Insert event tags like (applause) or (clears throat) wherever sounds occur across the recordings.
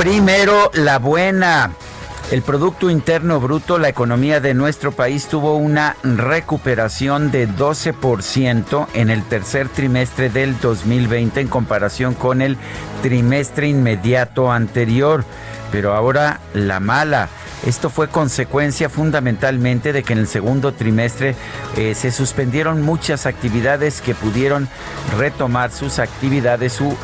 Primero, la buena. El Producto Interno Bruto, la economía de nuestro país tuvo una recuperación de 12% en el tercer trimestre del 2020 en comparación con el trimestre inmediato anterior. Pero ahora la mala. Esto fue consecuencia fundamentalmente de que en el segundo trimestre eh, se suspendieron muchas actividades que pudieron retomar sus actividades, su,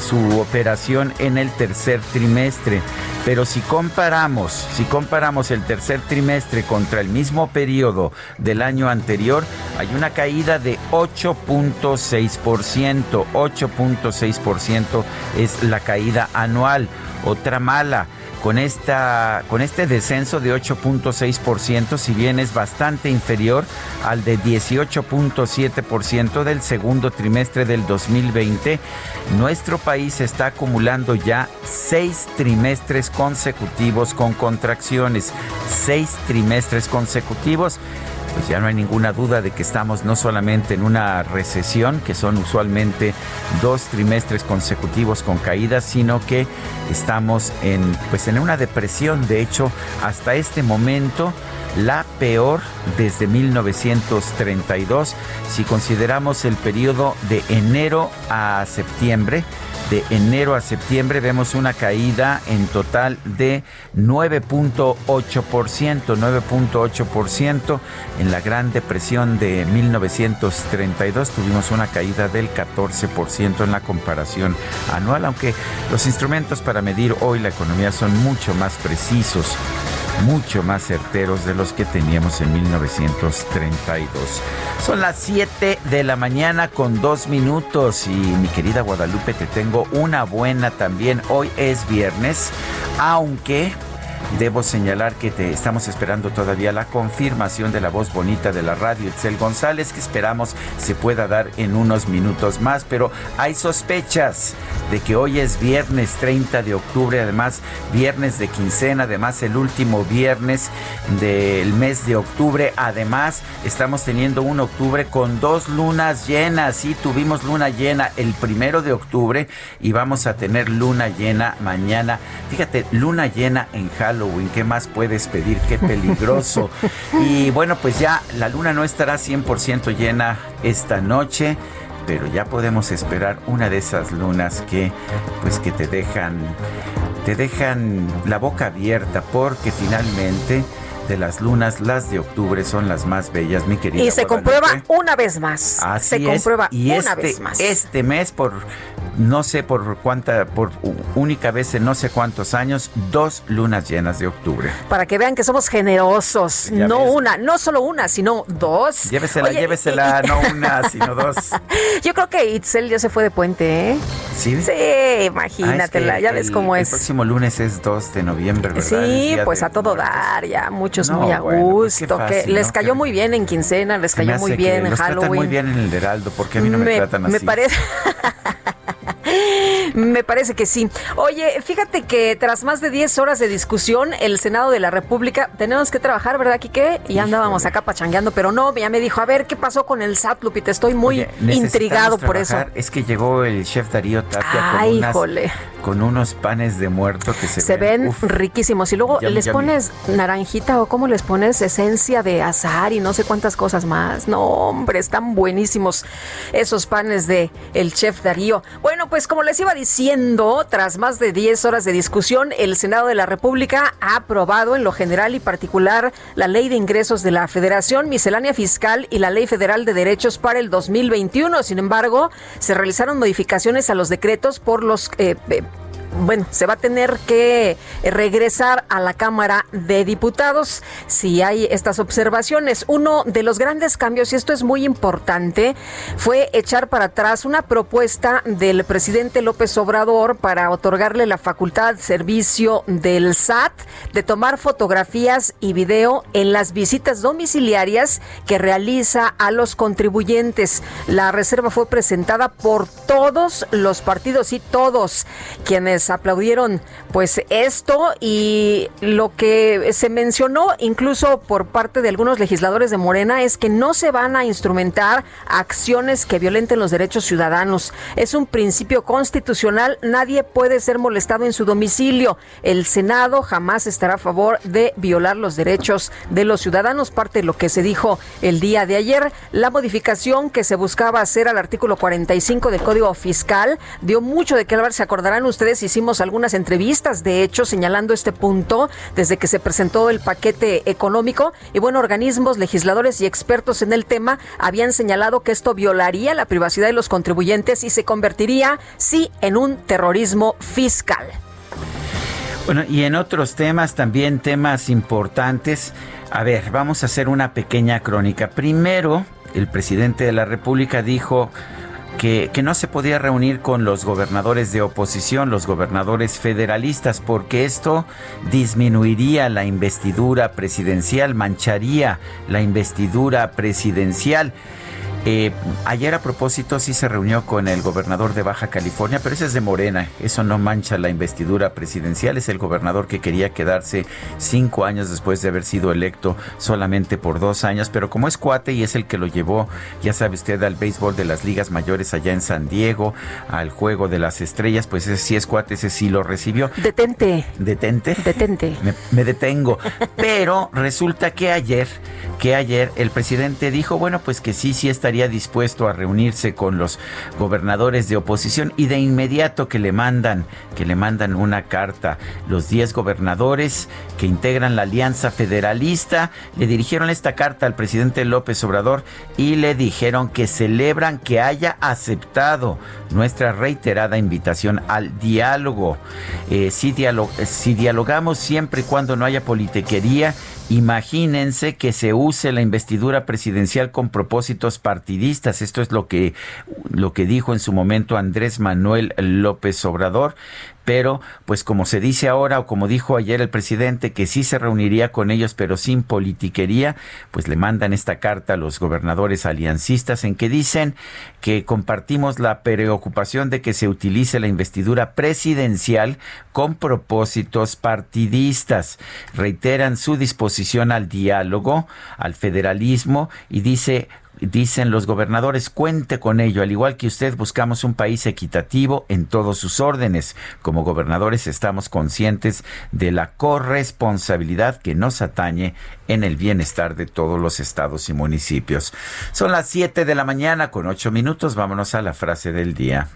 su operación en el tercer trimestre. Pero si comparamos, si comparamos el tercer trimestre contra el mismo periodo del año anterior, hay una caída de 8.6%. 8.6% es la caída anual. Otra mala con, esta, con este descenso de 8.6%, si bien es bastante inferior al de 18.7% del segundo trimestre del 2020, nuestro país está acumulando ya seis trimestres consecutivos con contracciones, seis trimestres consecutivos pues ya no hay ninguna duda de que estamos no solamente en una recesión, que son usualmente dos trimestres consecutivos con caídas, sino que estamos en, pues en una depresión. De hecho, hasta este momento la peor desde 1932 si consideramos el periodo de enero a septiembre de enero a septiembre vemos una caída en total de 9.8%, 9.8%. En la Gran Depresión de 1932 tuvimos una caída del 14% en la comparación anual, aunque los instrumentos para medir hoy la economía son mucho más precisos mucho más certeros de los que teníamos en 1932. Son las 7 de la mañana con dos minutos y mi querida Guadalupe te tengo una buena también. Hoy es viernes, aunque Debo señalar que te estamos esperando todavía la confirmación de la voz bonita de la radio, Itzel González, que esperamos se pueda dar en unos minutos más, pero hay sospechas de que hoy es viernes 30 de octubre, además viernes de quincena, además el último viernes del mes de octubre, además estamos teniendo un octubre con dos lunas llenas, sí, tuvimos luna llena el primero de octubre y vamos a tener luna llena mañana, fíjate, luna llena en Halloween ¿Qué más puedes pedir? Qué peligroso. (laughs) y bueno, pues ya la luna no estará 100% llena esta noche pero ya podemos esperar una de esas lunas que pues que te dejan te dejan la boca abierta porque finalmente de las lunas, las de octubre son las más bellas, mi querida. Y se comprueba una vez más. Así se comprueba y una este, vez más. Este mes, por no sé por cuánta, por única vez en no sé cuántos años, dos lunas llenas de octubre. Para que vean que somos generosos. no una, no solo una, sino dos. Llévesela, llévesela, no una, (laughs) sino dos. Yo creo que Itzel ya se fue de puente, ¿eh? Sí. Sí, imagínatela, ya ves cómo es. El próximo lunes es 2 de noviembre, ¿verdad? Sí, pues a todo dar, ya muchos muy a pues gusto. que les cayó muy bien en quincena, les cayó muy bien en Halloween. muy bien en el Heraldo, porque a mí no me, tratan así. Me parece. (laughs) Me parece que sí. Oye, fíjate que tras más de 10 horas de discusión, el Senado de la República, tenemos que trabajar, ¿verdad, Quique? Y andábamos acá pachangueando, pero no, ya me dijo, a ver, ¿qué pasó con el SAT, Estoy muy intrigado por eso. Es que llegó el chef Darío Tapia Ay, con unas, con unos panes de muerto que se, se ven, riquísimos. Y luego les pones naranjita o cómo les pones esencia de azar y no sé cuántas cosas más. No, hombre, están buenísimos esos panes de el chef Darío. Bueno, pues como les iba diciendo, tras más de 10 horas de discusión, el Senado de la República ha aprobado en lo general y particular la Ley de Ingresos de la Federación, Miscelánea Fiscal y la Ley Federal de Derechos para el 2021. Sin embargo, se realizaron modificaciones a los decretos por los eh, eh, bueno, se va a tener que regresar a la Cámara de Diputados si hay estas observaciones. Uno de los grandes cambios, y esto es muy importante, fue echar para atrás una propuesta del presidente López Obrador para otorgarle la facultad servicio del SAT de tomar fotografías y video en las visitas domiciliarias que realiza a los contribuyentes. La reserva fue presentada por todos los partidos y todos quienes aplaudieron pues esto y lo que se mencionó incluso por parte de algunos legisladores de Morena es que no se van a instrumentar acciones que violenten los derechos ciudadanos. Es un principio constitucional, nadie puede ser molestado en su domicilio. El Senado jamás estará a favor de violar los derechos de los ciudadanos, parte de lo que se dijo el día de ayer. La modificación que se buscaba hacer al artículo 45 del Código Fiscal dio mucho de qué hablar, se acordarán ustedes y hicimos algunas entrevistas, de hecho, señalando este punto desde que se presentó el paquete económico. Y bueno, organismos, legisladores y expertos en el tema habían señalado que esto violaría la privacidad de los contribuyentes y se convertiría, sí, en un terrorismo fiscal. Bueno, y en otros temas, también temas importantes. A ver, vamos a hacer una pequeña crónica. Primero, el presidente de la República dijo que, no se podía reunir con los gobernadores de oposición, los gobernadores federalistas, porque esto disminuiría la investidura presidencial, mancharía la investidura presidencial. Eh, ayer a propósito sí se reunió con el gobernador de Baja California, pero ese es de Morena, eso no mancha la investidura presidencial, es el gobernador que quería quedarse cinco años después de haber sido electo solamente por dos años, pero como es cuate y es el que lo llevó, ya sabe usted, al béisbol de las ligas mayores allá en San Diego, al juego de las estrellas, pues ese sí es cuate, ese sí lo recibió. Detente. Detente. Detente. Me, me detengo. Pero resulta que ayer, que ayer el presidente dijo, bueno, pues que sí, sí estaría dispuesto a reunirse con los gobernadores de oposición y de inmediato que le mandan, que le mandan una carta los 10 gobernadores que integran la Alianza Federalista, le dirigieron esta carta al presidente López Obrador y le dijeron que celebran que haya aceptado nuestra reiterada invitación al diálogo. Eh, si, si dialogamos siempre y cuando no haya politiquería, Imagínense que se use la investidura presidencial con propósitos partidistas. Esto es lo que, lo que dijo en su momento Andrés Manuel López Obrador pero pues como se dice ahora o como dijo ayer el presidente que sí se reuniría con ellos pero sin politiquería, pues le mandan esta carta a los gobernadores aliancistas en que dicen que compartimos la preocupación de que se utilice la investidura presidencial con propósitos partidistas. Reiteran su disposición al diálogo, al federalismo y dice dicen los gobernadores, cuente con ello. Al igual que usted, buscamos un país equitativo en todos sus órdenes. Como gobernadores estamos conscientes de la corresponsabilidad que nos atañe en el bienestar de todos los estados y municipios. Son las 7 de la mañana con 8 minutos. Vámonos a la frase del día.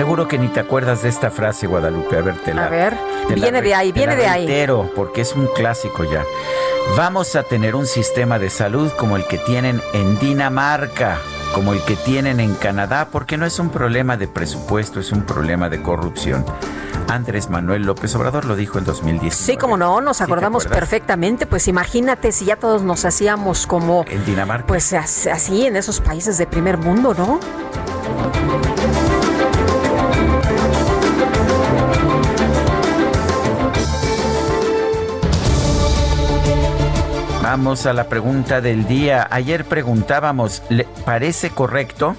Seguro que ni te acuerdas de esta frase, Guadalupe. A ver, te la, A ver, viene de ahí, viene de ahí. porque es un clásico ya. Vamos a tener un sistema de salud como el que tienen en Dinamarca, como el que tienen en Canadá, porque no es un problema de presupuesto, es un problema de corrupción. Andrés Manuel López Obrador lo dijo en 2010. Sí, como no, nos acordamos perfectamente. Pues imagínate si ya todos nos hacíamos como. En Dinamarca. Pues así, en esos países de primer mundo, ¿no? Vamos a la pregunta del día. Ayer preguntábamos, ¿le parece correcto?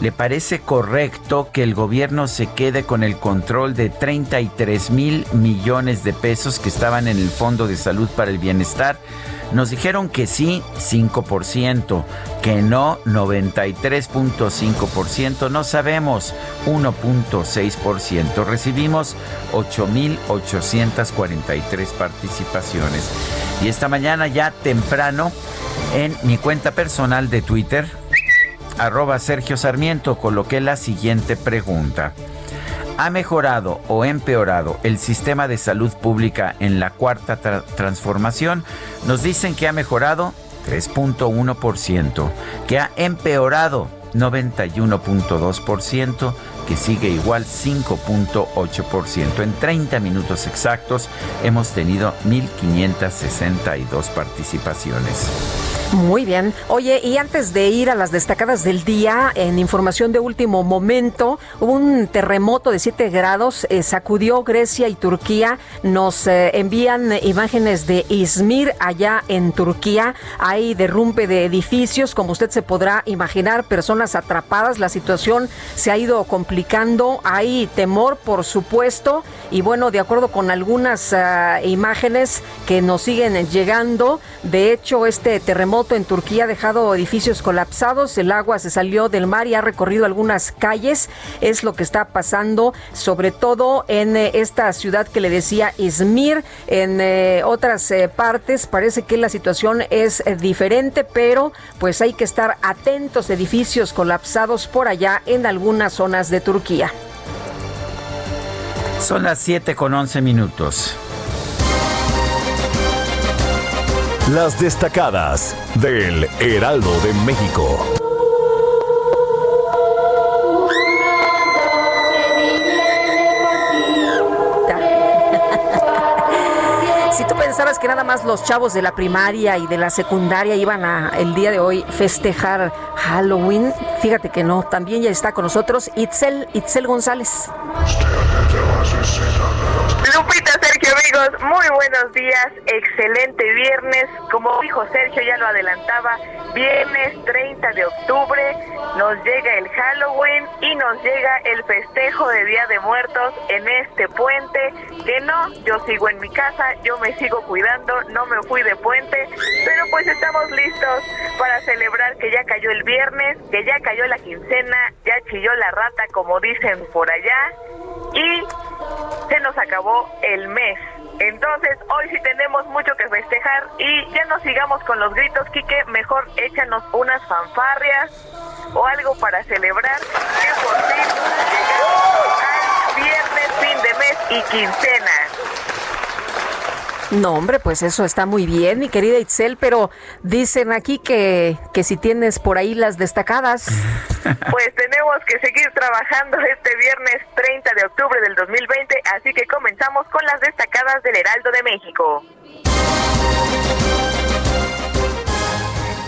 ¿Le parece correcto que el gobierno se quede con el control de 33 mil millones de pesos que estaban en el Fondo de Salud para el Bienestar? Nos dijeron que sí, 5%, que no, 93.5%, no sabemos, 1.6%. Recibimos 8.843 participaciones. Y esta mañana ya temprano, en mi cuenta personal de Twitter, Sergio Sarmiento, coloqué la siguiente pregunta. ¿Ha mejorado o empeorado el sistema de salud pública en la cuarta transformación? Nos dicen que ha mejorado 3.1%, que ha empeorado 91.2%, que sigue igual 5.8%. En 30 minutos exactos hemos tenido 1.562 participaciones. Muy bien. Oye, y antes de ir a las destacadas del día, en información de último momento, un terremoto de 7 grados eh, sacudió Grecia y Turquía. Nos eh, envían imágenes de Izmir allá en Turquía. Hay derrumbe de edificios, como usted se podrá imaginar, personas atrapadas. La situación se ha ido complicando. Hay temor, por supuesto. Y bueno, de acuerdo con algunas ah, imágenes que nos siguen llegando, de hecho, este terremoto en Turquía ha dejado edificios colapsados, el agua se salió del mar y ha recorrido algunas calles. Es lo que está pasando, sobre todo en eh, esta ciudad que le decía Izmir. En eh, otras eh, partes parece que la situación es diferente, pero pues hay que estar atentos. Edificios colapsados por allá en algunas zonas de Turquía. Son las 7 con 11 minutos. Las destacadas del Heraldo de México. Pensabas que nada más los chavos de la primaria y de la secundaria iban a el día de hoy festejar Halloween, fíjate que no, también ya está con nosotros Itzel, Itzel González. Muy buenos días. Excelente viernes. Como dijo Sergio, ya lo adelantaba, viernes 30 de octubre nos llega el Halloween y nos llega el festejo de Día de Muertos en este puente. Que no, yo sigo en mi casa, yo me sigo cuidando, no me fui de puente, pero pues estamos listos para celebrar que ya cayó el viernes, que ya cayó la quincena, ya chilló la rata, como dicen por allá, y se nos acabó el mes. Entonces, hoy sí tenemos mucho que festejar y ya no sigamos con los gritos, Quique, mejor échanos unas fanfarrias o algo para celebrar que por fin llegamos al viernes, fin de mes y quincena. No, hombre, pues eso está muy bien, mi querida Itzel, pero dicen aquí que, que si tienes por ahí las destacadas. (laughs) Pues tenemos que seguir trabajando este viernes 30 de octubre del 2020, así que comenzamos con las destacadas del Heraldo de México.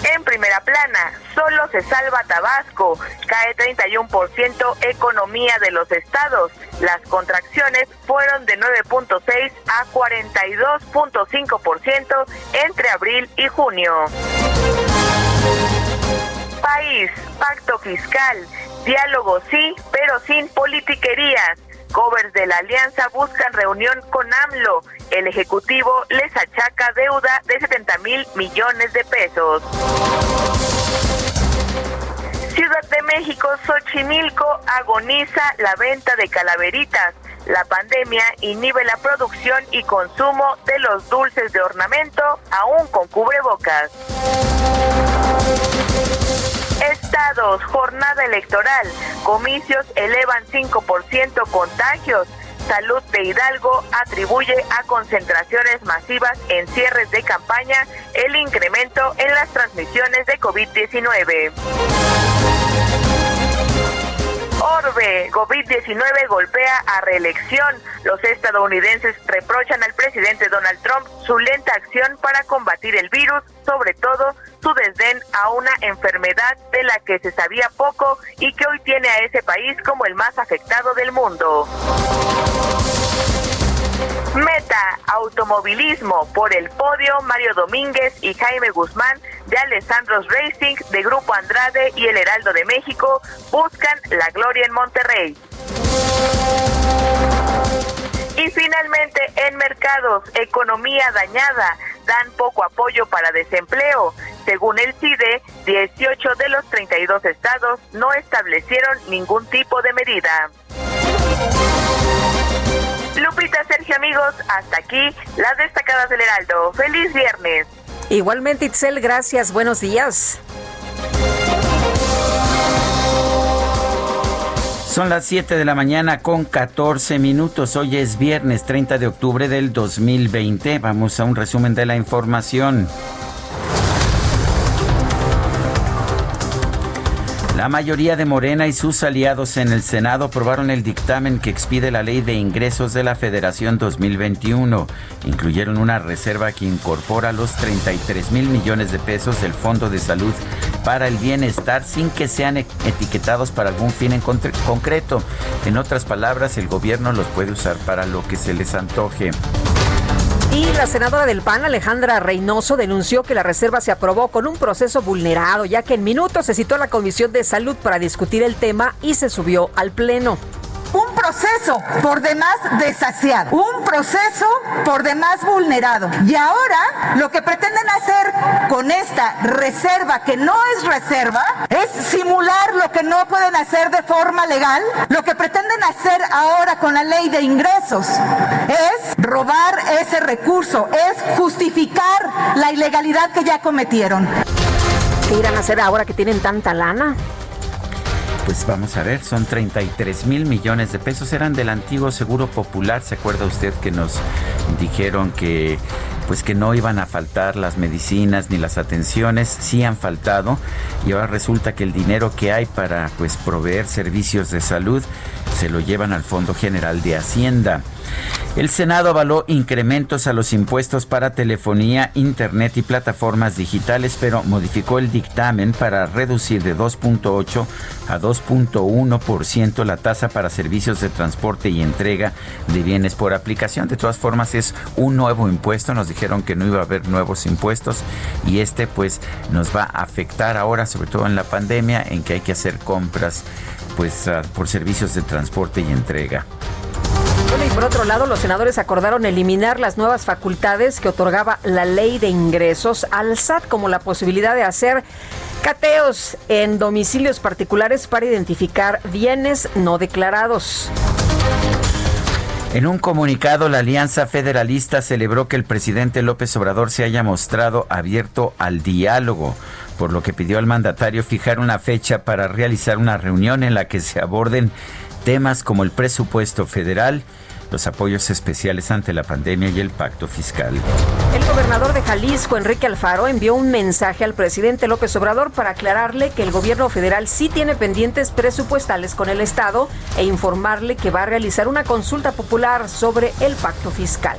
En primera plana, solo se salva Tabasco, cae 31% economía de los estados. Las contracciones fueron de 9.6 a 42.5% entre abril y junio. País, pacto fiscal, diálogo sí, pero sin politiquerías. Covers de la alianza buscan reunión con AMLO. El Ejecutivo les achaca deuda de 70 mil millones de pesos. Ciudad de México, Xochimilco agoniza la venta de calaveritas. La pandemia inhibe la producción y consumo de los dulces de ornamento, aún con cubrebocas. Estados, jornada electoral, comicios elevan 5% contagios. Salud de Hidalgo atribuye a concentraciones masivas en cierres de campaña el incremento en las transmisiones de COVID-19. Orbe, COVID-19 golpea a reelección. Los estadounidenses reprochan al presidente Donald Trump su lenta acción para combatir el virus, sobre todo su desdén a una enfermedad de la que se sabía poco y que hoy tiene a ese país como el más afectado del mundo. Meta, automovilismo por el podio Mario Domínguez y Jaime Guzmán de Alessandros Racing de Grupo Andrade y el Heraldo de México buscan la gloria en Monterrey. Y finalmente, en mercados, economía dañada, dan poco apoyo para desempleo. Según el CIDE, 18 de los 32 estados no establecieron ningún tipo de medida. Lupita, Sergio, amigos, hasta aquí las destacadas del Heraldo. ¡Feliz viernes! Igualmente, Itzel, gracias. Buenos días. Son las 7 de la mañana con 14 minutos. Hoy es viernes 30 de octubre del 2020. Vamos a un resumen de la información. La mayoría de Morena y sus aliados en el Senado aprobaron el dictamen que expide la Ley de Ingresos de la Federación 2021. Incluyeron una reserva que incorpora los 33 mil millones de pesos del Fondo de Salud para el Bienestar sin que sean e-, etiquetados para algún fin en concreto. En otras palabras, el gobierno los puede usar para lo que se les antoje. Y la senadora del PAN, Alejandra Reynoso, denunció que la reserva se aprobó con un proceso vulnerado, ya que en minutos se citó a la Comisión de Salud para discutir el tema y se subió al Pleno un proceso por demás desaciado, un proceso por demás vulnerado. Y ahora lo que pretenden hacer con esta reserva, que no es reserva, es simular lo que no pueden hacer de forma legal. Lo que pretenden hacer ahora con la ley de ingresos es robar ese recurso, es justificar la ilegalidad que ya cometieron. ¿Qué irán a hacer ahora que tienen tanta lana? Pues vamos a ver, son 33 mil millones de pesos, eran del antiguo Seguro Popular, ¿se acuerda usted que nos dijeron que pues que no iban a faltar las medicinas ni las atenciones, sí han faltado y ahora resulta que el dinero que hay para pues proveer servicios de salud se lo llevan al Fondo General de Hacienda. El Senado avaló incrementos a los impuestos para telefonía, internet y plataformas digitales, pero modificó el dictamen para reducir de 2.8 a 2.1% la tasa para servicios de transporte y entrega de bienes por aplicación. De todas formas, es un nuevo impuesto. Nos dijeron que no iba a haber nuevos impuestos y este pues nos va a afectar ahora, sobre todo en la pandemia, en que hay que hacer compras pues ah, por servicios de transporte y entrega por otro lado, los senadores acordaron eliminar las nuevas facultades que otorgaba la ley de ingresos al SAT, como la posibilidad de hacer cateos en domicilios particulares para identificar bienes no declarados. En un comunicado, la Alianza Federalista celebró que el presidente López Obrador se haya mostrado abierto al diálogo, por lo que pidió al mandatario fijar una fecha para realizar una reunión en la que se aborden temas como el presupuesto federal, los apoyos especiales ante la pandemia y el pacto fiscal. El gobernador de Jalisco, Enrique Alfaro, envió un mensaje al presidente López Obrador para aclararle que el gobierno federal sí tiene pendientes presupuestales con el Estado e informarle que va a realizar una consulta popular sobre el pacto fiscal.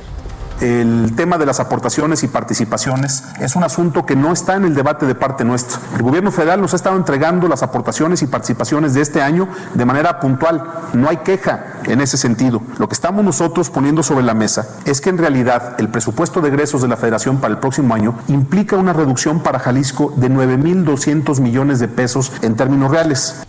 El tema de las aportaciones y participaciones es un asunto que no está en el debate de parte nuestra. El gobierno federal nos ha estado entregando las aportaciones y participaciones de este año de manera puntual. No hay queja en ese sentido. Lo que estamos nosotros poniendo sobre la mesa es que en realidad el presupuesto de egresos de la federación para el próximo año implica una reducción para Jalisco de 9.200 millones de pesos en términos reales.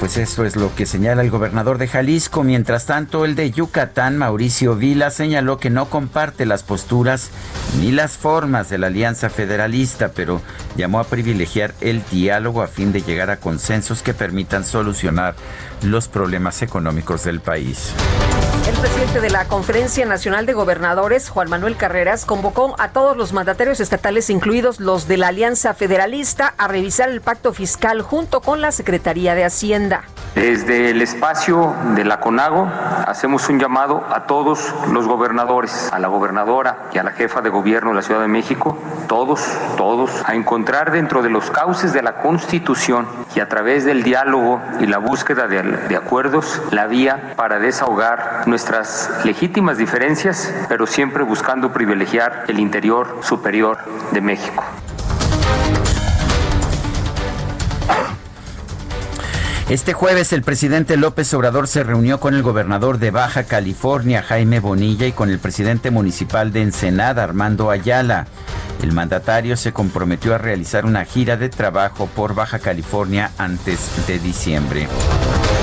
Pues eso es lo que señala el gobernador de Jalisco. Mientras tanto, el de Yucatán, Mauricio Vila, señaló que no comparte las posturas ni las formas de la Alianza Federalista, pero llamó a privilegiar el diálogo a fin de llegar a consensos que permitan solucionar los problemas económicos del país. El presidente de la Conferencia Nacional de Gobernadores, Juan Manuel Carreras, convocó a todos los mandatarios estatales, incluidos los de la Alianza Federalista, a revisar el pacto fiscal junto con la Secretaría de Hacienda. Desde el espacio de la CONAGO hacemos un llamado a todos los gobernadores, a la gobernadora y a la jefa de gobierno de la Ciudad de México, todos, todos, a encontrar dentro de los cauces de la Constitución y a través del diálogo y la búsqueda de, acuerdos la vía para desahogar nuestras legítimas diferencias, pero siempre buscando privilegiar el interior superior de México. Este jueves el presidente López Obrador se reunió con el gobernador de Baja California, Jaime Bonilla, y con el presidente municipal de Ensenada, Armando Ayala. El mandatario se comprometió a realizar una gira de trabajo por Baja California antes de diciembre.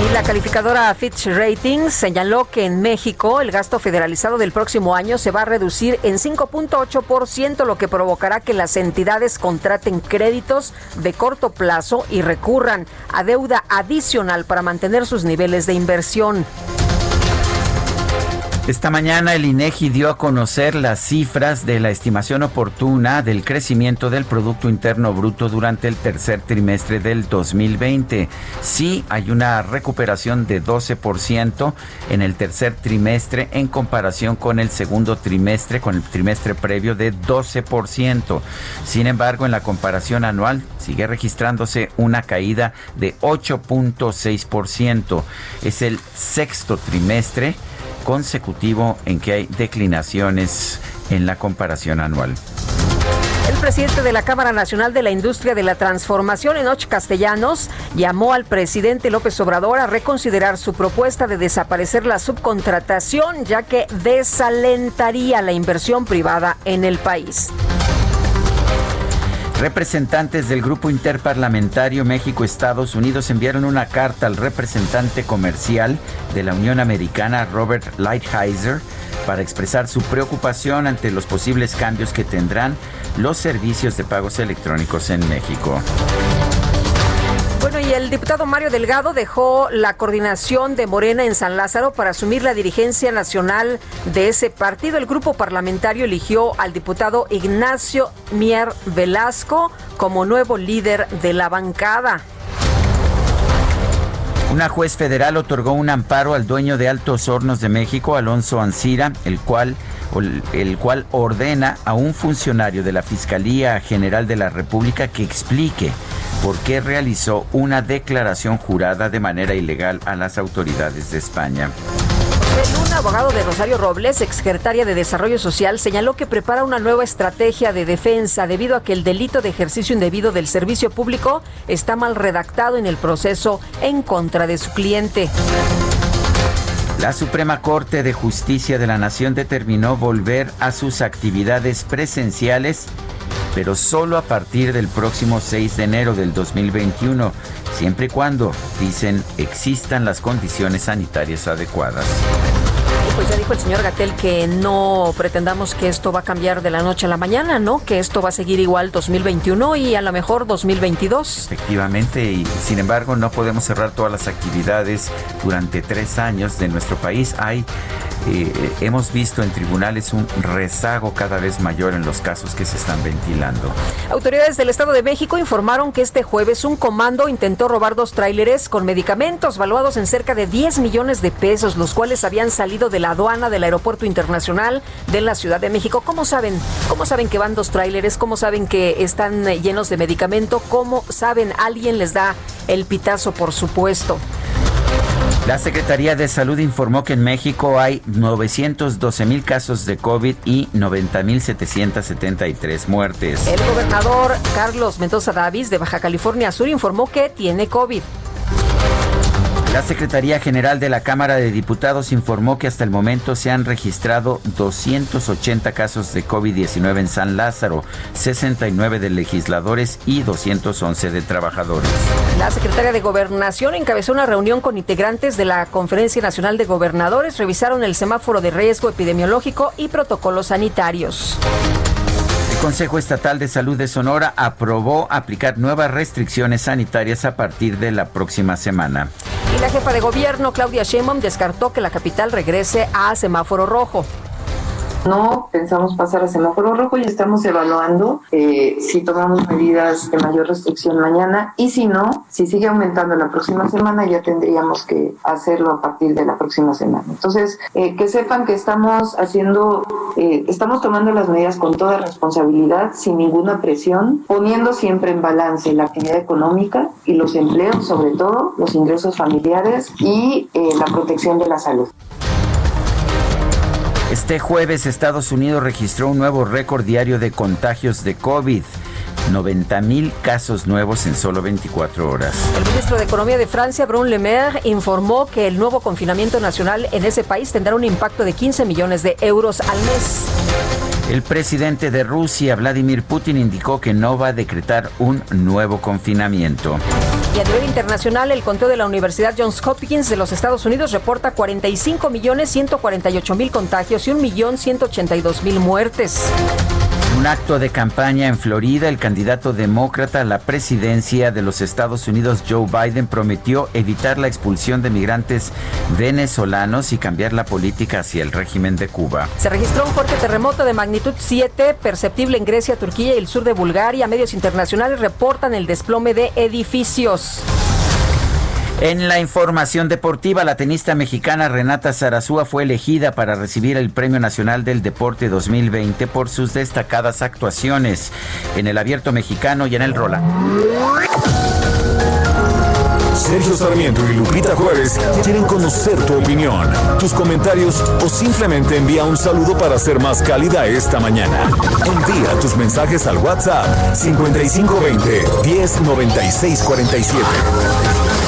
Y la calificadora Fitch Ratings señaló que en México el gasto federalizado del próximo año se va a reducir en 5.8%, lo que provocará que las entidades contraten créditos de corto plazo y recurran a deuda adicional para mantener sus niveles de inversión. Esta mañana el INEGI dio a conocer las cifras de la estimación oportuna del crecimiento del Producto Interno Bruto durante el tercer trimestre del 2020. Sí, hay una recuperación de 12% en el tercer trimestre en comparación con el segundo trimestre, con el trimestre previo de 12%. Sin embargo, en la comparación anual sigue registrándose una caída de 8.6%. Es el sexto trimestre consecutivo en que hay declinaciones en la comparación anual. El presidente de la Cámara Nacional de la Industria de la Transformación, Enoch Castellanos, llamó al presidente López Obrador a reconsiderar su propuesta de desaparecer la subcontratación, ya que desalentaría la inversión privada en el país. Representantes del Grupo Interparlamentario México-Estados Unidos enviaron una carta al representante comercial de la Unión Americana, Robert Lighthizer, para expresar su preocupación ante los posibles cambios que tendrán los servicios de pagos electrónicos en México. Bueno, y el diputado Mario Delgado dejó la coordinación de Morena en San Lázaro para asumir la dirigencia nacional de ese partido. El grupo parlamentario eligió al diputado Ignacio Mier Velasco como nuevo líder de la bancada. Una juez federal otorgó un amparo al dueño de Altos Hornos de México, Alonso Ancira, el cual el cual ordena a un funcionario de la Fiscalía General de la República que explique por qué realizó una declaración jurada de manera ilegal a las autoridades de España. Un abogado de Rosario Robles, exsecretaria de Desarrollo Social, señaló que prepara una nueva estrategia de defensa debido a que el delito de ejercicio indebido del servicio público está mal redactado en el proceso en contra de su cliente. La Suprema Corte de Justicia de la Nación determinó volver a sus actividades presenciales, pero solo a partir del próximo 6 de enero del 2021, siempre y cuando, dicen, existan las condiciones sanitarias adecuadas pues ya dijo el señor Gatel que no pretendamos que esto va a cambiar de la noche a la mañana, ¿no? Que esto va a seguir igual 2021 y a lo mejor 2022. Efectivamente, y sin embargo no podemos cerrar todas las actividades durante tres años de nuestro país. Hay eh, hemos visto en tribunales un rezago cada vez mayor en los casos que se están ventilando. Autoridades del Estado de México informaron que este jueves un comando intentó robar dos tráileres con medicamentos valuados en cerca de 10 millones de pesos, los cuales habían salido de la aduana del Aeropuerto Internacional de la Ciudad de México. ¿Cómo saben? ¿Cómo saben que van dos tráileres? ¿Cómo saben que están llenos de medicamento? ¿Cómo saben? Alguien les da el pitazo, por supuesto. La Secretaría de Salud informó que en México hay 912 mil casos de COVID y 90 mil 773 muertes. El gobernador Carlos Mendoza Davis de Baja California Sur informó que tiene COVID. La Secretaría General de la Cámara de Diputados informó que hasta el momento se han registrado 280 casos de COVID-19 en San Lázaro, 69 de legisladores y 211 de trabajadores. La Secretaría de Gobernación encabezó una reunión con integrantes de la Conferencia Nacional de Gobernadores. Revisaron el semáforo de riesgo epidemiológico y protocolos sanitarios. El Consejo Estatal de Salud de Sonora aprobó aplicar nuevas restricciones sanitarias a partir de la próxima semana. La jefa de gobierno, Claudia Sheinbaum, descartó que la capital regrese a semáforo rojo. No pensamos pasar a semáforo rojo y estamos evaluando eh, si tomamos medidas de mayor restricción mañana y si no, si sigue aumentando la próxima semana ya tendríamos que hacerlo a partir de la próxima semana. Entonces, eh, que sepan que estamos haciendo, eh, estamos tomando las medidas con toda responsabilidad, sin ninguna presión, poniendo siempre en balance la actividad económica y los empleos, sobre todo los ingresos familiares y la protección de la salud. Este jueves Estados Unidos registró un nuevo récord diario de contagios de COVID. 90 mil casos nuevos en solo 24 horas. El ministro de Economía de Francia, Bruno Le Maire, informó que el nuevo confinamiento nacional en ese país tendrá un impacto de 15 millones de euros al mes. El presidente de Rusia, Vladimir Putin, indicó que no va a decretar un nuevo confinamiento. Y a nivel internacional, el conteo de la Universidad Johns Hopkins de los Estados Unidos reporta 45 millones 148 mil contagios y 1 millón 182 mil muertes un acto de campaña en Florida, el candidato demócrata a la presidencia de los Estados Unidos, Joe Biden, prometió evitar la expulsión de migrantes venezolanos y cambiar la política hacia el régimen de Cuba. Se registró un fuerte terremoto de magnitud 7, perceptible en Grecia, Turquía y el sur de Bulgaria. Medios internacionales reportan el desplome de edificios. En la información deportiva, la tenista mexicana Renata Zarazúa fue elegida para recibir el Premio Nacional del Deporte 2020 por sus destacadas actuaciones en el Abierto Mexicano y en el Rola. Sergio Sarmiento y Lupita Juárez quieren conocer tu opinión, tus comentarios o simplemente envía un saludo para ser más cálida esta mañana. Envía tus mensajes al WhatsApp 5520 109647.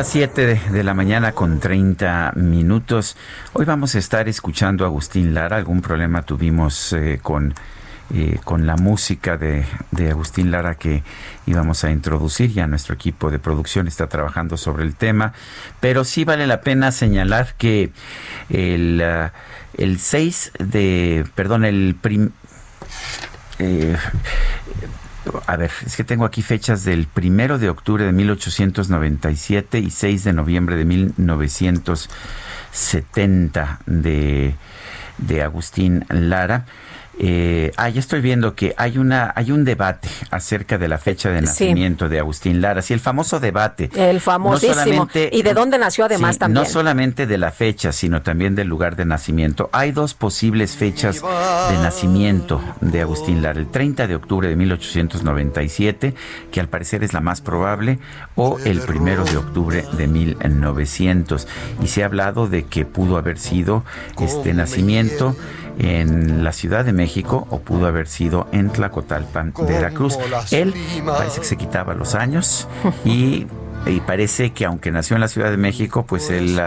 Las 7 de la mañana con 30 minutos. Hoy vamos a estar escuchando a Agustín Lara. Algún problema tuvimos eh, con, eh, con la música de, Agustín Lara que íbamos a introducir. Ya nuestro equipo de producción está trabajando sobre el tema. Pero sí vale la pena señalar que el, uh, el 6 de, perdón, el prim, eh, a ver, es que tengo aquí fechas del primero de octubre de 1897 y 6 de noviembre de 1970 de, de Agustín Lara. Eh, ah, ya estoy viendo que hay una hay un debate acerca de la fecha de nacimiento de Agustín Lara. Sí, el famoso debate. El famosísimo. y de dónde nació además también. No solamente de la fecha, sino también del lugar de nacimiento. Hay dos posibles fechas de nacimiento de Agustín Lara. El 30 de octubre de 1897, que al parecer es la más probable, o el primero de octubre de 1900. Y se ha hablado de que pudo haber sido este nacimiento en la Ciudad de México o pudo haber sido en Tlacotalpan, Veracruz. Él parece que se quitaba los años y y parece que aunque nació en la Ciudad de México, pues él,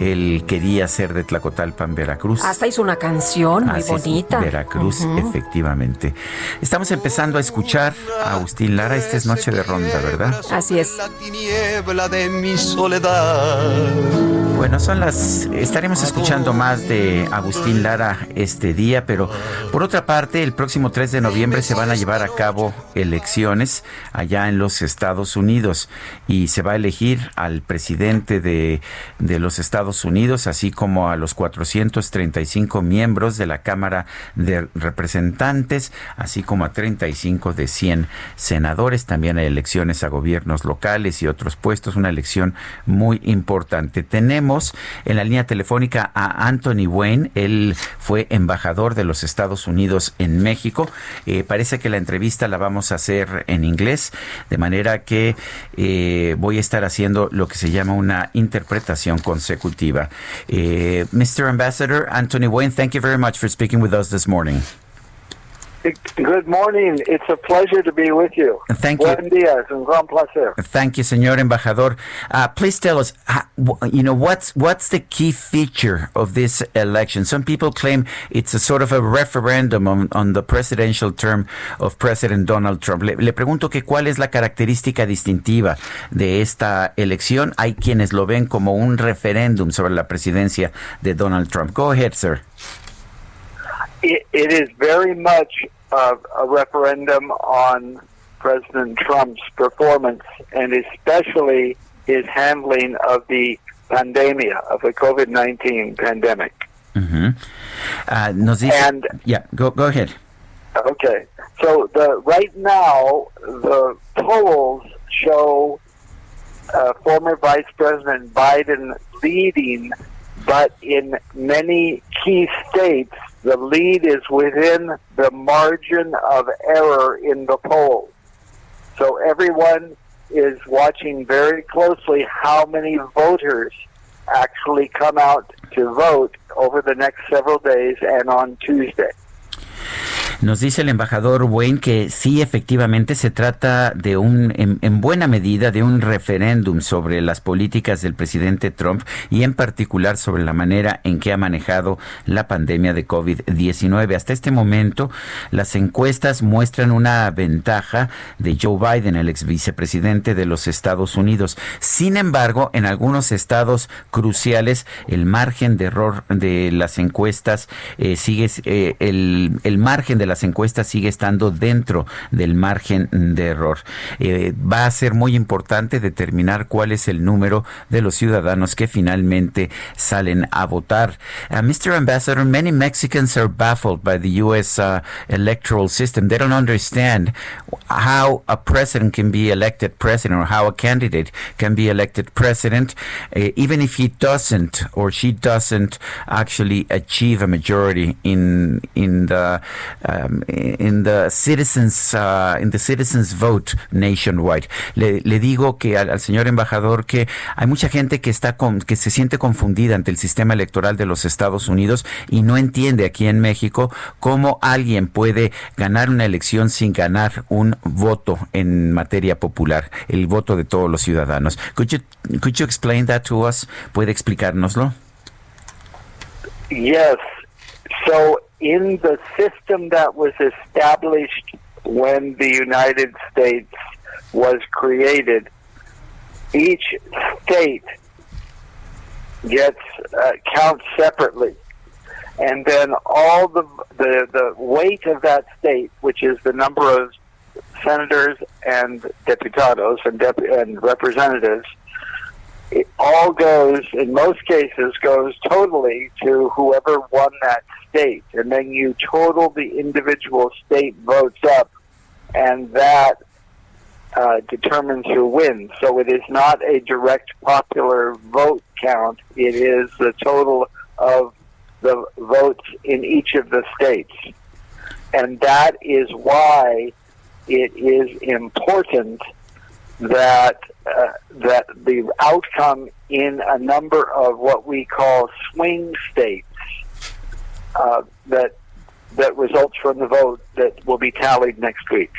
él quería ser de Tlacotalpan, Veracruz. Hasta hizo una canción muy bonita. Veracruz, efectivamente. Estamos empezando a escuchar a Agustín Lara. Esta es Noche de Ronda, ¿verdad? Así es. Bueno, son las. Estaremos escuchando más de Agustín Lara este día, pero por otra parte, el próximo 3 de noviembre se van a llevar a cabo elecciones allá en los Estados Unidos y se va a elegir al presidente de, de los Estados Unidos, así como a los 435 miembros de la Cámara de Representantes, así como a 35 de 100 senadores. También hay elecciones a gobiernos locales y otros puestos, una elección muy importante. Tenemos en la línea telefónica a Anthony Wayne. Él fue embajador de los Estados Unidos en México. Eh, parece que la entrevista la vamos a hacer en inglés, de manera que eh, voy a estar haciendo lo que se llama una interpretación consecutiva. Eh, Mr. Ambassador Anthony Wayne, thank you very much for speaking with us this morning. Good morning. It's a pleasure to be with you. Thank you. Buen días. Un gran placer. Thank you, señor embajador. Uh, please tell us, you know, what's what's the key feature of this election? Some people claim it's a sort of a referendum on, on the presidential term of President Donald Trump. Le, le pregunto que cuál es la característica distintiva de esta elección. Hay quienes lo ven como un referéndum sobre la presidencia de Donald Trump. Go ahead, sir. it, it is very much a, a referendum on President Trump's performance and especially his handling of the pandemic, of the COVID 19 pandemic. Mm-hmm. Uh, and, yeah, go, go ahead. Okay. So the right now the polls show uh, former Vice President Biden leading, but in many key states the lead is within the margin of error in the polls. So everyone is watching very closely how many voters actually come out to vote over the next several days and on Tuesday. Nos dice el embajador Wayne que sí, efectivamente se trata de un, en, buena medida, de un referéndum sobre las políticas del presidente Trump y en particular sobre la manera en que ha manejado la pandemia de COVID-19. Hasta este momento, las encuestas muestran una ventaja de Joe Biden, el ex vicepresidente de los Estados Unidos. Sin embargo, en algunos estados cruciales, el margen de error de las encuestas eh, sigue, eh, el, el margen de las encuestas sigue estando dentro del margen de error. Eh, va a ser muy importante determinar cuál es el número de los ciudadanos que finalmente salen a votar. Uh, Mr. Ambassador, many Mexicans are baffled by the U.S. Uh, electoral system. They don't understand how a president can be elected president or how a candidate can be elected president, uh, even if he doesn't or she doesn't actually achieve a majority in in the um, in the citizens uh, in the citizens vote nationwide. Le, le digo que al, señor embajador que hay mucha gente que está con, que se siente confundida ante el sistema electoral de los Estados Unidos y no entiende aquí en México cómo alguien puede ganar una elección sin ganar un voto en materia popular, el voto de todos los ciudadanos. Could you could you explain that to us? ¿Puede explicárnoslo? Yes. So in the system that was established when the United States was created, each state gets uh, counts separately, and then all the, the the weight of that state, which is the number of senators and deputados and dep- and representatives, it all goes in most cases goes totally to whoever won that and then you total the individual state votes up, and that uh, determines who wins. So it is not a direct popular vote count. It is the total of the votes in each of the states. And that is why it is important that uh, that the outcome in a number of what we call swing states Uh, that that results from the vote that will be tallied next week.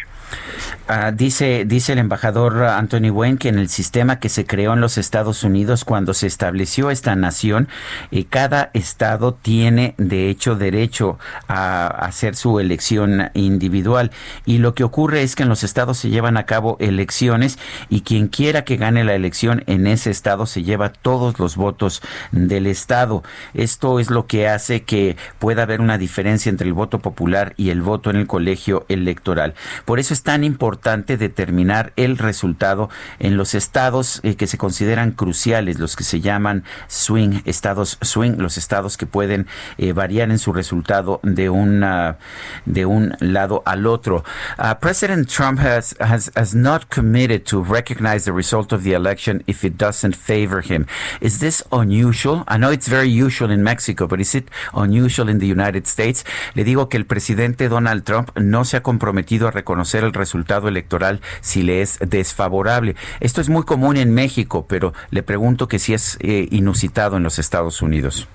Uh, dice, dice el embajador Anthony Wayne que en el sistema que se creó en los Estados Unidos cuando se estableció esta nación, eh, cada estado tiene de hecho derecho a, hacer su elección individual. Y lo que ocurre es que en los estados se llevan a cabo elecciones y quien quiera que gane la elección en ese estado se lleva todos los votos del estado. Esto es lo que hace que pueda haber una diferencia entre el voto popular y el voto en el colegio electoral. Por eso es tan importante determinar el resultado en los estados eh, que se consideran cruciales, los que se llaman swing, estados swing, los estados que pueden eh, variar en su resultado de una de un lado al otro. Uh, President Trump has, has has not committed to recognize the result of the election if it doesn't favor him. Is this unusual? I know it's very usual in Mexico, but is it unusual in the United States? Le digo que el presidente Donald Trump no se ha comprometido a reconocer el resultado electoral si le es desfavorable. Esto es muy común en México, pero le pregunto que si es eh, inusitado en los Estados Unidos.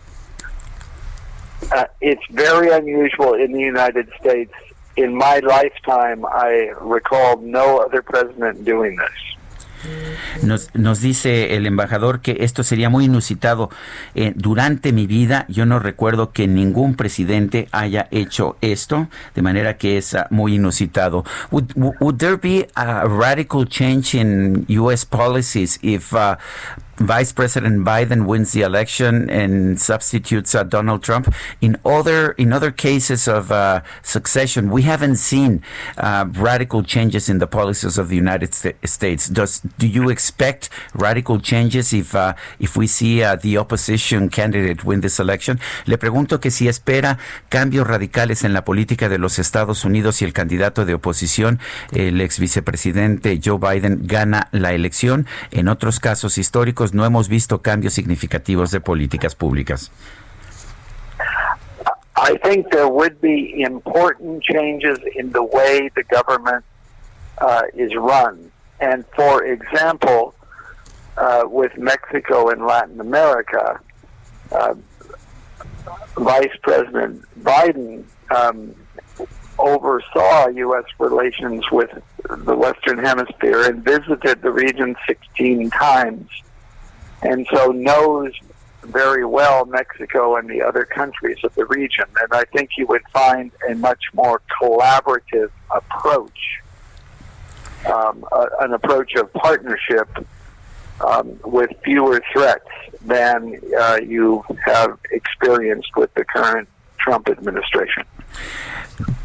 Uh, it's very unusual in the United States. In my lifetime, I recall no other president doing this. Nos, nos dice el embajador que esto sería muy inusitado. Eh, durante mi vida yo no recuerdo que ningún presidente haya hecho esto, de manera que es uh, muy inusitado. Would, there be a radical change in U.S. policies if uh, Vice President Biden wins the election and substitutes uh, Donald Trump. In other in other cases of uh, succession, we haven't seen uh, radical changes in the policies of the United States. Does do you expect radical changes if uh, if we see uh, the opposition candidate win this election? Le pregunto que si espera cambios radicales en la política de los Estados Unidos y el candidato de oposición, el ex vicepresidente Joe Biden, gana la elección. En otros casos históricos no hemos visto cambios significativos de políticas públicas. I think there would be important changes in the way the government uh, is run. And for example, uh, with Mexico and Latin America, uh, Vice President Biden um, oversaw U.S. relations with the Western Hemisphere and visited the region 16 times and so knows very well Mexico and the other countries of the region. And I think you would find a much more collaborative approach, um, a, an approach of partnership um, with fewer threats than uh, you have experienced with the current Trump administration.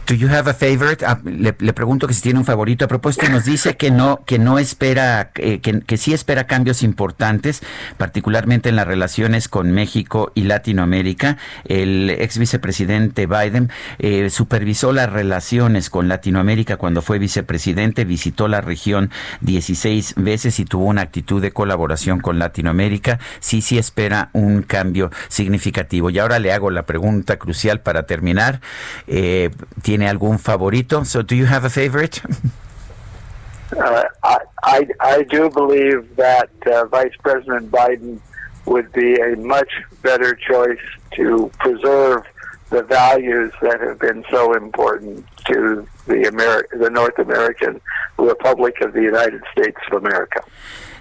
Do you have a favorite? Ah, le, pregunto que si tiene un favorito. A propósito, nos dice que no, que no espera, eh, que, que, sí espera cambios importantes, particularmente en las relaciones con México y Latinoamérica. El ex vicepresidente Biden eh, supervisó las relaciones con Latinoamérica cuando fue vicepresidente, visitó la región 16 veces y tuvo una actitud de colaboración con Latinoamérica. Sí, sí espera un cambio significativo. Y ahora le hago la pregunta crucial para terminar. Eh, ¿Tiene algún favorito? So, do you have a favorite? (laughs) uh, I, I, I do believe that uh, Vice President Biden would be a much better choice to preserve the values that have been so important to the Ameri- the North American Republic of the United States of America.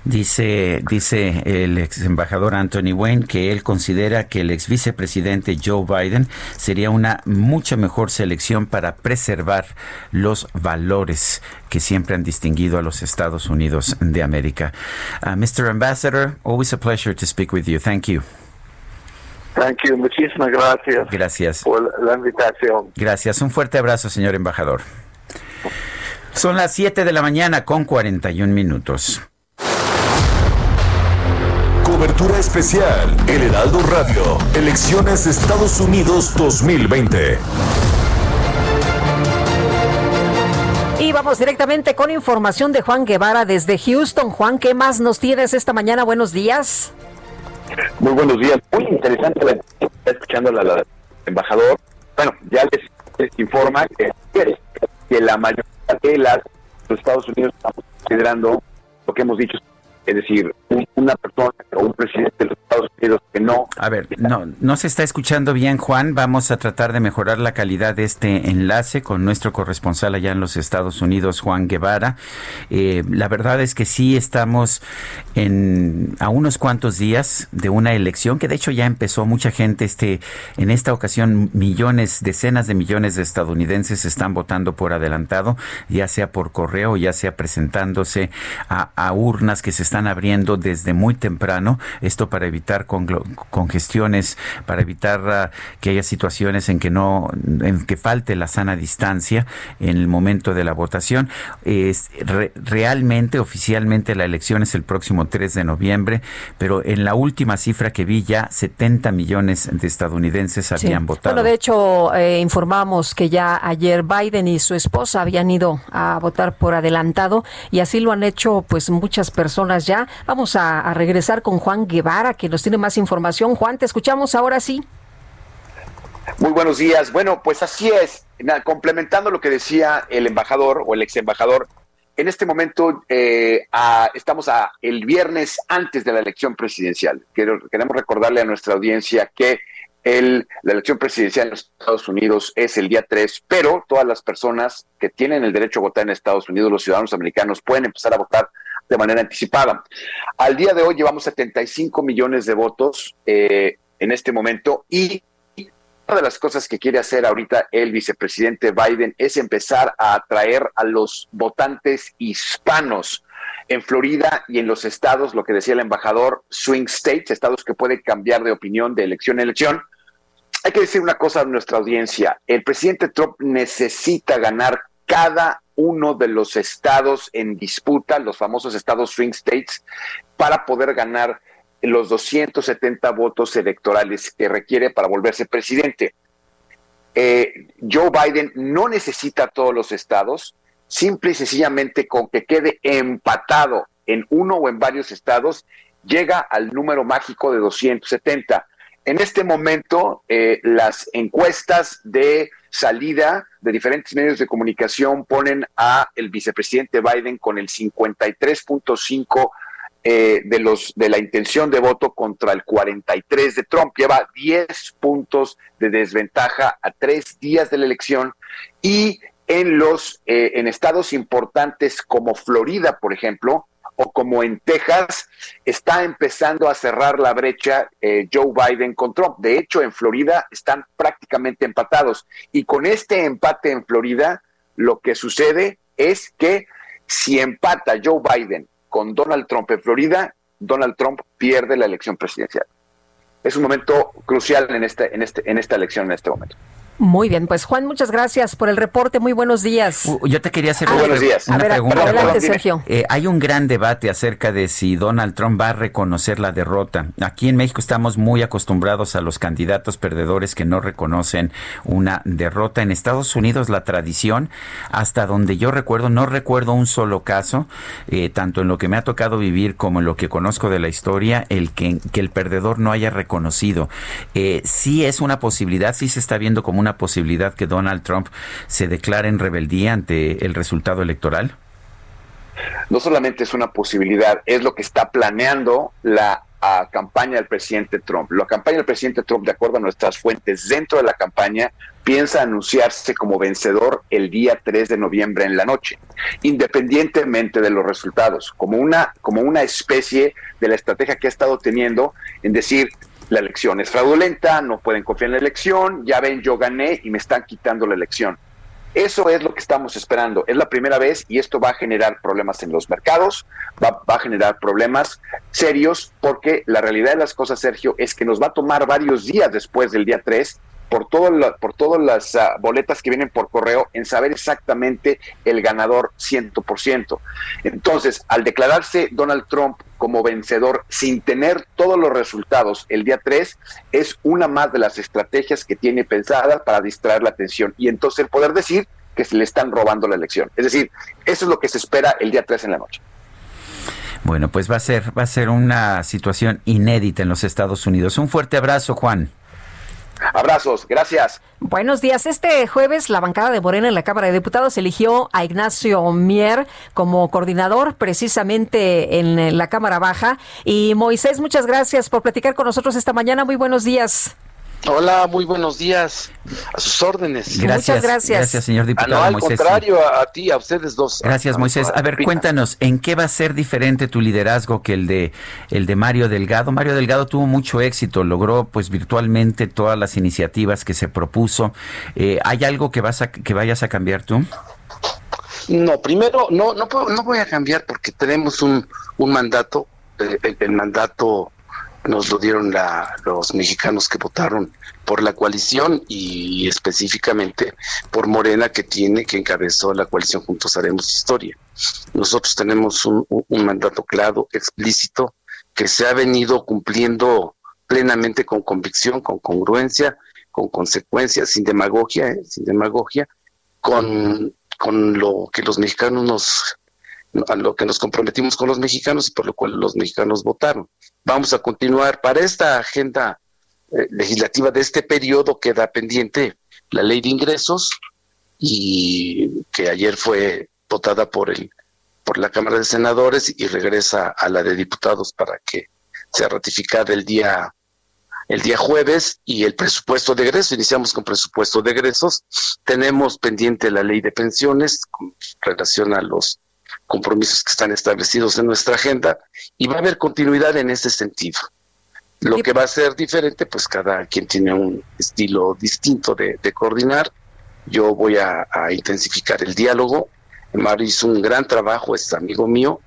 Dice, dice el ex embajador Anthony Wayne que él considera que el ex vicepresidente Joe Biden sería una mucha mejor selección para preservar los valores que siempre han distinguido a los Estados Unidos de América. Uh, Mr. Ambassador, always a pleasure to speak with you. Thank you. Thank you. Muchísimas gracias. Gracias. Por la invitación. Gracias. Un fuerte abrazo, señor embajador. Son las 7 de la mañana con 41 minutos. Cobertura especial, El Heraldo Radio, Elecciones Estados Unidos 2020. Y vamos directamente con información de Juan Guevara desde Houston. Juan, ¿qué más nos tienes esta mañana? Buenos días. Muy buenos días. Muy interesante la escuchando al embajador. Bueno, ya les, informa que, que la mayoría de las los Estados Unidos estamos considerando lo que hemos dicho es decir, una persona o un presidente de los Estados Unidos que no... A ver, no, no se está escuchando bien, Juan. Vamos a tratar de mejorar la calidad de este enlace con nuestro corresponsal allá en los Estados Unidos, Juan Guevara. Eh, la verdad es que sí estamos en, a unos cuantos días de una elección que de hecho ya empezó mucha gente. Este, en esta ocasión, millones, decenas de millones de estadounidenses están votando por adelantado, ya sea por correo, ya sea presentándose a, a urnas que se están están abriendo desde muy temprano, esto para evitar congestiones, para evitar ah, que haya situaciones en que no, en que falte la sana distancia en el momento de la votación. Es, realmente, oficialmente, la elección es el próximo 3 de noviembre, pero en la última cifra que vi ya 70 millones de estadounidenses habían votado. Bueno, de hecho, eh, informamos que ya ayer Biden y su esposa habían ido a votar por adelantado y así lo han hecho pues muchas personas ya. Vamos a, regresar con Juan Guevara, que nos tiene más información. Juan, te escuchamos ahora sí. Muy buenos días. Bueno, pues así es. complementando lo que decía el embajador o el ex embajador, en este momento eh, estamos a el viernes antes de la elección presidencial. queremos recordarle a nuestra audiencia que el, la elección presidencial en Estados Unidos es el día 3, pero todas las personas que tienen el derecho a votar en Estados Unidos, los ciudadanos americanos, pueden empezar a votar de manera anticipada. Al día de hoy llevamos 75 millones de votos eh, en este momento y una de las cosas que quiere hacer ahorita el vicepresidente Biden es empezar a atraer a los votantes hispanos. En Florida y en los estados, lo que decía el embajador, swing states, estados que pueden cambiar de opinión de elección a elección. Hay que decir una cosa a nuestra audiencia. El presidente Trump necesita ganar cada uno de los estados en disputa, los famosos estados swing states, para poder ganar los 270 votos electorales que requiere para volverse presidente. Eh, Joe Biden no necesita todos los estados, simple y sencillamente con que quede empatado en uno o en varios estados, llega al número mágico de 270. En este momento, eh, las encuestas de salida de diferentes medios de comunicación ponen a el vicepresidente Biden con el 53.5 eh, de los de la intención de voto contra el 43 de Trump. Lleva 10 puntos de desventaja a tres días de la elección y en los eh, en estados importantes como Florida, por ejemplo, o como en Texas, está empezando a cerrar la brecha eh, Joe Biden con Trump. De hecho, en Florida están prácticamente empatados. Y con este empate en Florida, lo que sucede es que si empata Joe Biden con Donald Trump en Florida, Donald Trump pierde la elección presidencial. Es un momento crucial en, este, en, este, en esta elección en este momento. Muy bien, pues Juan, muchas gracias por el reporte. Muy buenos días. Yo te quería hacer una, buenos días. una pregunta. Adelante, Sergio. Eh, hay un gran debate acerca de si Donald Trump va a reconocer la derrota. Aquí en México estamos muy acostumbrados a los candidatos perdedores que no reconocen una derrota. En Estados Unidos la tradición, hasta donde yo recuerdo, no recuerdo un solo caso, eh, tanto en lo que me ha tocado vivir como en lo que conozco de la historia, el que, que el perdedor no haya reconocido. Eh, sí es una posibilidad, sí se está viendo como una una posibilidad que Donald Trump se declare en rebeldía ante el resultado electoral? No solamente es una posibilidad, es lo que está planeando la campaña del presidente Trump. La campaña del presidente Trump, de acuerdo a nuestras fuentes dentro de la campaña, piensa anunciarse como vencedor el día 3 de noviembre en la noche, independientemente de los resultados, como una, como una especie de la estrategia que ha estado teniendo en decir, la elección es fraudulenta, no pueden confiar en la elección, ya ven, yo gané y me están quitando la elección. Eso es lo que estamos esperando. Es la primera vez y esto va a generar problemas en los mercados, va, a generar problemas serios porque la realidad de las cosas, Sergio, es que nos va a tomar varios días después del día 3 por, todo por todas las ah, boletas que vienen por correo en saber exactamente el ganador 100%. Entonces, al declararse Donald Trump como vencedor sin tener todos los resultados el día 3, es una más de las estrategias que tiene pensadas para distraer la atención y entonces el poder decir que se le están robando la elección. Es decir, eso es lo que se espera el día 3 en la noche. Bueno, pues va a ser va a ser una situación inédita en los Estados Unidos. Un fuerte abrazo, Juan. Abrazos, gracias. Buenos días. Este jueves la bancada de Morena en la Cámara de Diputados eligió a Ignacio Mier como coordinador precisamente en la Cámara Baja. Y Moisés, muchas gracias por platicar con nosotros esta mañana. Muy buenos días. Hola, muy buenos días. A sus órdenes. Gracias, Muchas gracias. Gracias, señor diputado. Ah, al contrario, a, ti, a ustedes dos. Gracias, Moisés. A ver, cuéntanos, ¿en qué va a ser diferente tu liderazgo que el de el de Mario Delgado? Mario Delgado tuvo mucho éxito, logró pues virtualmente todas las iniciativas que se propuso. Eh, ¿Hay algo que vas a que vayas a cambiar tú? No, primero no no no voy a cambiar porque tenemos un un mandato, eh, el mandato nos lo dieron los mexicanos que votaron por la coalición y específicamente por Morena que tiene, que encabezó la coalición Juntos Haremos Historia. Nosotros tenemos un, mandato claro, explícito, que se ha venido cumpliendo plenamente con convicción, con congruencia, con consecuencias, sin demagogia, ¿eh? sin demagogia, con, con lo que los mexicanos nos a lo que nos comprometimos con los mexicanos y por lo cual los mexicanos votaron. Vamos a continuar. Para esta agenda eh, legislativa de este periodo queda pendiente la ley de ingresos y que ayer fue votada por el por la Cámara de Senadores y regresa a la de diputados para que sea ratificada el día el día jueves y el presupuesto de egresos. Iniciamos con presupuesto de egresos. Tenemos pendiente la ley de pensiones con relación a los compromisos que están establecidos en nuestra agenda y va a haber continuidad en ese sentido. Lo que va a ser diferente, pues cada quien tiene un estilo distinto de, coordinar. Yo voy a, intensificar el diálogo. Mario hizo un gran trabajo, es amigo mío,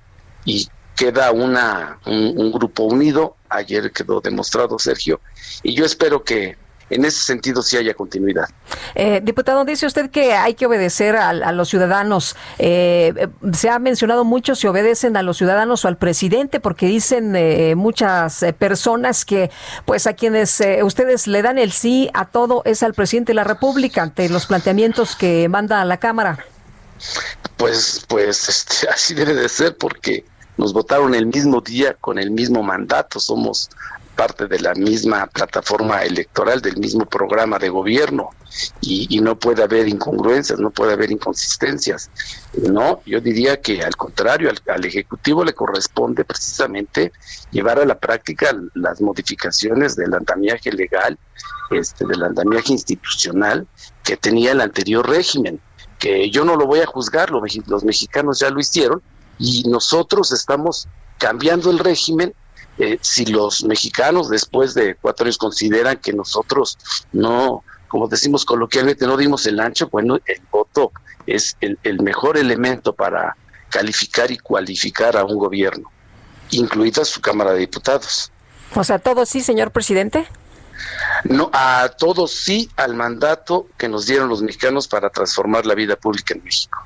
y queda una, un, grupo unido. Ayer quedó demostrado, Sergio, y yo espero que en ese sentido sí haya continuidad. Eh, diputado, dice usted que hay que obedecer a, los ciudadanos. Eh, se ha mencionado mucho si obedecen a los ciudadanos o al presidente, porque dicen eh, muchas personas que, pues, a quienes ustedes le dan el sí a todo es al presidente de la República ante los planteamientos que manda a la Cámara. Pues, pues, este, (laughs) así debe de ser, porque nos votaron el mismo día con el mismo mandato. Somos parte de la misma plataforma electoral, del mismo programa de gobierno y, no puede haber incongruencias, no puede haber inconsistencias. No, yo diría que al contrario, al, Ejecutivo le corresponde precisamente llevar a la práctica las modificaciones del andamiaje legal, este, del andamiaje institucional que tenía el anterior régimen, que yo no lo voy a juzgar, los mexicanos ya lo hicieron y nosotros estamos cambiando el régimen eh, si los mexicanos después de cuatro años consideran que nosotros no, como decimos coloquialmente, no dimos el ancho, bueno, el voto es el, mejor elemento para calificar y cualificar a un gobierno, incluida su Cámara de Diputados. O sea, todos sí, señor presidente. No, a todos sí al mandato que nos dieron los mexicanos para transformar la vida pública en México.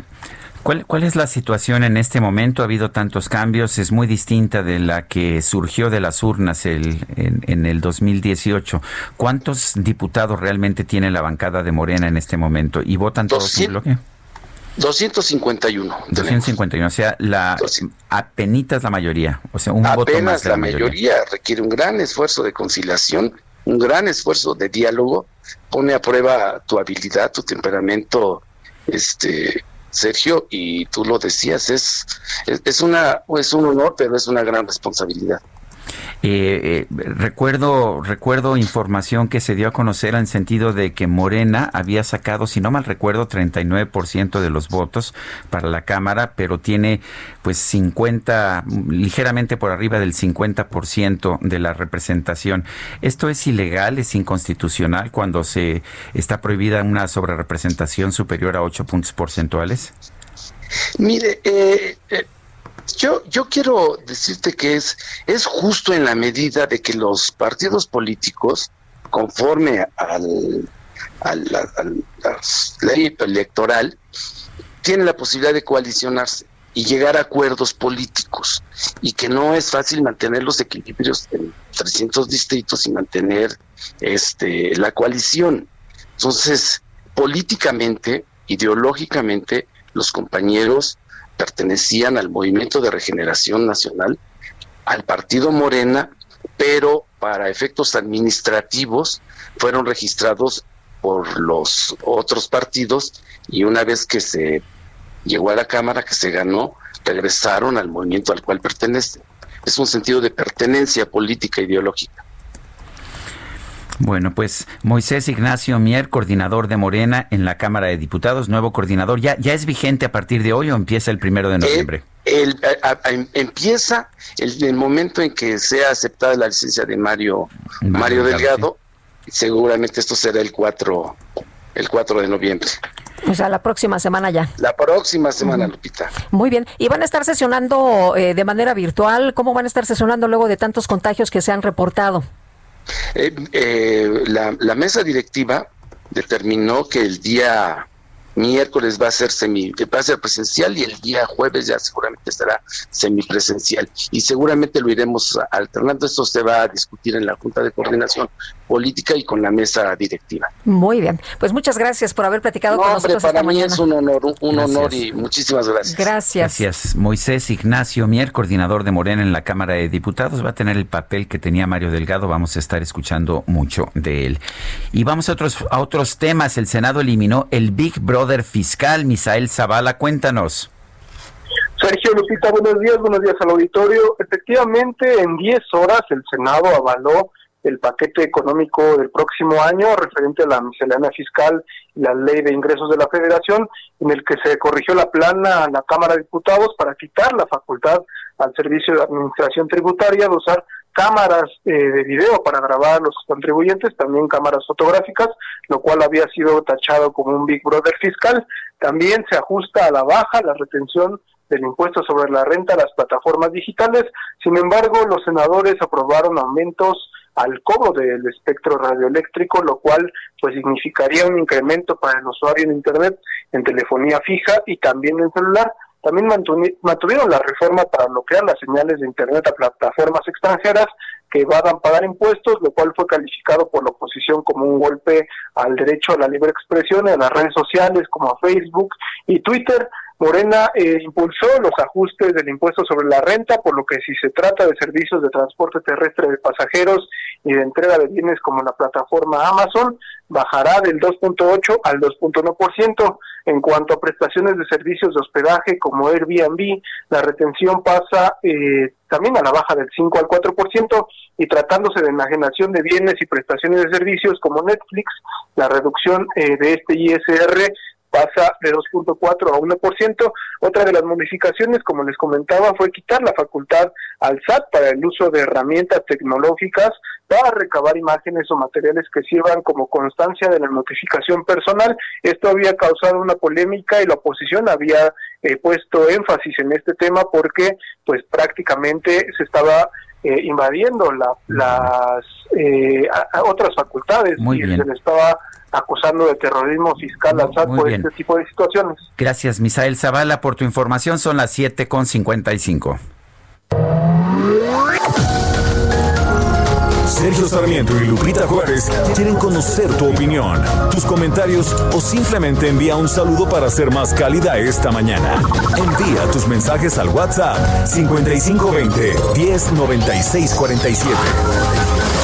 ¿Cuál, es la situación en este momento? Ha habido tantos cambios, es muy distinta de la que surgió de las urnas el, en, el 2018. ¿Cuántos diputados realmente tiene la bancada de Morena en este momento? ¿Y votan todos en bloque? 251. 251, o sea, la apenitas la mayoría, o sea, un voto más la, mayoría. requiere un gran esfuerzo de conciliación, un gran esfuerzo de diálogo, pone a prueba tu habilidad, tu temperamento, este Sergio, y tú lo decías, es, es, una, es un honor, pero es una gran responsabilidad. Eh, eh, recuerdo, recuerdo información que se dio a conocer en sentido de que Morena había sacado, si no mal recuerdo, 39% de los votos para la Cámara, pero tiene pues 50, ligeramente por arriba del 50% de la representación. ¿Esto es ilegal, es inconstitucional cuando se está prohibida una sobrerepresentación superior a 8 puntos porcentuales? Mire, eh, eh yo, yo quiero decirte que es, es justo en la medida de que los partidos políticos, conforme al, a la ley electoral, tienen la posibilidad de coalicionarse y llegar a acuerdos políticos y que no es fácil mantener los equilibrios en 300 distritos y mantener este la coalición. Entonces, políticamente, ideológicamente, los compañeros pertenecían al Movimiento de Regeneración Nacional, al Partido Morena, pero para efectos administrativos fueron registrados por los otros partidos y una vez que se llegó a la Cámara, que se ganó, regresaron al movimiento al cual pertenecen. Es un sentido de pertenencia política e ideológica. Bueno, pues Moisés Ignacio Mier, coordinador de Morena en la Cámara de Diputados, nuevo coordinador, ¿ya, ya es vigente a partir de hoy o empieza el primero de noviembre? El, empieza el, momento en que sea aceptada la licencia de Mario, Mario, Delgado, seguramente esto será el 4, el 4 de noviembre. O sea, la próxima semana ya. La próxima semana, Lupita. Muy bien. ¿Y van a estar sesionando eh, de manera virtual? ¿Cómo van a estar sesionando luego de tantos contagios que se han reportado? Eh, eh, la, la, mesa directiva determinó que el día miércoles va a ser semi, va a ser presencial y el día jueves ya seguramente estará semipresencial y seguramente lo iremos alternando. Esto se va a discutir en la Junta de Coordinación Política y con la mesa directiva. Muy bien, pues muchas gracias por haber platicado con nosotros para mí es un honor, un, honor y muchísimas gracias. Gracias. Gracias. Moisés Ignacio Mier, coordinador de Morena en la Cámara de Diputados, va a tener el papel que tenía Mario Delgado. Vamos a estar escuchando mucho de él. Y vamos a otros, a otros temas. El Senado eliminó el Big Brother Fiscal. Misael Zavala, cuéntanos. Sergio Lupita, buenos días, buenos días al auditorio. Efectivamente, en 10 horas el Senado avaló el paquete económico del próximo año referente a la miscelánea fiscal y la ley de ingresos de la federación, en el que se corrigió la plana a la Cámara de Diputados para quitar la facultad al Servicio de Administración Tributaria de usar cámaras eh, de video para grabar a los contribuyentes, también cámaras fotográficas, lo cual había sido tachado como un Big Brother fiscal. También se ajusta a la baja la retención del impuesto sobre la renta a las plataformas digitales. Sin embargo, los senadores aprobaron aumentos al cobro del espectro radioeléctrico, lo cual pues significaría un incremento para el usuario en Internet, en telefonía fija y también en celular. También mantuvieron la reforma para bloquear las señales de Internet a plataformas extranjeras que van a pagar impuestos, lo cual fue calificado por la oposición como un golpe al derecho a la libre expresión en las redes sociales como Facebook y Twitter. Morena eh, impulsó los ajustes del impuesto sobre la renta, por lo que si se trata de servicios de transporte terrestre de pasajeros y de entrega de bienes como la plataforma Amazon, bajará del 2.8 al 2.1%. En cuanto a prestaciones de servicios de hospedaje como Airbnb, la retención pasa eh, también a la baja del 5 al 4% y tratándose de enajenación de bienes y prestaciones de servicios como Netflix, la reducción eh, de este ISR pasa de 2.4 a 1%. Otra de las modificaciones, como les comentaba, fue quitar la facultad al SAT para el uso de herramientas tecnológicas para recabar imágenes o materiales que sirvan como constancia de la notificación personal. Esto había causado una polémica y la oposición había eh, puesto énfasis en este tema porque pues prácticamente se estaba eh, invadiendo las eh, otras facultades y se le estaba acusando de terrorismo fiscal al SAT por este tipo de situaciones. Gracias, Misael Zavala, por tu información. Son las 7.55. Sergio Sarmiento y Lupita Juárez quieren conocer tu opinión, tus comentarios o simplemente envía un saludo para ser más cálida esta mañana. Envía tus mensajes al WhatsApp 5520 109647.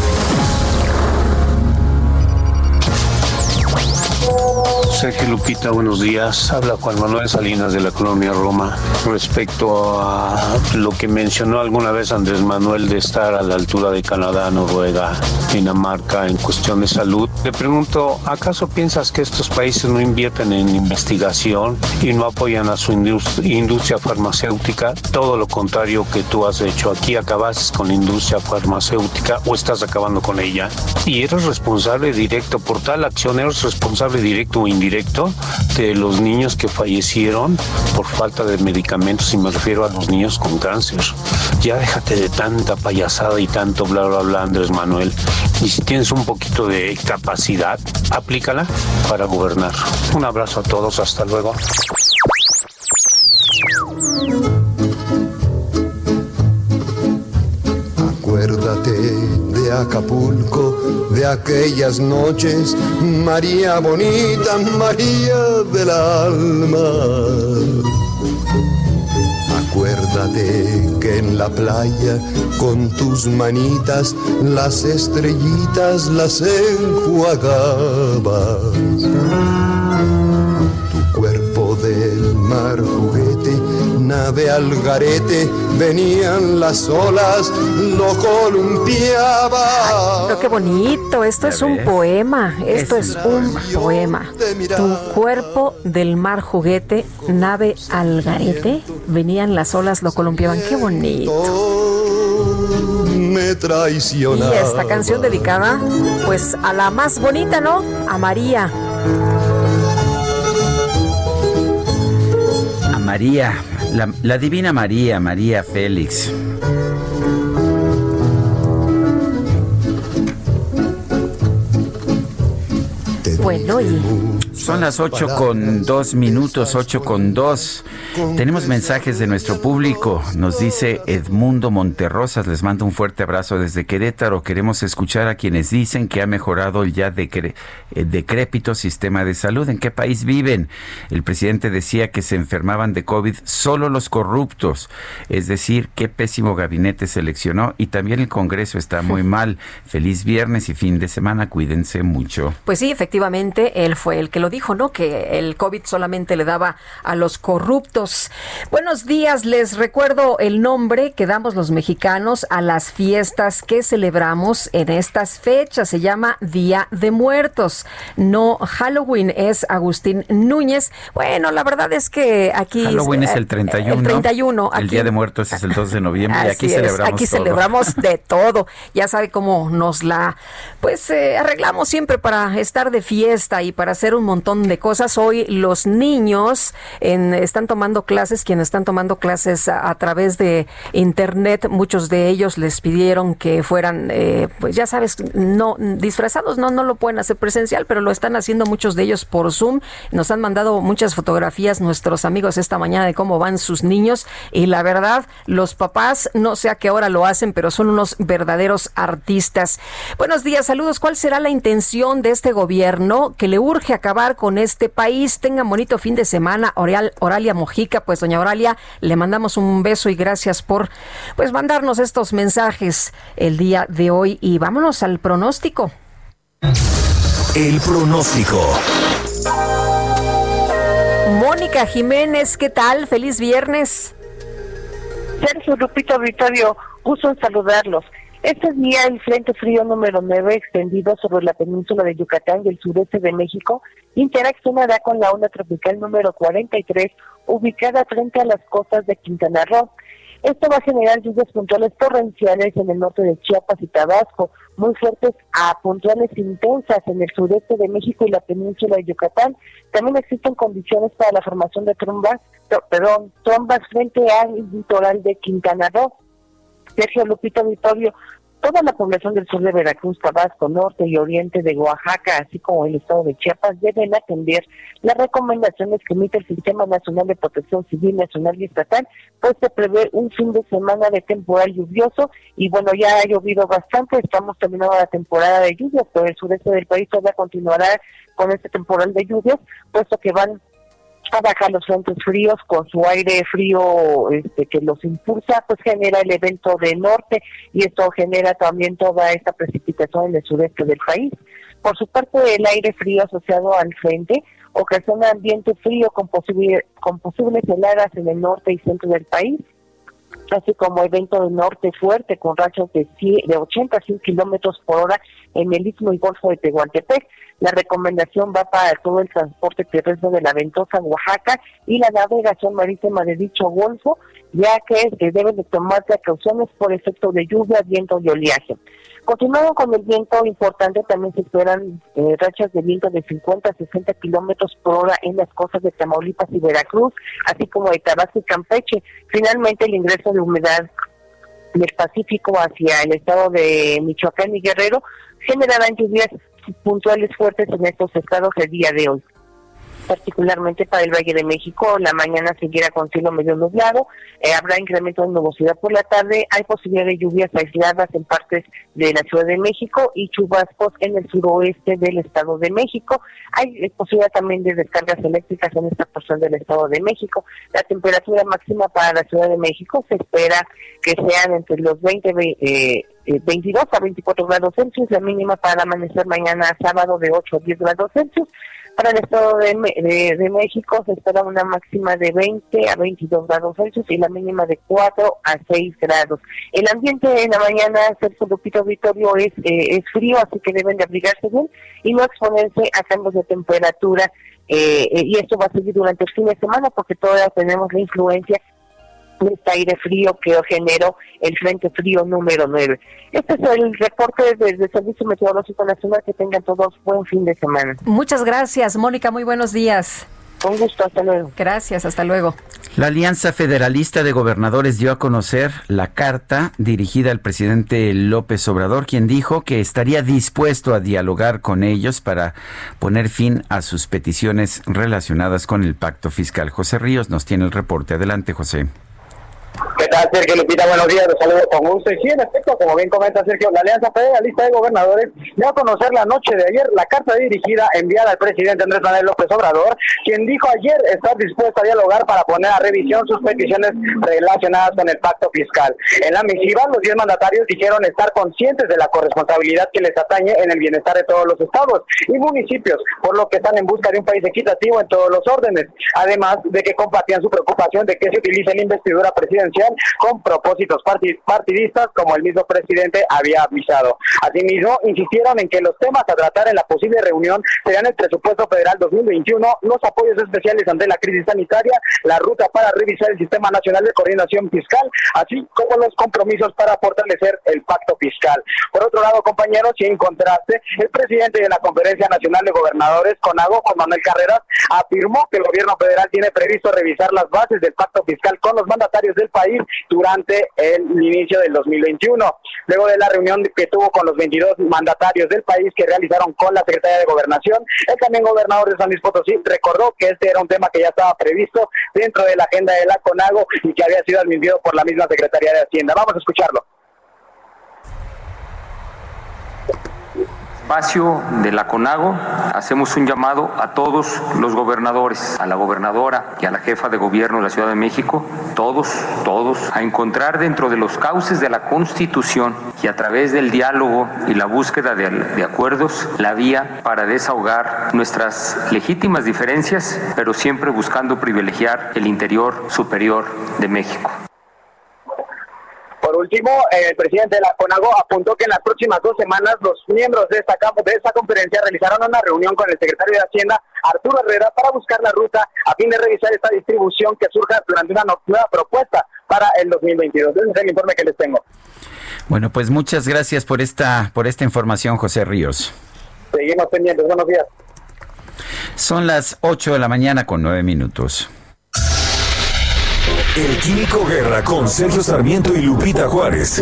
Sergio Lupita, buenos días. Habla Juan Manuel Salinas de la colonia Roma. Respecto a lo que mencionó alguna vez Andrés Manuel de estar a la altura de Canadá, Noruega, Dinamarca en cuestión de salud, le pregunto, ¿acaso piensas que estos países no invierten en investigación y no apoyan a su industria farmacéutica? Todo lo contrario que tú has hecho. Aquí acabas con la industria farmacéutica o estás acabando con ella. Y eres responsable directo por tal acción, eres responsable directo o indirecto directo de los niños que fallecieron por falta de medicamentos y me refiero a los niños con cáncer. Ya déjate de tanta payasada y tanto bla bla bla Andrés Manuel. Y si tienes un poquito de capacidad, aplícala para gobernar. Un abrazo a todos, hasta luego. Acuérdate Acapulco de aquellas noches, María bonita, María del alma. Acuérdate que en la playa con tus manitas las estrellitas las enjuagabas. Al garete, venían las olas, lo columpiaba. pero qué bonito, esto es un poema, esto es, un poema. Tu cuerpo del mar juguete, nave al garete, venían las olas, lo columpiaban, qué bonito. Me traicionaba. Y esta canción dedicada, pues a la más bonita, ¿no? A María. A María, la, Divina María, María Félix. Bueno, y son las 8 con 2 minutos, 8 con 2. Tenemos mensajes de nuestro público. Nos dice Edmundo Monterrosas, les mando un fuerte abrazo desde Querétaro. Queremos escuchar a quienes dicen que ha mejorado el ya eh, decrépito sistema de salud. ¿En qué país viven? El presidente decía que se enfermaban de COVID solo los corruptos. Es decir, qué pésimo gabinete seleccionó y también el Congreso está muy mal. Feliz viernes y fin de semana. Cuídense mucho. Pues sí, efectivamente, él fue el que lo dijo, ¿no? Que el COVID solamente le daba a los corruptos. Buenos días, les recuerdo el nombre que damos los mexicanos a las fiestas que celebramos en estas fechas. Se llama Día de Muertos. No Halloween, es Agustín Núñez. Bueno, la verdad es que aquí... Halloween es el 31. El 31. el Día de Muertos es el 2 de noviembre y aquí celebramos Aquí celebramos (laughs) de todo. Ya sabe cómo nos la... Pues eh, arreglamos siempre para estar de fiesta y para hacer un montón de cosas. Hoy los niños están tomando clases, quienes están tomando clases a, través de internet, muchos de ellos les pidieron que fueran, eh, pues ya sabes, no disfrazados, no, no lo pueden hacer presencial, pero lo están haciendo muchos de ellos por Zoom. Nos han mandado muchas fotografías nuestros amigos esta mañana de cómo van sus niños y la verdad, los papás, no sé a qué hora lo hacen, pero son unos verdaderos artistas. Buenos días, saludos. ¿Cuál será la intención de este gobierno que le urge acabar con este país? Tengan bonito fin de semana. Oral, Oralia Mojica, pues doña Oralia, le mandamos un beso y gracias por pues mandarnos estos mensajes el día de hoy y vámonos al pronóstico. El pronóstico. Mónica Jiménez, ¿qué tal? Feliz viernes. Sergio Lupito Vittorio, gusto en saludarlos. Este día el Frente Frío número 9, extendido sobre la península de Yucatán y el sureste de México, interaccionará con la onda tropical número 43, ubicada frente a las costas de Quintana Roo. Esto va a generar lluvias puntuales torrenciales en el norte de Chiapas y Tabasco, muy fuertes a puntuales intensas en el sureste de México y la península de Yucatán. También existen condiciones para la formación de trombas, perdón, trombas frente al litoral de Quintana Roo. Sergio Lupito Vitorio, toda la población del sur de Veracruz, Tabasco, norte y oriente de Oaxaca, así como el estado de Chiapas, deben atender las recomendaciones que emite el Sistema Nacional de Protección Civil Nacional y Estatal, pues se prevé un fin de semana de temporal lluvioso y bueno, ya ha llovido bastante, estamos terminando la temporada de lluvias, pero el sureste del país todavía continuará con este temporal de lluvias, puesto que van a bajar los frentes fríos con su aire frío este, que los impulsa, pues genera el evento de norte y esto genera también toda esta precipitación en el sureste del país. Por su parte, el aire frío asociado al frente ocasiona ambiente frío con, con posibles heladas en el norte y centro del país, así como evento de norte fuerte con rachas de, de 80 a 100 kilómetros por hora en el Istmo y Golfo de Tehuantepec. La recomendación va para todo el transporte terrestre de la Ventosa Oaxaca y la navegación marítima de dicho golfo, ya que deben de tomar precauciones por efecto de lluvia, viento y oleaje. Continuando con el viento importante, también se esperan eh, rachas de viento de 50 a 60 kilómetros por hora en las costas de Tamaulipas y Veracruz, así como de Tabasco y Campeche. Finalmente, el ingreso de humedad del Pacífico hacia el estado de Michoacán y Guerrero generarán lluvias puntuales fuertes en estos estados el día de hoy particularmente para el Valle de México. La mañana seguirá con cielo medio nublado, eh, habrá incremento de nubosidad por la tarde, hay posibilidad de lluvias aisladas en partes de la Ciudad de México y chubascos en el suroeste del Estado de México. Hay eh, posibilidad también de descargas eléctricas en esta porción del Estado de México. La temperatura máxima para la Ciudad de México se espera que sean entre los 20 eh, 22 a 24 grados Celsius, la mínima para amanecer mañana sábado de 8 a 10 grados Celsius. Para el Estado de, de, México se espera una máxima de 20 a 22 grados Celsius y la mínima de 4 a 6 grados. El ambiente en la mañana, Sergio Lupito Vitorio, es, eh, es frío, así que deben de abrigarse bien y no exponerse a cambios de temperatura. Eh, eh, y esto va a seguir durante el fin de semana porque todavía tenemos la influencia este aire frío que generó el Frente Frío número 9. Este es el reporte desde el Servicio Meteorológico Nacional. Que tengan todos buen fin de semana. Muchas gracias, Mónica. Muy buenos días. Un gusto, hasta luego. Gracias, hasta luego. La Alianza Federalista de Gobernadores dio a conocer la carta dirigida al presidente López Obrador, quien dijo que estaría dispuesto a dialogar con ellos para poner fin a sus peticiones relacionadas con el pacto fiscal. José Ríos nos tiene el reporte. Adelante, José. ¿Qué tal? Sergio Lupita? Buenos días, los saludo con gusto. Y sí, en efecto, como bien comenta Sergio, la Alianza Federalista de Gobernadores dio a conocer la noche de ayer la carta dirigida enviada al presidente Andrés Manuel López Obrador, quien dijo ayer estar dispuesto a dialogar para poner a revisión sus peticiones relacionadas con el pacto fiscal. En la misiva, los diez mandatarios dijeron estar conscientes de la corresponsabilidad que les atañe en el bienestar de todos los estados y municipios, por lo que están en busca de un país equitativo en todos los órdenes, además de que compartían su preocupación de que se utilice la investidura presidencial con propósitos partidistas, como el mismo presidente había avisado. Asimismo, insistieron en que los temas a tratar en la posible reunión serían el presupuesto federal 2021, los apoyos especiales ante la crisis sanitaria, la ruta para revisar el Sistema Nacional de Coordinación Fiscal, así como los compromisos para fortalecer el pacto fiscal. Por otro lado, compañeros, y en contraste, el presidente de la Conferencia Nacional de Gobernadores, CONAGO, Juan Manuel Carreras, afirmó que el gobierno federal tiene previsto revisar las bases del pacto fiscal con los mandatarios del país durante el inicio del 2021. Luego de la reunión que tuvo con los 22 mandatarios del país que realizaron con la Secretaría de Gobernación, el también gobernador de San Luis Potosí recordó que este era un tema que ya estaba previsto dentro de la agenda de la CONAGO y que había sido admitido por la misma Secretaría de Hacienda. Vamos a escucharlo. Espacio de la CONAGO hacemos un llamado a todos los gobernadores, a la gobernadora y a la jefa de gobierno de la Ciudad de México, todos, todos, a encontrar dentro de los cauces de la Constitución y a través del diálogo y la búsqueda de, de acuerdos la vía para desahogar nuestras legítimas diferencias, pero siempre buscando privilegiar el interior superior de México. Por último, el presidente de la CONAGO apuntó que en las próximas dos semanas los miembros de esta, de esta conferencia realizaron una reunión con el secretario de Hacienda, Arturo Herrera, para buscar la ruta a fin de revisar esta distribución que surja durante una nueva propuesta para el 2022. Ese es el informe que les tengo. Bueno, pues muchas gracias por esta, por esta información, José Ríos. Seguimos pendientes. Buenos días. Son las 8 de la mañana con 9 minutos. El Químico Guerra con Sergio Sarmiento y Lupita Juárez.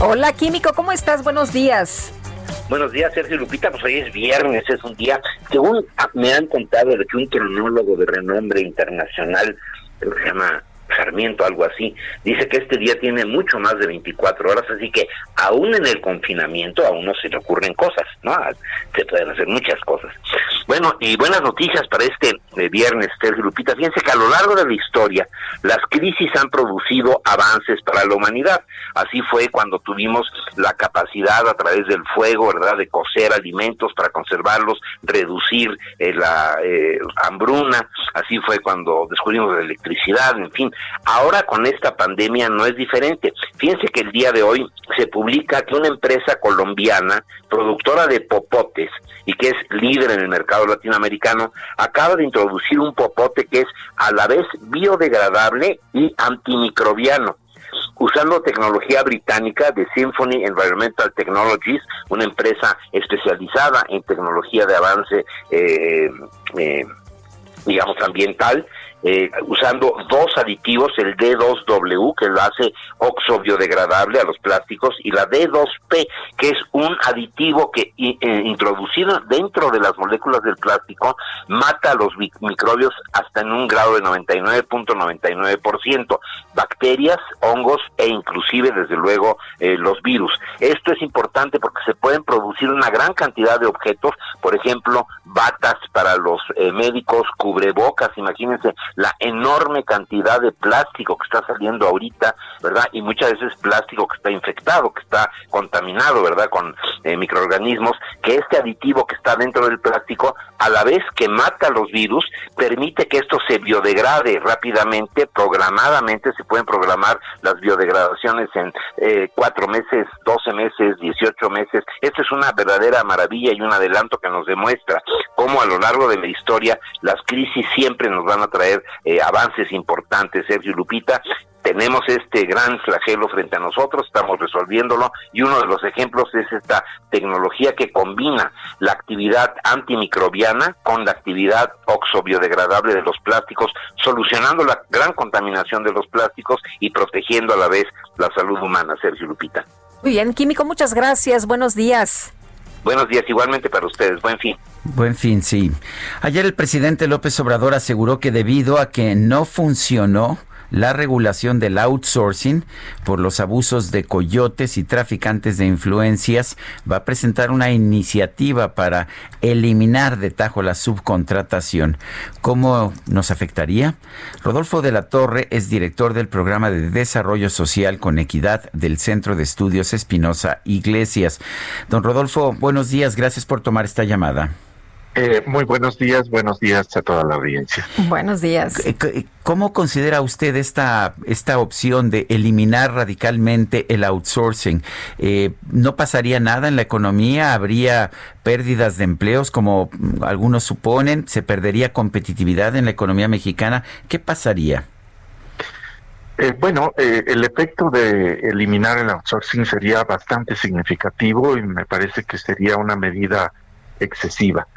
Hola Químico, ¿cómo estás? Buenos días. Buenos días, Sergio Lupita. Pues hoy es viernes, es un día, según me han contado de que un cronólogo de renombre internacional, que se llama Sarmiento, algo así, dice que este día tiene mucho más de 24 horas, así que aún en el confinamiento a uno se le ocurren cosas, ¿no? Se pueden hacer muchas cosas. Bueno, y buenas noticias para este eh, viernes, Sergio Lupita. Fíjense que a lo largo de la historia, las crisis han producido avances para la humanidad. Así fue cuando tuvimos la capacidad a través del fuego, ¿verdad?, de cocer alimentos para conservarlos, reducir eh, la eh, hambruna. Así fue cuando descubrimos la electricidad, en fin, Ahora con esta pandemia no es diferente. Fíjense que el día de hoy se publica que una empresa colombiana, productora de popotes y que es líder en el mercado latinoamericano, acaba de introducir un popote que es a la vez biodegradable y antimicrobiano usando tecnología británica de Symphony Environmental Technologies, una empresa especializada en tecnología de avance, eh, eh, digamos, ambiental, eh, usando dos aditivos, el D2W, que lo hace oxo biodegradable a los plásticos, y la D2P, que es un aditivo que eh, introducido dentro de las moléculas del plástico mata a los microbios hasta en un grado de 99.99%, bacterias, hongos e inclusive, desde luego, eh, los virus. Esto es importante porque se pueden producir una gran cantidad de objetos, por ejemplo, batas para los médicos, cubrebocas, imagínense, la enorme cantidad de plástico que está saliendo ahorita, ¿verdad? Y muchas veces plástico que está infectado, que está contaminado, ¿verdad? Con eh, microorganismos, que este aditivo que está dentro del plástico, a la vez que mata los virus, permite que esto se biodegrade rápidamente, programadamente, se pueden programar las biodegradaciones en eh, cuatro meses, doce meses, dieciocho meses. Esto es una verdadera maravilla y un adelanto que nos demuestra cómo a lo largo de la historia las crisis siempre nos van a traer eh, avances importantes, Sergio Lupita. Tenemos este gran flagelo frente a nosotros, estamos resolviéndolo y uno de los ejemplos es esta tecnología que combina la actividad antimicrobiana con la actividad oxobiodegradable de los plásticos, solucionando la gran contaminación de los plásticos y protegiendo a la vez la salud humana, Sergio Lupita. Muy bien, Químico, muchas gracias. Buenos días. Buenos días, igualmente para ustedes. Buen fin. Buen fin, sí. Ayer el presidente López Obrador aseguró que debido a que no funcionó la regulación del outsourcing por los abusos de coyotes y traficantes de influencias. Va a presentar una iniciativa para eliminar de tajo la subcontratación. ¿Cómo nos afectaría? Rodolfo de la Torre es director del programa de desarrollo social con equidad del Centro de Estudios Espinosa Iglesias. Don Rodolfo, buenos días. Gracias por tomar esta llamada. Eh, muy buenos días, buenos días a toda la audiencia. Buenos días. ¿Cómo considera usted esta, esta opción de eliminar radicalmente el outsourcing? Eh, ¿No pasaría nada en la economía? ¿Habría pérdidas de empleos como algunos suponen? ¿Se perdería competitividad en la economía mexicana? ¿Qué pasaría? Eh, bueno, el efecto de eliminar el outsourcing sería bastante significativo y me parece que sería una medida excesiva.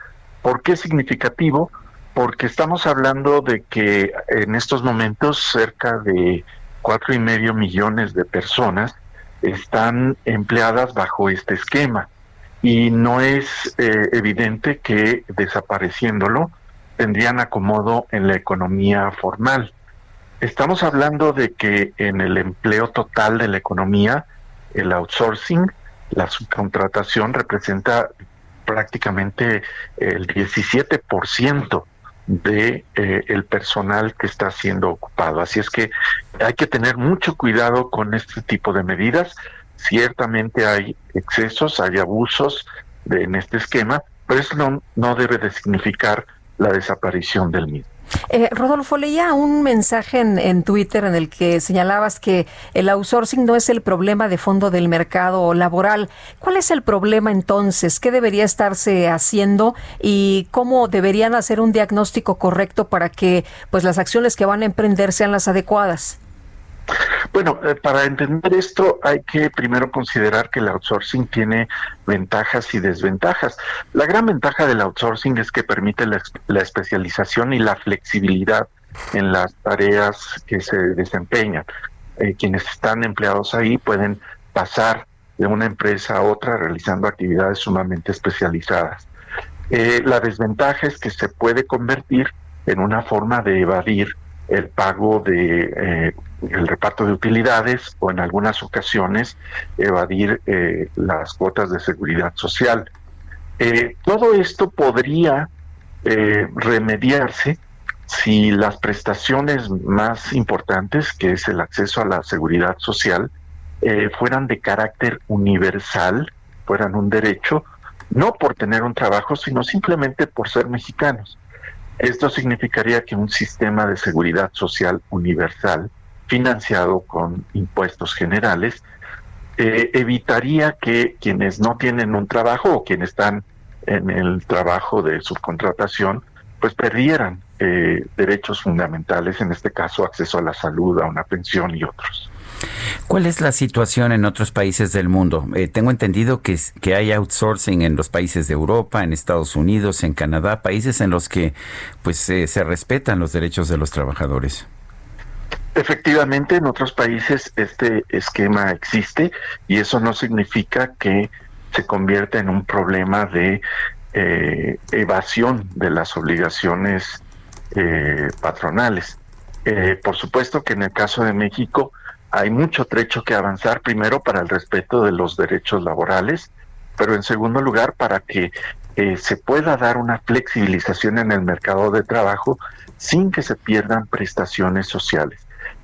¿Por qué significativo? Porque estamos hablando de que en estos momentos cerca de cuatro y medio millones de personas están empleadas bajo este esquema y no es eh, evidente que desapareciéndolo tendrían acomodo en la economía formal. Estamos hablando de que en el empleo total de la economía, el outsourcing, la subcontratación representa prácticamente el 17% de eh, el personal que está siendo ocupado. Así es que hay que tener mucho cuidado con este tipo de medidas. Ciertamente hay excesos, hay abusos de, en este esquema, pero eso no, no debe de significar la desaparición del mismo. Eh, Rodolfo, leía un mensaje en, Twitter en el que señalabas que el outsourcing no es el problema de fondo del mercado laboral. ¿Cuál es el problema entonces? ¿Qué debería estarse haciendo y cómo deberían hacer un diagnóstico correcto para que pues las acciones que van a emprender sean las adecuadas? Bueno, eh, para entender esto hay que primero considerar que el outsourcing tiene ventajas y desventajas. La gran ventaja del outsourcing es que permite la, especialización y la flexibilidad en las tareas que se desempeñan. Eh, quienes están empleados ahí pueden pasar de una empresa a otra realizando actividades sumamente especializadas. Eh, la desventaja es que se puede convertir en una forma de evadir el pago de el reparto de utilidades o en algunas ocasiones evadir eh, las cuotas de seguridad social. Eh, todo esto podría eh, remediarse si las prestaciones más importantes, que es el acceso a la seguridad social, fueran de carácter universal, fueran un derecho, no por tener un trabajo, sino simplemente por ser mexicanos. Esto significaría que un sistema de seguridad social universal financiado con impuestos generales, eh, evitaría que quienes no tienen un trabajo o quienes están en el trabajo de subcontratación, pues perdieran eh, derechos fundamentales, en este caso acceso a la salud, a una pensión y otros. ¿Cuál es la situación en otros países del mundo? Eh, tengo entendido que, que hay outsourcing en los países de Europa, en Estados Unidos, en Canadá, países en los que pues se respetan los derechos de los trabajadores. Efectivamente, en otros países este esquema existe y eso no significa que se convierta en un problema de eh, evasión de las obligaciones eh, patronales. Eh, por supuesto que en el caso de México hay mucho trecho que avanzar, primero para el respeto de los derechos laborales, pero en segundo lugar para que se pueda dar una flexibilización en el mercado de trabajo sin que se pierdan prestaciones sociales.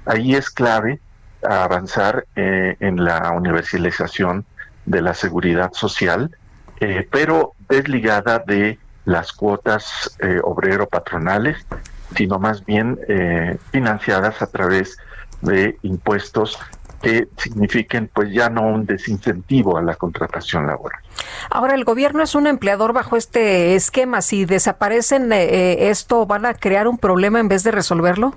Ahí es clave avanzar eh, en la universalización de la seguridad social, eh, pero desligada de las cuotas eh, obrero-patronales, sino más bien financiadas a través de impuestos que signifiquen pues ya no un desincentivo a la contratación laboral. Ahora, el gobierno es un empleador bajo este esquema. Si desaparecen esto, ¿van a crear un problema en vez de resolverlo?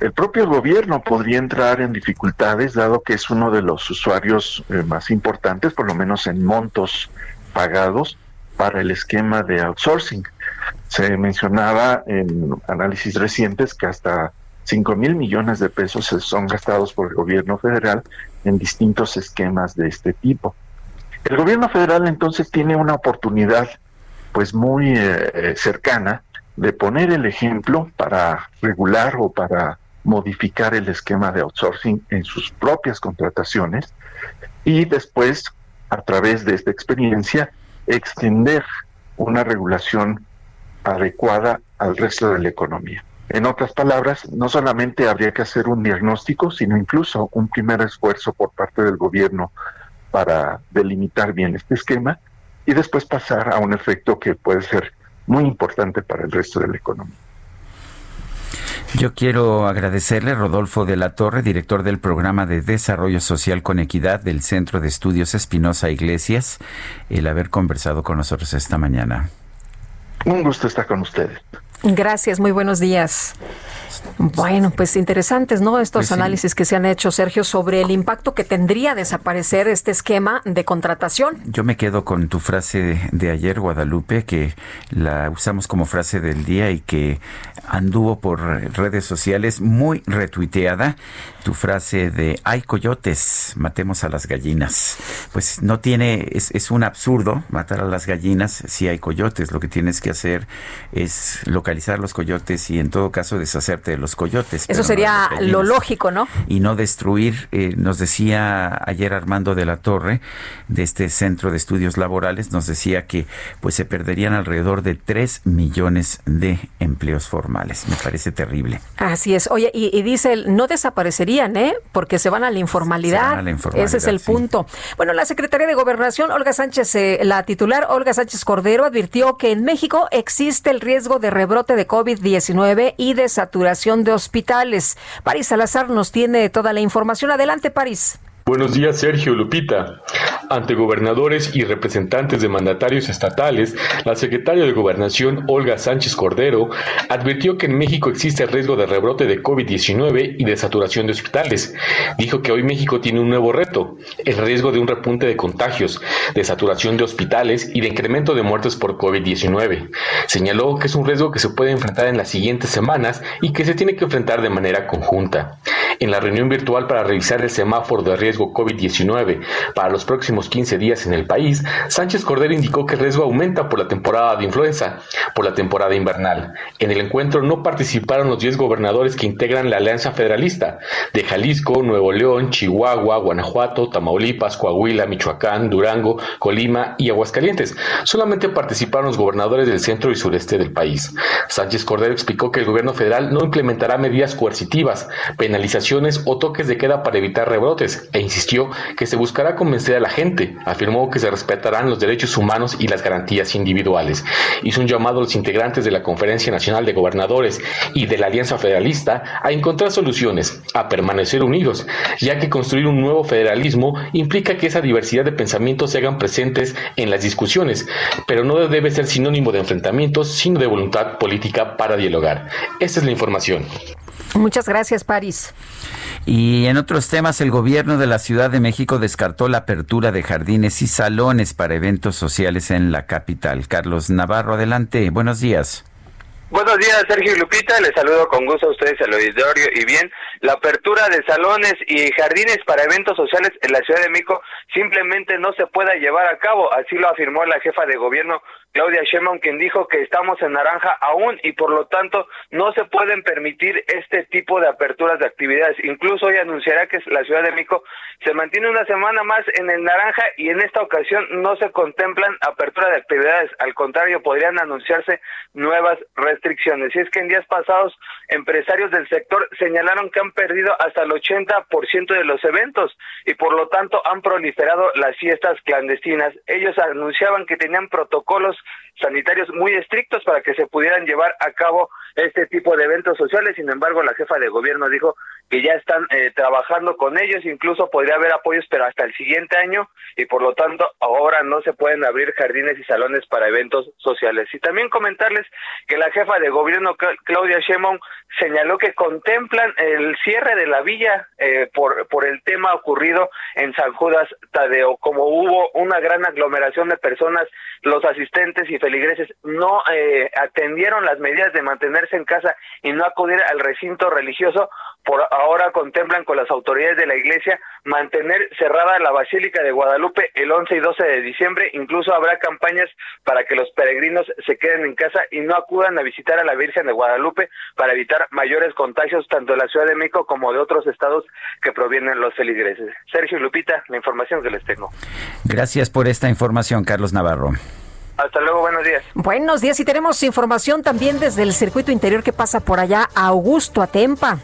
El propio gobierno podría entrar en dificultades, dado que es uno de los usuarios eh, más importantes, por lo menos en montos pagados para el esquema de outsourcing. Se mencionaba en análisis recientes que hasta 5 mil millones de pesos son gastados por el gobierno federal en distintos esquemas de este tipo. El gobierno federal entonces tiene una oportunidad pues muy eh, cercana de poner el ejemplo para regular o para modificar el esquema de outsourcing en sus propias contrataciones y después, a través de esta experiencia, extender una regulación adecuada al resto de la economía. En otras palabras, no solamente habría que hacer un diagnóstico, sino incluso un primer esfuerzo por parte del gobierno para delimitar bien este esquema y después pasar a un efecto que puede ser muy importante para el resto de la economía. Yo quiero agradecerle Rodolfo de la Torre, director del programa de Desarrollo Social con Equidad del Centro de Estudios Espinosa Iglesias, el haber conversado con nosotros esta mañana. Un gusto estar con ustedes. Gracias, muy buenos días. Bueno, pues interesantes, ¿no? Estos pues análisis que se han hecho, Sergio, sobre el impacto que tendría desaparecer este esquema de contratación. Yo me quedo con tu frase de ayer, Guadalupe, que la usamos como frase del día y que anduvo por redes sociales muy retuiteada. Tu frase de hay coyotes, matemos a las gallinas. Pues no tiene, es, es un absurdo matar a las gallinas si hay coyotes. Lo que tienes que hacer es localizar los coyotes y en todo caso deshacerte de los coyotes. Eso sería lo lógico, ¿no? Y no destruir, eh, nos decía ayer Armando de la Torre, de este Centro de Estudios Laborales, nos decía que pues se perderían alrededor de 3 millones de empleos formales. Me parece terrible. Así es. Oye, y, dice, no desaparecerían, ¿eh? Porque se van a la informalidad. Ese es el punto. Bueno, la Secretaría de Gobernación, Olga Sánchez, eh, la titular Olga Sánchez Cordero, advirtió que en México existe el riesgo de rebrote de COVID-19 y de saturación de hospitales. París Salazar nos tiene toda la información. Adelante, París. Buenos días, Sergio Lupita. Ante gobernadores y representantes de mandatarios estatales, la secretaria de Gobernación, Olga Sánchez Cordero, advirtió que en México existe el riesgo de rebrote de COVID-19 y de saturación de hospitales. Dijo que hoy México tiene un nuevo reto, el riesgo de un repunte de contagios, de saturación de hospitales y de incremento de muertes por COVID-19. Señaló que es un riesgo que se puede enfrentar en las siguientes semanas y que se tiene que enfrentar de manera conjunta. En la reunión virtual para revisar el semáforo de riesgo COVID-19 para los próximos 15 días en el país, Sánchez Cordero indicó que el riesgo aumenta por la temporada de influenza, por la temporada invernal. En el encuentro no participaron los 10 gobernadores que integran la Alianza Federalista de Jalisco, Nuevo León, Chihuahua, Guanajuato, Tamaulipas, Coahuila, Michoacán, Durango, Colima y Aguascalientes. Solamente participaron los gobernadores del centro y sureste del país. Sánchez Cordero explicó que el gobierno federal no implementará medidas coercitivas, penalizaciones o toques de queda para evitar rebrotes e insistió que se buscará convencer a la gente. Afirmó que se respetarán los derechos humanos y las garantías individuales. Hizo un llamado a los integrantes de la Conferencia Nacional de Gobernadores y de la Alianza Federalista a encontrar soluciones, a permanecer unidos, ya que construir un nuevo federalismo implica que esa diversidad de pensamientos se hagan presentes en las discusiones, pero no debe ser sinónimo de enfrentamientos, sino de voluntad política para dialogar. Esta es la información. Muchas gracias, París. Y en otros temas, el gobierno de la Ciudad de México descartó la apertura de jardines y salones para eventos sociales en la capital. Carlos Navarro, adelante. Buenos días. Buenos días, Sergio Lupita. Les saludo con gusto a ustedes al auditorio. Y bien, la apertura de salones y jardines para eventos sociales en la Ciudad de México simplemente no se pueda llevar a cabo. Así lo afirmó la jefa de gobierno, Claudia Sheinbaum, quien dijo que estamos en naranja aún y por lo tanto no se pueden permitir este tipo de aperturas de actividades. Incluso hoy anunciará que la Ciudad de México se mantiene una semana más en el naranja y en esta ocasión no se contemplan apertura de actividades. Al contrario, podrían anunciarse nuevas restricciones. Y es que en días pasados, empresarios del sector señalaron que han perdido hasta el 80% de los eventos y por lo tanto han proliferado las fiestas clandestinas. Ellos anunciaban que tenían protocolos sanitarios muy estrictos para que se pudieran llevar a cabo este tipo de eventos sociales. Sin embargo, la jefa de gobierno dijo que ya están eh, trabajando con ellos, incluso podría haber apoyos, pero hasta el siguiente año, y por lo tanto ahora no se pueden abrir jardines y salones para eventos sociales. Y también comentarles que la jefa de gobierno, Claudia Sheinbaum, señaló que contemplan el cierre de la villa eh, por, por el tema ocurrido en San Judas Tadeo. Como hubo una gran aglomeración de personas, los asistentes y feligreses no eh, atendieron las medidas de mantenerse en casa y no acudir al recinto religioso, por ahora contemplan con las autoridades de la iglesia mantener cerrada la Basílica de Guadalupe el 11 y 12 de diciembre. Incluso habrá campañas para que los peregrinos se queden en casa y no acudan a visitar a la Virgen de Guadalupe para evitar mayores contagios tanto de la Ciudad de México como de otros estados que provienen los feligreses. Sergio Lupita, la información que les tengo. Gracias por esta información, Carlos Navarro. Hasta luego, buenos días. Buenos días y tenemos información también desde el circuito interior que pasa por allá, Augusto Atempa.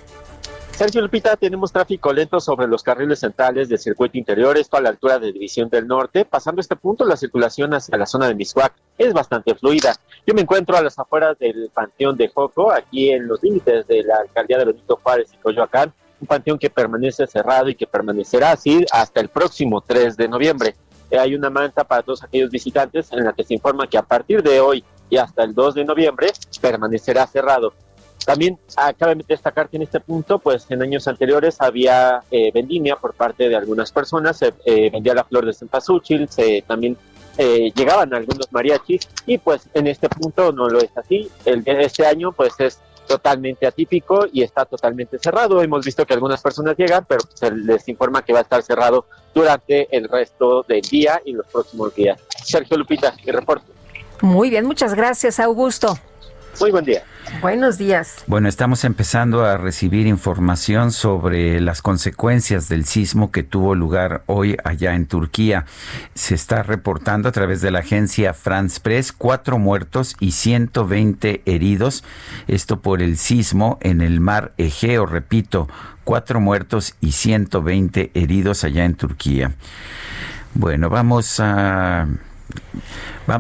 Sergio Lupita, tenemos tráfico lento sobre los carriles centrales del circuito interior, esto a la altura de División del Norte. Pasando este punto, la circulación hacia la zona de Miscuac es bastante fluida. Yo me encuentro a las afueras del Panteón de Joco, aquí en los límites de la alcaldía de Benito Juárez y Coyoacán, un panteón que permanece cerrado y que permanecerá así hasta el próximo 3 de noviembre. Eh, hay una manta para todos aquellos visitantes en la que se informa que a partir de hoy y hasta el 2 de noviembre permanecerá cerrado. También de destacar que en este punto, pues en años anteriores había eh, vendimia por parte de algunas personas, se eh, vendía la flor de cempasúchil, se también eh, llegaban algunos mariachis y pues en este punto no lo es así. El este año pues es totalmente atípico y está totalmente cerrado. Hemos visto que algunas personas llegan, pero se les informa que va a estar cerrado durante el resto del día y los próximos días. Sergio Lupita, mi reporte. Muy bien, muchas gracias, Augusto. Muy buen día. Buenos días. Bueno, estamos empezando a recibir información sobre las consecuencias del sismo que tuvo lugar hoy allá en Turquía. Se está reportando a través de la agencia France Press cuatro muertos y 120 heridos. Esto por el sismo en el mar Egeo, repito, cuatro muertos y 120 heridos allá en Turquía. Bueno, vamos a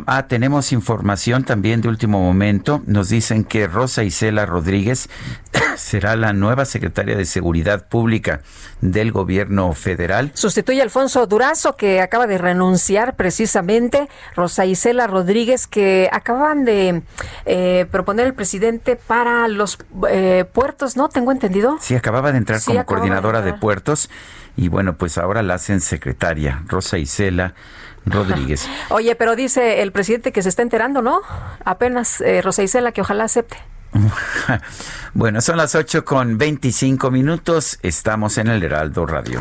Ah, tenemos información también de último momento. Nos dicen que Rosa Isela Rodríguez (coughs) será la nueva secretaria de Seguridad Pública del gobierno federal. Sustituye a Alfonso Durazo, que acaba de renunciar precisamente. Rosa Isela Rodríguez, que acaban de eh, proponer el presidente para los eh, puertos, ¿no? Tengo entendido. Sí, acababa de entrar como coordinadora de, de puertos y bueno, pues ahora la hacen secretaria. Rosa Isela Rodríguez. (laughs) Oye, pero dice el presidente que se está enterando, ¿no? Apenas eh, Rosa Isela que ojalá acepte. (laughs) bueno, son las 8 con 25 minutos. Estamos en el Heraldo Radio.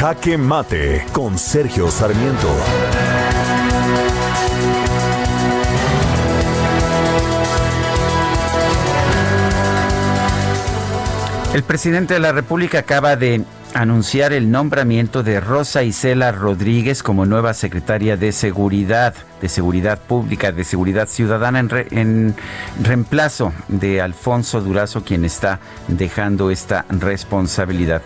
Jaque Mate con Sergio Sarmiento. El presidente de la República acaba de anunciar el nombramiento de Rosa Isela Rodríguez como nueva secretaria de Seguridad, de Seguridad Pública, de Seguridad Ciudadana, en, en, reemplazo de Alfonso Durazo, quien está dejando esta responsabilidad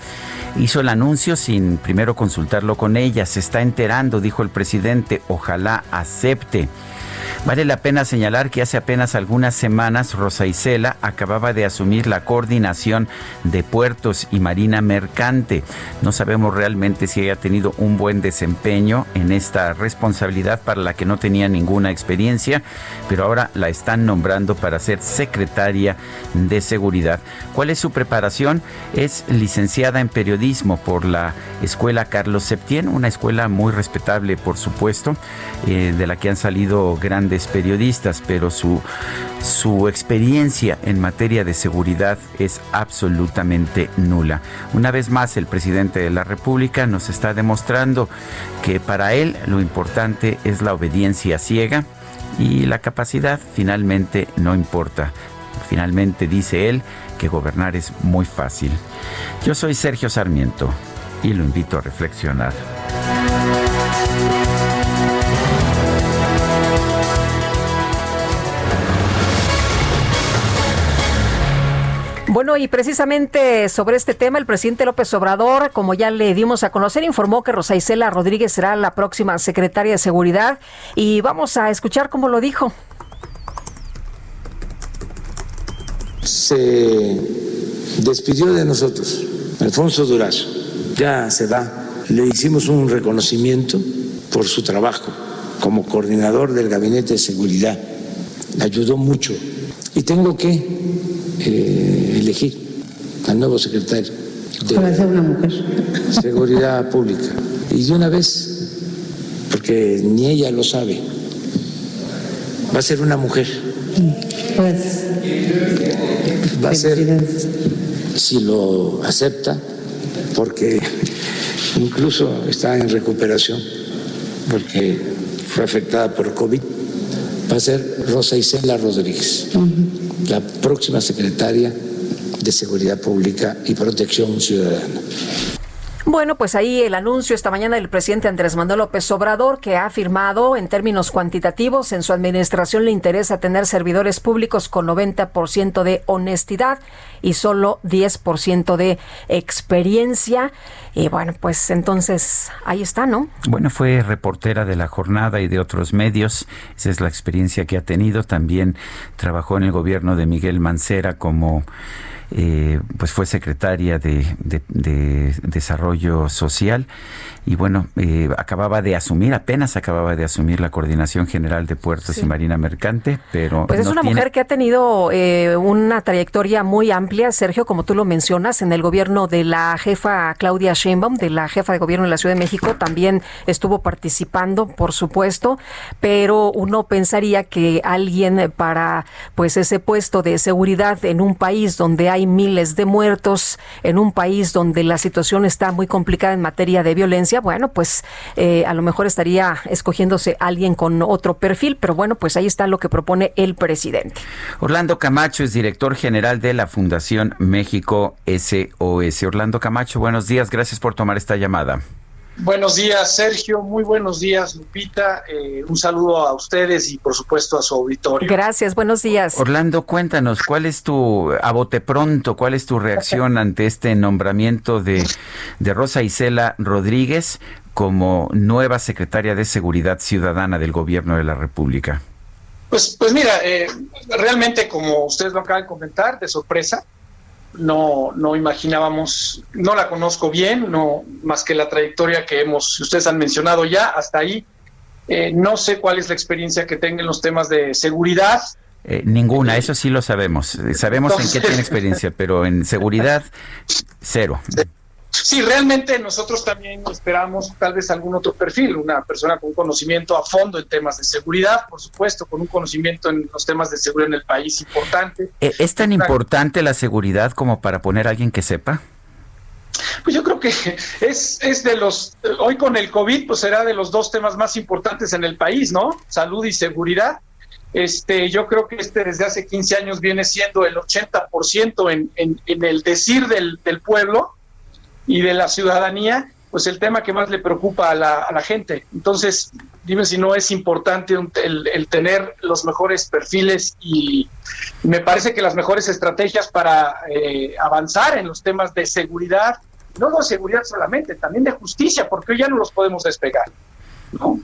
hizo el anuncio sin primero consultarlo con ella. Se está enterando, dijo el presidente. Ojalá acepte. Vale la pena señalar que hace apenas algunas semanas Rosa Isela acababa de asumir la coordinación de puertos y marina mercante. No sabemos realmente si haya tenido un buen desempeño en esta responsabilidad para la que no tenía ninguna experiencia, pero ahora la están nombrando para ser secretaria de seguridad. ¿Cuál es su preparación? Es licenciada en periodismo por la Escuela Carlos Septién, una escuela muy respetable, por supuesto, eh, de la que han salido grandes periodistas, pero su, su experiencia en materia de seguridad es absolutamente nula. Una vez más, el presidente de la República nos está demostrando que para él lo importante es la obediencia ciega y la capacidad finalmente no importa. Finalmente dice él que gobernar es muy fácil. Yo soy Sergio Sarmiento y lo invito a reflexionar. Bueno, y precisamente sobre este tema, el presidente López Obrador, como ya le dimos a conocer, informó que Rosa Isela Rodríguez será la próxima secretaria de Seguridad y vamos a escuchar cómo lo dijo. Se despidió de nosotros Alfonso Durazo, ya se va. Le hicimos un reconocimiento por su trabajo como coordinador del Gabinete de Seguridad. Ayudó mucho. Y tengo que eh, elegir al nuevo secretario de una mujer. Seguridad Pública. Y de una vez, porque ni ella lo sabe, va a ser una mujer. Pues, va a ser, si lo acepta, porque incluso está en recuperación, porque fue afectada por COVID, va a ser Rosa Isela Rodríguez, la próxima secretaria de Seguridad Pública y Protección Ciudadana. Bueno, pues ahí el anuncio esta mañana del presidente Andrés Manuel López Obrador, que ha afirmado en términos cuantitativos en su administración le interesa tener servidores públicos con 90% de honestidad y solo 10% de experiencia. Y bueno, pues entonces ahí está, ¿no? Bueno, fue reportera de la jornada y de otros medios. Esa es la experiencia que ha tenido. También trabajó en el gobierno de Miguel Mancera como eh, pues fue secretaria de, Desarrollo Social y bueno, eh, acababa de asumir, apenas acababa de asumir la Coordinación General de Puertos y Marina Mercante, pero... Pues es una mujer que ha tenido eh, una trayectoria muy amplia, Sergio, como tú lo mencionas, en el gobierno de la jefa Claudia Sheinbaum, de la jefa de gobierno de la Ciudad de México, también estuvo participando, por supuesto, pero uno pensaría que alguien para pues ese puesto de seguridad en un país donde hay miles de muertos, en un país donde la situación está muy complicada en materia de violencia, bueno, pues eh, a lo mejor estaría escogiéndose alguien con otro perfil, pero bueno, pues ahí está lo que propone el presidente. Orlando Camacho es director general de la Fundación México SOS. Orlando Camacho, buenos días, gracias por tomar esta llamada. Buenos días, Sergio. Muy buenos días, Lupita. Eh, un saludo a ustedes y, por supuesto, a su auditorio. Gracias, buenos días. Orlando, cuéntanos, ¿cuál es tu, a bote pronto, cuál es tu reacción (laughs) ante este nombramiento de, de Rosa Isela Rodríguez como nueva secretaria de Seguridad Ciudadana del Gobierno de la República? Pues, pues mira, eh, realmente, como ustedes lo acaban de comentar, de sorpresa no, no imaginábamos, no la conozco bien, no más que la trayectoria que hemos, ustedes han mencionado ya, hasta ahí. Eh, no sé cuál es la experiencia que tenga en los temas de seguridad. Eh, ninguna, eso sí lo sabemos. Sabemos en qué tiene experiencia, pero en seguridad, (laughs) cero. Sí, realmente nosotros también esperamos tal vez algún otro perfil, una persona con conocimiento a fondo en temas de seguridad, por supuesto, con un conocimiento en los temas de seguridad en el país importante. Eh, ¿Es tan importante la seguridad como para poner a alguien que sepa? Pues yo creo que es, es de los, hoy con el COVID, pues será de los dos temas más importantes en el país, ¿no? Salud y seguridad. Este, yo creo que este desde hace 15 años viene siendo el 80% en, en, en el decir del, del pueblo y de la ciudadanía, pues el tema que más le preocupa a la, a la gente. Entonces, dime si no es importante el, tener los mejores perfiles y me parece que las mejores estrategias para eh, avanzar en los temas de seguridad, no de seguridad solamente, también de justicia, porque hoy ya no los podemos despegar. ¿no?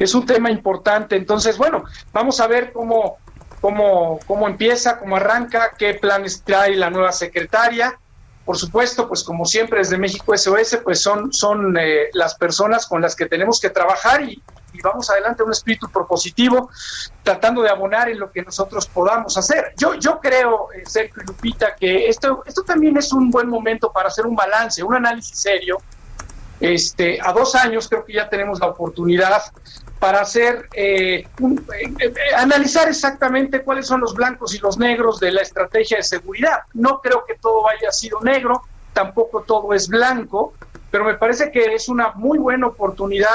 Es un tema importante. Entonces, bueno, vamos a ver cómo, cómo, cómo empieza, cómo arranca, qué planes trae la nueva secretaria por supuesto, pues como siempre desde México SOS, pues son, son eh, las personas con las que tenemos que trabajar y, vamos adelante un espíritu propositivo, tratando de abonar en lo que nosotros podamos hacer. Yo, yo creo, eh, Sergio y Lupita, que esto, esto también es un buen momento para hacer un balance, un análisis serio. Este, a dos años creo que ya tenemos la oportunidad para hacer eh, eh, eh, analizar exactamente cuáles son los blancos y los negros de la estrategia de seguridad. No creo que todo haya sido negro, tampoco todo es blanco, pero me parece que es una muy buena oportunidad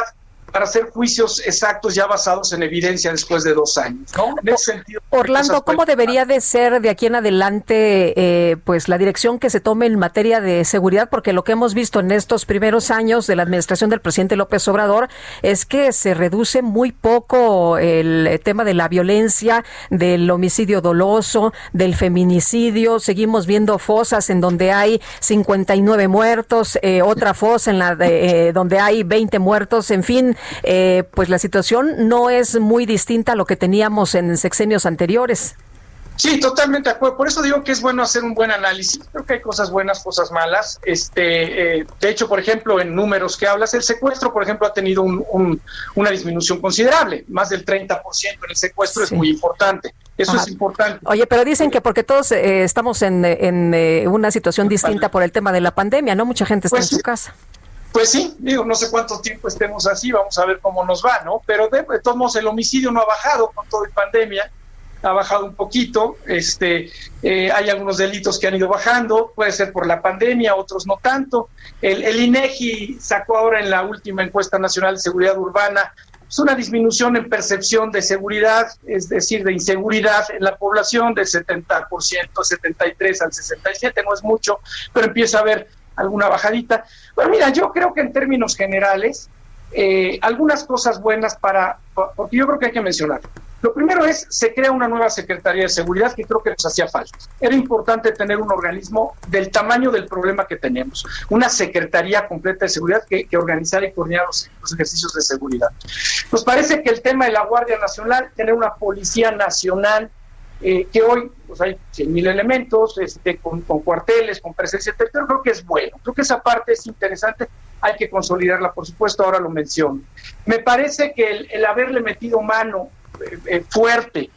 para hacer juicios exactos ya basados en evidencia después de dos años. ¿no? En ese sentido, Orlando, ¿cómo debería de ser de aquí en adelante eh, pues la dirección que se tome en materia de seguridad? Porque lo que hemos visto en estos primeros años de la administración del presidente López Obrador es que se reduce muy poco el tema de la violencia, del homicidio doloso, del feminicidio. Seguimos viendo fosas en donde hay 59 muertos, eh, otra fosa en la de, eh, donde hay 20 muertos, en fin, eh, pues la situación no es muy distinta a lo que teníamos en sexenios anteriores. Sí, totalmente de acuerdo. Por eso digo que es bueno hacer un buen análisis. Creo que hay cosas buenas, cosas malas. Este, eh, de hecho, por ejemplo, en números que hablas, el secuestro, por ejemplo, ha tenido una disminución considerable. Más del 30% en el secuestro es muy importante. Eso es importante. Oye, pero dicen que porque todos eh, estamos en, una situación distinta por el tema de la pandemia, ¿no? Mucha gente está pues en su casa. Pues sí, digo, no sé cuánto tiempo estemos así, vamos a ver cómo nos va, ¿no? Pero de, todos modos el homicidio no ha bajado con todo el pandemia, ha bajado un poquito, este, eh, hay algunos delitos que han ido bajando, puede ser por la pandemia, otros no tanto. El, el INEGI sacó ahora en la última encuesta nacional de seguridad urbana es pues, una disminución en percepción de seguridad, es decir, de inseguridad en la población del 70%, 73 al 67, no es mucho, pero empieza a haber alguna bajadita. Bueno, mira, yo creo que en términos generales, eh, algunas cosas buenas para, porque yo creo que hay que mencionar. Lo primero es, se crea una nueva Secretaría de Seguridad que creo que nos hacía falta. Era importante tener un organismo del tamaño del problema que tenemos, una Secretaría completa de Seguridad que, que organizara y coordinara los, los, ejercicios de seguridad. Nos parece que el tema de la Guardia Nacional, tener una Policía Nacional eh, que hoy pues hay 100 mil elementos, este, con, cuarteles, con presencia pero creo que es bueno, creo que esa parte es interesante, hay que consolidarla, por supuesto, ahora lo menciono. Me parece que el, haberle metido mano eh, eh, fuerte,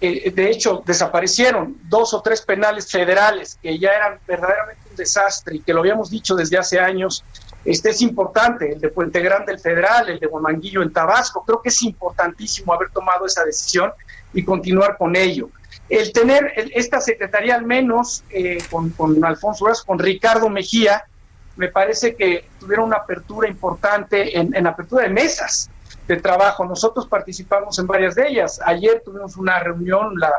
de hecho, desaparecieron dos o tres penales federales que ya eran verdaderamente un desastre y que lo habíamos dicho desde hace años, este es importante, el de Puente Grande, el federal, el de Guamanguillo en Tabasco, creo que es importantísimo haber tomado esa decisión y continuar con ello el tener esta secretaría al menos eh, con, con, Alfonso Uras, con Ricardo Mejía, me parece que tuvieron una apertura importante en, en, apertura de mesas de trabajo. Nosotros participamos en varias de ellas. Ayer tuvimos una reunión la,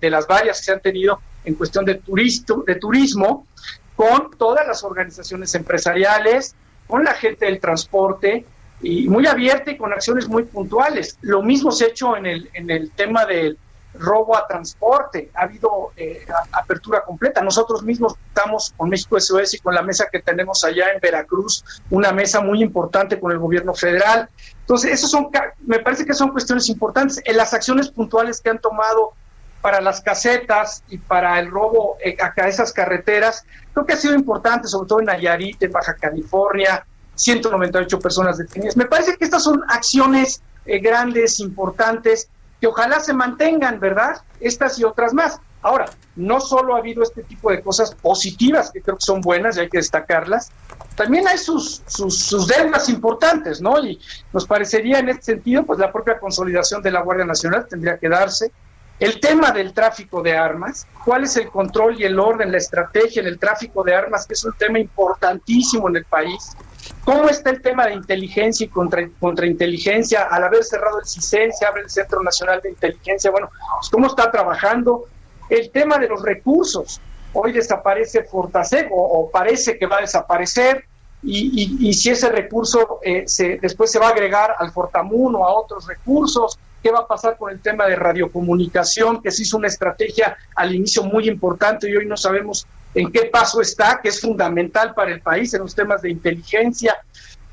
de las varias que se han tenido en cuestión de, turisto, de turismo con todas las organizaciones empresariales, con la gente del transporte, y muy abierta y con acciones muy puntuales. Lo mismo se ha hecho en el, en el tema del robo a transporte, ha habido eh, apertura completa. Nosotros mismos estamos con México SOS y con la mesa que tenemos allá en Veracruz, una mesa muy importante con el gobierno federal. Entonces, esos son, me parece que son cuestiones importantes. En las acciones puntuales que han tomado para las casetas y para el robo eh, a esas carreteras, creo que ha sido importante, sobre todo en Nayarit, en Baja California, 198 personas detenidas. Me parece que estas son acciones eh, grandes, importantes, que ojalá se mantengan, ¿verdad? Estas y otras más. Ahora, no solo ha habido este tipo de cosas positivas, que creo que son buenas y hay que destacarlas, también hay sus, sus, deudas importantes, ¿no? Y nos parecería en este sentido, pues la propia consolidación de la Guardia Nacional tendría que darse. El tema del tráfico de armas, cuál es el control y el orden, la estrategia en el tráfico de armas, que es un tema importantísimo en el país. ¿Cómo está el tema de inteligencia y contra, contrainteligencia? Al haber cerrado el CISEN, se abre el Centro Nacional de Inteligencia. Bueno, pues, ¿cómo está trabajando? El tema de los recursos. Hoy desaparece Fortaseg o, parece que va a desaparecer. Y, si ese recurso eh, se, después se va a agregar al Fortamun o a otros recursos, ¿qué va a pasar con el tema de radiocomunicación? Que se hizo una estrategia al inicio muy importante y hoy no sabemos en qué paso está, que es fundamental para el país en los temas de inteligencia,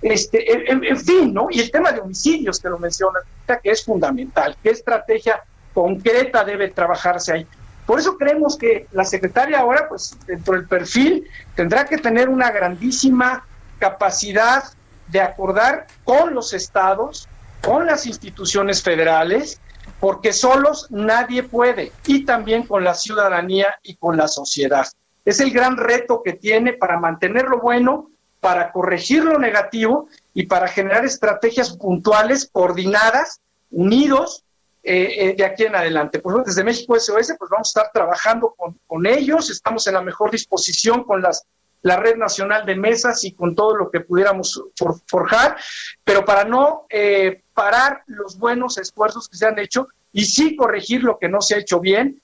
este, en, fin, ¿no? Y el tema de homicidios que lo mencionas, que es fundamental, qué estrategia concreta debe trabajarse ahí. Por eso creemos que la secretaria ahora, pues dentro del perfil, tendrá que tener una grandísima capacidad de acordar con los estados, con las instituciones federales, porque solos nadie puede, y también con la ciudadanía y con la sociedad. Es el gran reto que tiene para mantener lo bueno, para corregir lo negativo y para generar estrategias puntuales, coordinadas, unidos eh, eh, de aquí en adelante. Ejemplo, desde México SOS, pues vamos a estar trabajando con, con ellos, estamos en la mejor disposición con las la red nacional de mesas y con todo lo que pudiéramos forjar, pero para no eh, parar los buenos esfuerzos que se han hecho y sí corregir lo que no se ha hecho bien,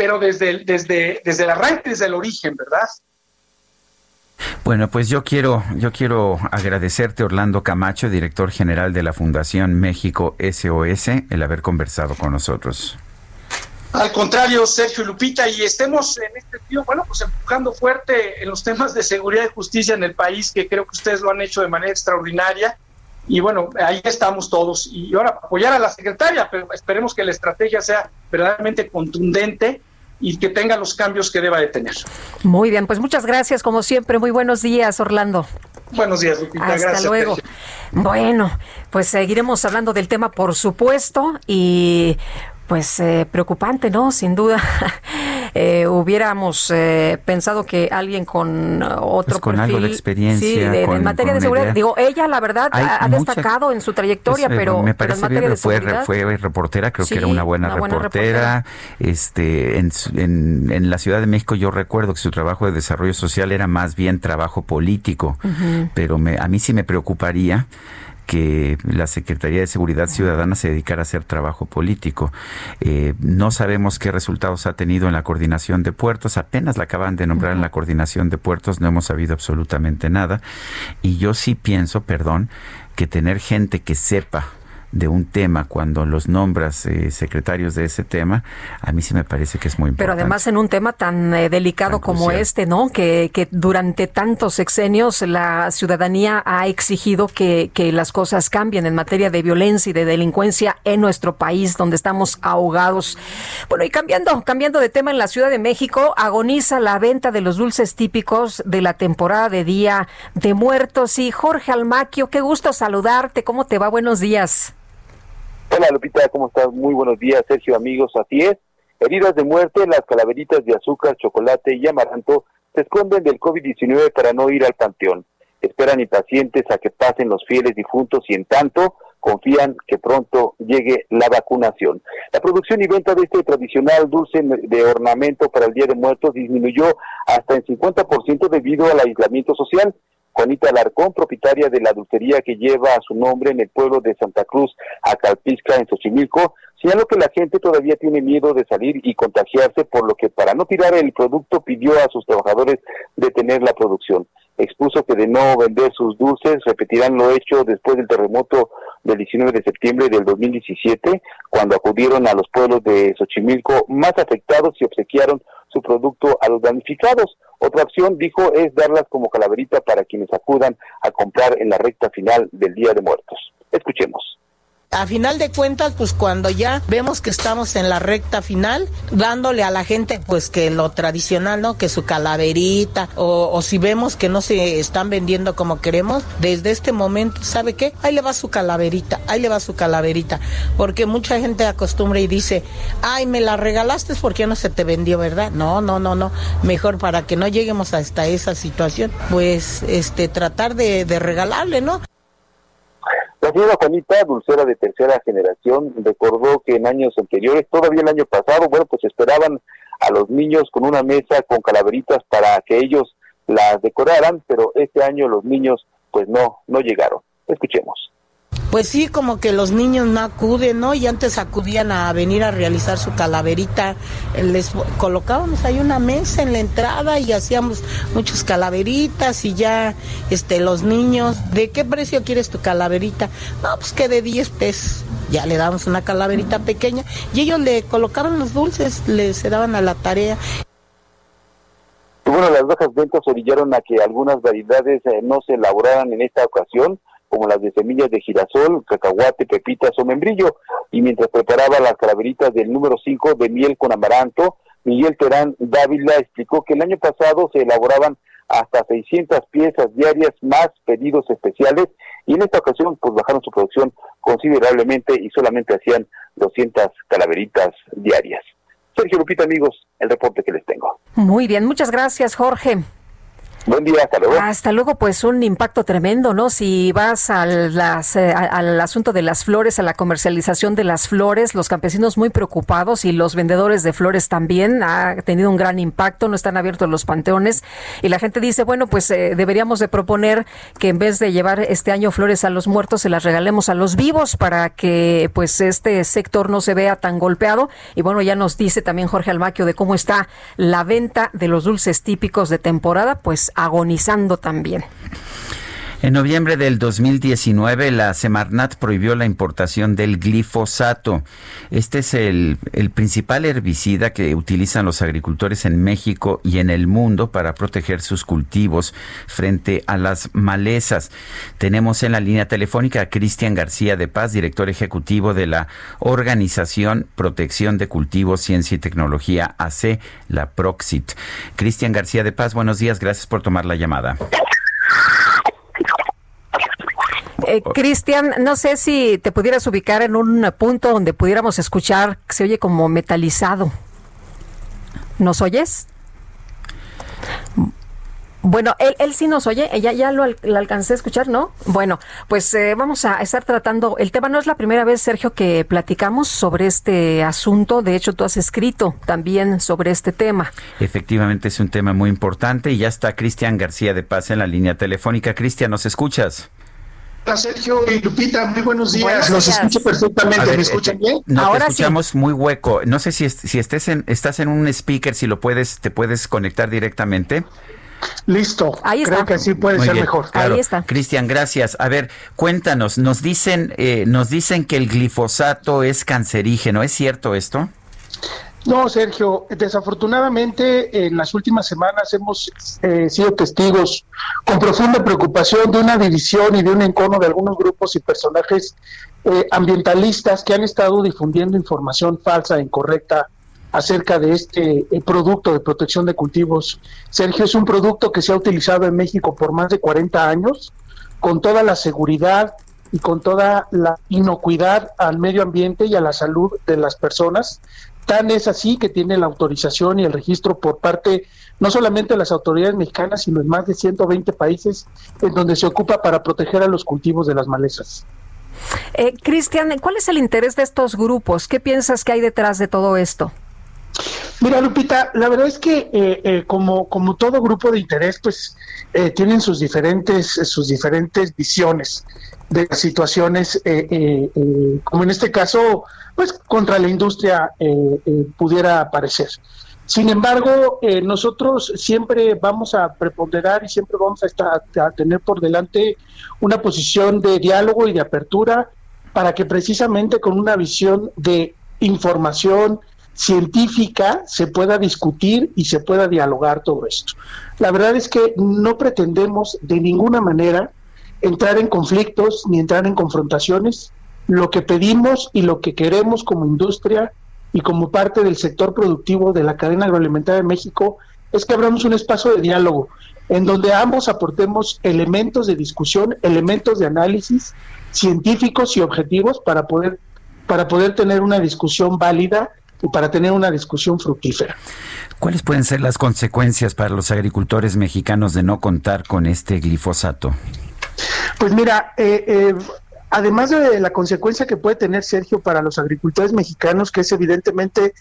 pero desde desde, desde el arranque, desde el origen, ¿verdad? Bueno, pues yo quiero, yo quiero agradecerte, Orlando Camacho, director general de la Fundación México SOS, el haber conversado con nosotros. Al contrario, Sergio Lupita, y estemos en este sentido, bueno, pues empujando fuerte en los temas de seguridad y justicia en el país, que creo que ustedes lo han hecho de manera extraordinaria. Y bueno, ahí estamos todos. Y ahora apoyar a la secretaria, pero esperemos que la estrategia sea verdaderamente contundente y que tenga los cambios que deba de tener. Muy bien, pues muchas gracias, como siempre. Muy buenos días, Orlando. Buenos días, Lupita. Hasta luego. Bueno, pues seguiremos hablando del tema, por supuesto, y pues eh, preocupante, ¿no? Sin duda. (laughs) eh, hubiéramos eh, pensado que alguien con otro pues con algo de experiencia, sí, de, en materia de seguridad, digo, ella la verdad ha, destacado en su trayectoria, pues, pero me parece pero en bien, fue, fue, reportera, creo que era una buena, reportera. Este, en, en, en, la Ciudad de México yo recuerdo que su trabajo de desarrollo social era más bien trabajo político, pero me, a mí sí me preocuparía que la Secretaría de Seguridad Ciudadana se dedicara a hacer trabajo político. Eh, no sabemos qué resultados ha tenido en la coordinación de puertos, apenas la acaban de nombrar en la coordinación de puertos, no hemos sabido absolutamente nada. Y yo sí pienso, perdón, que tener gente que sepa de un tema cuando los nombras eh, secretarios de ese tema, a mí sí me parece que es muy importante. Pero además en un tema tan eh, delicado como este, ¿no? Que, que durante tantos sexenios la ciudadanía ha exigido que, que las cosas cambien en materia de violencia y de delincuencia en nuestro país, donde estamos ahogados. Bueno, y cambiando, cambiando de tema en la Ciudad de México, agoniza la venta de los dulces típicos de la temporada de Día de Muertos. Y Jorge Almaquio, qué gusto saludarte. ¿Cómo te va? Buenos días. Hola Lupita, ¿cómo estás? Muy buenos días, Sergio, amigos. Así es, heridas de muerte, las calaveritas de azúcar, chocolate y amaranto se esconden del COVID-19 para no ir al panteón. Esperan impacientes a que pasen los fieles difuntos y en tanto confían que pronto llegue la vacunación. La producción y venta de este tradicional dulce de ornamento para el Día de Muertos disminuyó hasta en 50% debido al aislamiento social Juanita Alarcón, propietaria de la dulcería que lleva a su nombre en el pueblo de Santa Cruz, Acalpisca, en Xochimilco, señaló que la gente todavía tiene miedo de salir y contagiarse, por lo que para no tirar el producto pidió a sus trabajadores detener la producción. Expuso que de no vender sus dulces repetirán lo hecho después del terremoto del 19 de septiembre del 2017, cuando acudieron a los pueblos de Xochimilco más afectados y obsequiaron su producto a los damnificados. Otra opción, dijo, es darlas como calaverita para quienes acudan a comprar en la recta final del Día de Muertos. Escuchemos. A final de cuentas, pues cuando ya vemos que estamos en la recta final, dándole a la gente pues que lo tradicional, ¿no? Que su calaverita o, o si vemos que no se están vendiendo como queremos, desde este momento, ¿sabe qué? Ahí le va su calaverita, ahí le va su calaverita, porque mucha gente acostumbra y dice, ay, me la regalaste porque no se te vendió, ¿verdad? No, no, no, no, mejor para que no lleguemos hasta esa situación, pues este tratar de, de regalarle, ¿no? La señora Juanita, dulcera de tercera generación, recordó que en años anteriores, todavía el año pasado, bueno, pues esperaban a los niños con una mesa con calaveritas para que ellos las decoraran, pero este año los niños pues no, no llegaron. Escuchemos pues sí, como que los niños no acuden, ¿no? Y antes acudían a venir a realizar su calaverita. Les colocábamos ahí una mesa en la entrada y hacíamos muchas calaveritas y ya este los niños, ¿de qué precio quieres tu calaverita? No, pues que de 10 pesos. Ya le damos una calaverita pequeña y ellos le colocaban los dulces, le se daban a la tarea. Bueno, las bajas ventas orillaron a que algunas variedades eh, no se elaboraran en esta ocasión como las de semillas de girasol, cacahuate, pepitas o membrillo. Y mientras preparaba las calaveritas del número 5 de miel con amaranto, Miguel Terán Dávila explicó que el año pasado se elaboraban hasta 600 piezas diarias más pedidos especiales y en esta ocasión pues bajaron su producción considerablemente y solamente hacían 200 calaveritas diarias. Sergio Lupita, amigos, el reporte que les tengo. Muy bien, muchas gracias, Jorge. Buen día, hasta luego. Hasta luego, pues un impacto tremendo, ¿no? Si vas al, eh, al asunto de las flores, a la comercialización de las flores, los campesinos muy preocupados y los vendedores de flores también ha tenido un gran impacto, no están abiertos los panteones y la gente dice, bueno, pues eh, deberíamos de proponer que en vez de llevar este año flores a los muertos, se las regalemos a los vivos para que pues este sector no se vea tan golpeado. Y bueno, ya nos dice también Jorge Almaquio de cómo está la venta de los dulces típicos de temporada, pues agonizando también. En noviembre del 2019, la Semarnat prohibió la importación del glifosato. Este es el, principal herbicida que utilizan los agricultores en México y en el mundo para proteger sus cultivos frente a las malezas. Tenemos en la línea telefónica a Cristian García de Paz, director ejecutivo de la Organización Protección de Cultivos, Ciencia y Tecnología AC, la Proxit. Cristian García de Paz, buenos días, gracias por tomar la llamada. Eh, Cristian, no sé si te pudieras ubicar en un punto donde pudiéramos escuchar que se oye como metalizado. ¿Nos oyes? Bueno, él, él sí nos oye, ella ya lo, alcancé a escuchar, ¿no? Bueno, pues eh, vamos a estar tratando, el tema no es la primera vez, Sergio, que platicamos sobre este asunto, de hecho tú has escrito también sobre este tema. Efectivamente es un tema muy importante y ya está Cristian García de Paz en la línea telefónica. Cristian, ¿nos escuchas? Hola Sergio y Lupita, muy buenos días. Los escucho perfectamente. ¿Me escuchan bien? No, Ahora te escuchamos muy hueco. No sé si, si estés en, estás en un speaker, si lo puedes, te puedes conectar directamente. Listo. Ahí está. Creo que así puede ser mejor. Ahí está. Cristian, gracias. A ver, cuéntanos. Nos dicen, eh, nos dicen que el glifosato es cancerígeno. ¿Es cierto esto? No, Sergio, desafortunadamente en las últimas semanas hemos eh, sido testigos con profunda preocupación de una división y de un encono de algunos grupos y personajes eh, ambientalistas que han estado difundiendo información falsa e incorrecta acerca de este eh, producto de protección de cultivos. Sergio, es un producto que se ha utilizado en México por más de 40 años, con toda la seguridad y con toda la inocuidad al medio ambiente y a la salud de las personas. Tan es así que tiene la autorización y el registro por parte no solamente de las autoridades mexicanas, sino en más de 120 países en donde se ocupa para proteger a los cultivos de las malezas. Eh, Cristian, ¿cuál es el interés de estos grupos? ¿Qué piensas que hay detrás de todo esto? Mira, Lupita, la verdad es que eh, eh, como, como todo grupo de interés, pues eh, tienen sus diferentes, sus diferentes visiones de situaciones, como en este caso, pues contra la industria pudiera aparecer. Sin embargo, nosotros siempre vamos a preponderar y siempre vamos a, estar, a tener por delante una posición de diálogo y de apertura para que precisamente con una visión de información, científica se pueda discutir y se pueda dialogar todo esto. La verdad es que no pretendemos de ninguna manera entrar en conflictos ni entrar en confrontaciones. Lo que pedimos y lo que queremos como industria y como parte del sector productivo de la cadena agroalimentaria de México es que abramos un espacio de diálogo en donde ambos aportemos elementos de discusión, elementos de análisis científicos y objetivos para poder para poder tener una discusión válida y para tener una discusión fructífera. ¿Cuáles pueden ser las consecuencias para los agricultores mexicanos de no contar con este glifosato? Pues mira, eh, eh, además de la consecuencia que puede tener Sergio para los agricultores mexicanos, que es evidentemente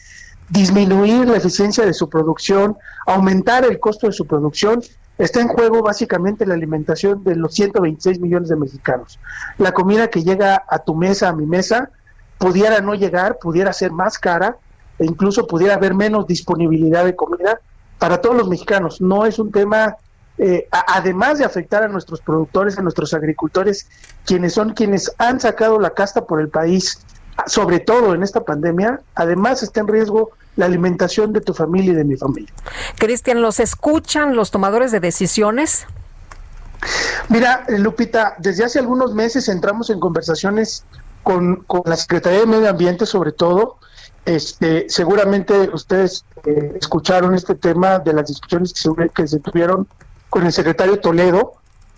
disminuir la eficiencia de su producción, aumentar el costo de su producción, está en juego básicamente la alimentación de los 126 millones de mexicanos. La comida que llega a tu mesa, a mi mesa, pudiera no llegar, pudiera ser más cara e incluso pudiera haber menos disponibilidad de comida para todos los mexicanos. No es un tema, eh, además de afectar a nuestros productores, a nuestros agricultores, quienes son quienes han sacado la casta por el país, sobre todo en esta pandemia, además está en riesgo la alimentación de tu familia y de mi familia. Cristian, ¿los escuchan los tomadores de decisiones? Mira, Lupita, desde hace algunos meses entramos en conversaciones con, la Secretaría de Medio Ambiente sobre todo. Este, seguramente ustedes eh, escucharon este tema de las discusiones que se, que se tuvieron con el secretario Toledo.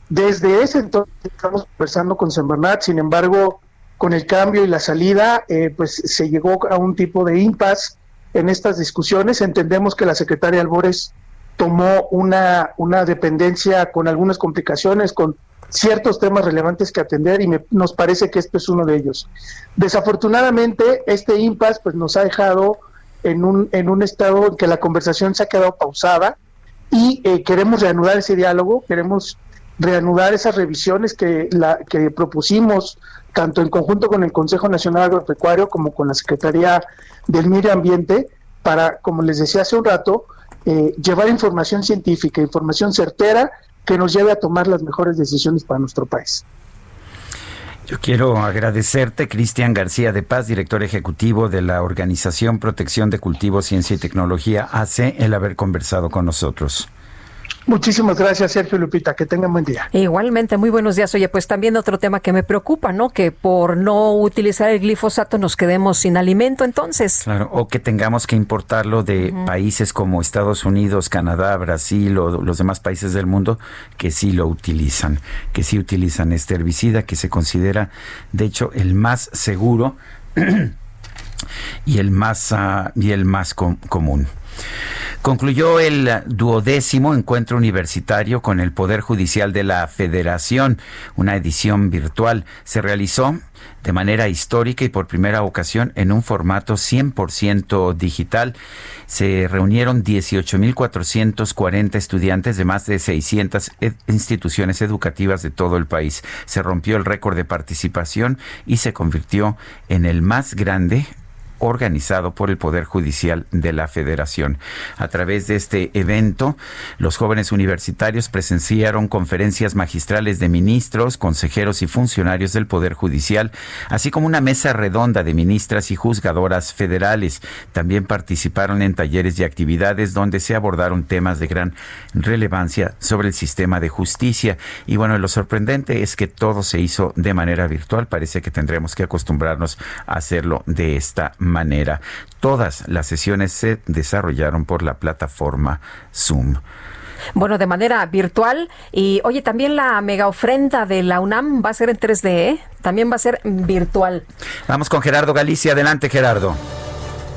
Desde ese entonces estamos conversando con San Bernat, sin embargo, con el cambio y la salida, eh, pues se llegó a un tipo de impasse en estas discusiones. Entendemos que la secretaria Albores tomó una, una dependencia con algunas complicaciones, con ciertos temas relevantes que atender y nos parece que esto es uno de ellos. Desafortunadamente, este impasse pues, nos ha dejado en un, en un estado en que la conversación se ha quedado pausada y eh, queremos reanudar ese diálogo, queremos reanudar esas revisiones que, la, que propusimos tanto en conjunto con el Consejo Nacional Agropecuario como con la Secretaría del Medio Ambiente para, como les decía hace un rato, eh, llevar información científica, información certera que nos lleve a tomar las mejores decisiones para nuestro país. Yo quiero agradecerte, Cristian García de Paz, director ejecutivo de la Organización Protección de Cultivos, Ciencia y Tecnología, AC, el haber conversado con nosotros. Muchísimas gracias, Sergio Lupita. Que tengan buen día. Igualmente, muy buenos días. Oye, pues también otro tema que me preocupa, ¿no? Que por no utilizar el glifosato nos quedemos sin alimento, entonces. Claro, o que tengamos que importarlo de países como Estados Unidos, Canadá, Brasil o los demás países del mundo que sí lo utilizan, que sí utilizan este herbicida que se considera, de hecho, el más seguro (clears throat) y el más, ah, y el más común. Concluyó el duodécimo encuentro universitario con el Poder Judicial de la Federación, una edición virtual. Se realizó de manera histórica y por primera ocasión en un formato 100% digital. Se reunieron 18.440 estudiantes de más de 600 instituciones educativas de todo el país. Se rompió el récord de participación y se convirtió en el más grande organizado por el Poder Judicial de la Federación. A través de este evento, los jóvenes universitarios presenciaron conferencias magistrales de ministros, consejeros y funcionarios del Poder Judicial, así como una mesa redonda de ministras y juzgadoras federales. También participaron en talleres y actividades donde se abordaron temas de gran relevancia sobre el sistema de justicia. Y bueno, lo sorprendente es que todo se hizo de manera virtual. Parece que tendremos que acostumbrarnos a hacerlo de esta manera manera. Todas las sesiones se desarrollaron por la plataforma Zoom. Bueno, de manera virtual. Y oye, también la mega ofrenda de la UNAM va a ser en 3D, ¿eh? También va a ser virtual. Vamos con Gerardo Galicia. Adelante, Gerardo.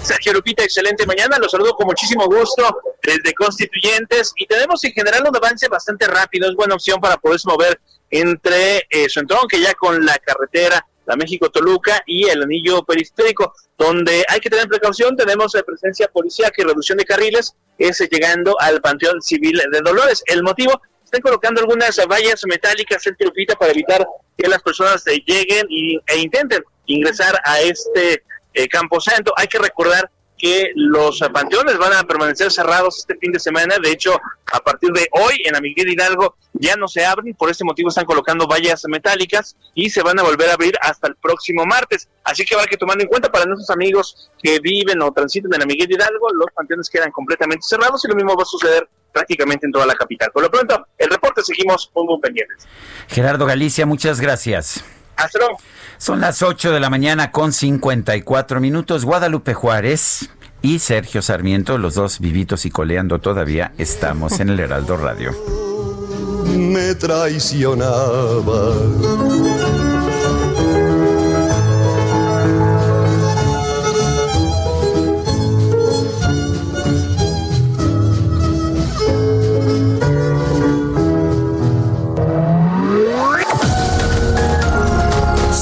Sergio Lupita, excelente mañana. Los saludo con muchísimo gusto desde Constituyentes y tenemos en general un avance bastante rápido. Es buena opción para poderse mover entre eh, su que ya con la carretera la México-Toluca y el anillo periférico, donde hay que tener precaución, tenemos la presencia policial y reducción de carriles, es llegando al Panteón Civil de Dolores. El motivo, están colocando algunas vallas metálicas en Tirupita para evitar que las personas lleguen e intenten ingresar a este eh, campo santo. Hay que recordar que los panteones van a permanecer cerrados este fin de semana. De hecho, a partir de hoy en la Miguel Hidalgo ya no se abren, por ese motivo están colocando vallas metálicas y se van a volver a abrir hasta el próximo martes. Así que habrá que tomar en cuenta para nuestros amigos que viven o transitan en la Miguel Hidalgo, los panteones quedan completamente cerrados y lo mismo va a suceder prácticamente en toda la capital. Por lo pronto, el reporte seguimos muy pendientes. Gerardo Galicia, muchas gracias. Son las 8 de la mañana con 54 minutos. Guadalupe Juárez y Sergio Sarmiento, los dos vivitos y coleando todavía, estamos en el Heraldo Radio. Me traicionaba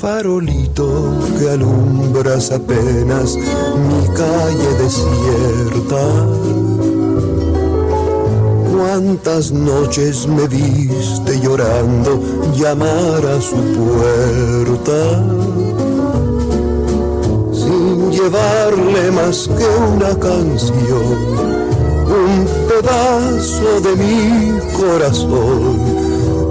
Farolito que alumbras apenas mi calle desierta. Cuántas noches me viste llorando llamar a su puerta, sin llevarle más que una canción, un pedazo de mi corazón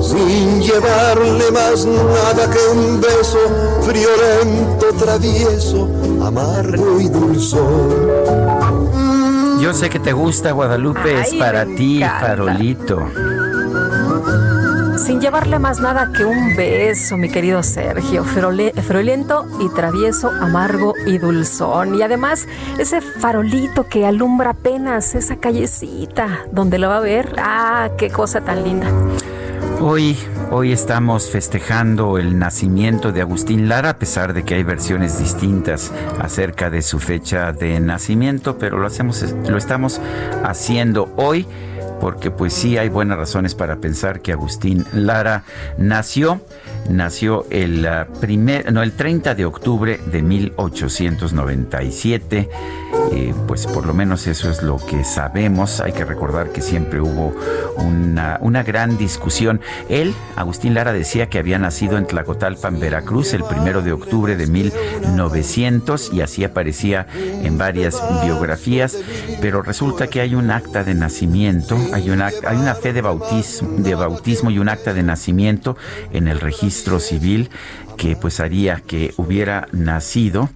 sin llevarle más nada que un beso friolento, travieso, amargo y dulzón. Yo sé que te gusta Guadalupe, es para ti, farolito. Sin llevarle más nada que un beso, mi querido Sergio. Friolento y travieso, amargo y dulzón. Y además, ese farolito que alumbra apenas esa callecita donde lo va a ver. Ah, qué cosa tan linda. Hoy, hoy estamos festejando el nacimiento de Agustín Lara, a pesar de que hay versiones distintas acerca de su fecha de nacimiento, pero lo hacemos, lo estamos haciendo hoy porque pues sí hay buenas razones para pensar que Agustín Lara nació nació el ah, primer no el 30 de octubre de 1897 eh, pues por lo menos eso es lo que sabemos. Hay que recordar que siempre hubo una, una gran discusión. Él Agustín Lara decía que había nacido en Tlacotalpan Veracruz el primero de octubre de 1900 y así aparecía en varias biografías. Pero resulta que hay un acta de nacimiento hay una, fe de bautismo, de bautismo y un acta de nacimiento en el registro civil que pues haría que hubiera nacido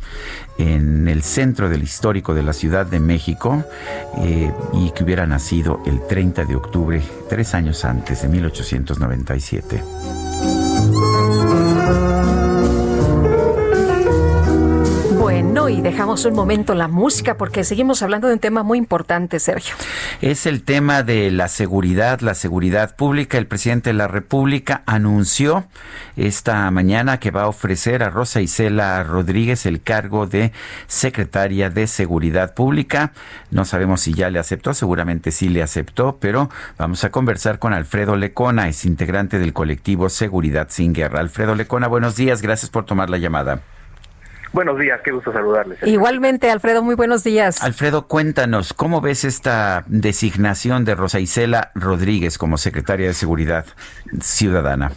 en el centro del histórico de la Ciudad de México eh, y que hubiera nacido el 30 de octubre, tres años antes de 1897. Y dejamos un momento la música porque seguimos hablando de un tema muy importante, Sergio. Es el tema de la seguridad, la seguridad pública. El presidente de la República anunció esta mañana que va a ofrecer a Rosa Isela Rodríguez el cargo de secretaria de Seguridad Pública. No sabemos si ya le aceptó, seguramente sí le aceptó, pero vamos a conversar con Alfredo Lecona, es integrante del colectivo Seguridad sin Guerra. Alfredo Lecona, buenos días, gracias por tomar la llamada. Buenos días, qué gusto saludarles. Igualmente, Alfredo, muy buenos días. Alfredo, cuéntanos, ¿cómo ves esta designación de Rosa Isela Rodríguez como secretaria de Seguridad Ciudadana?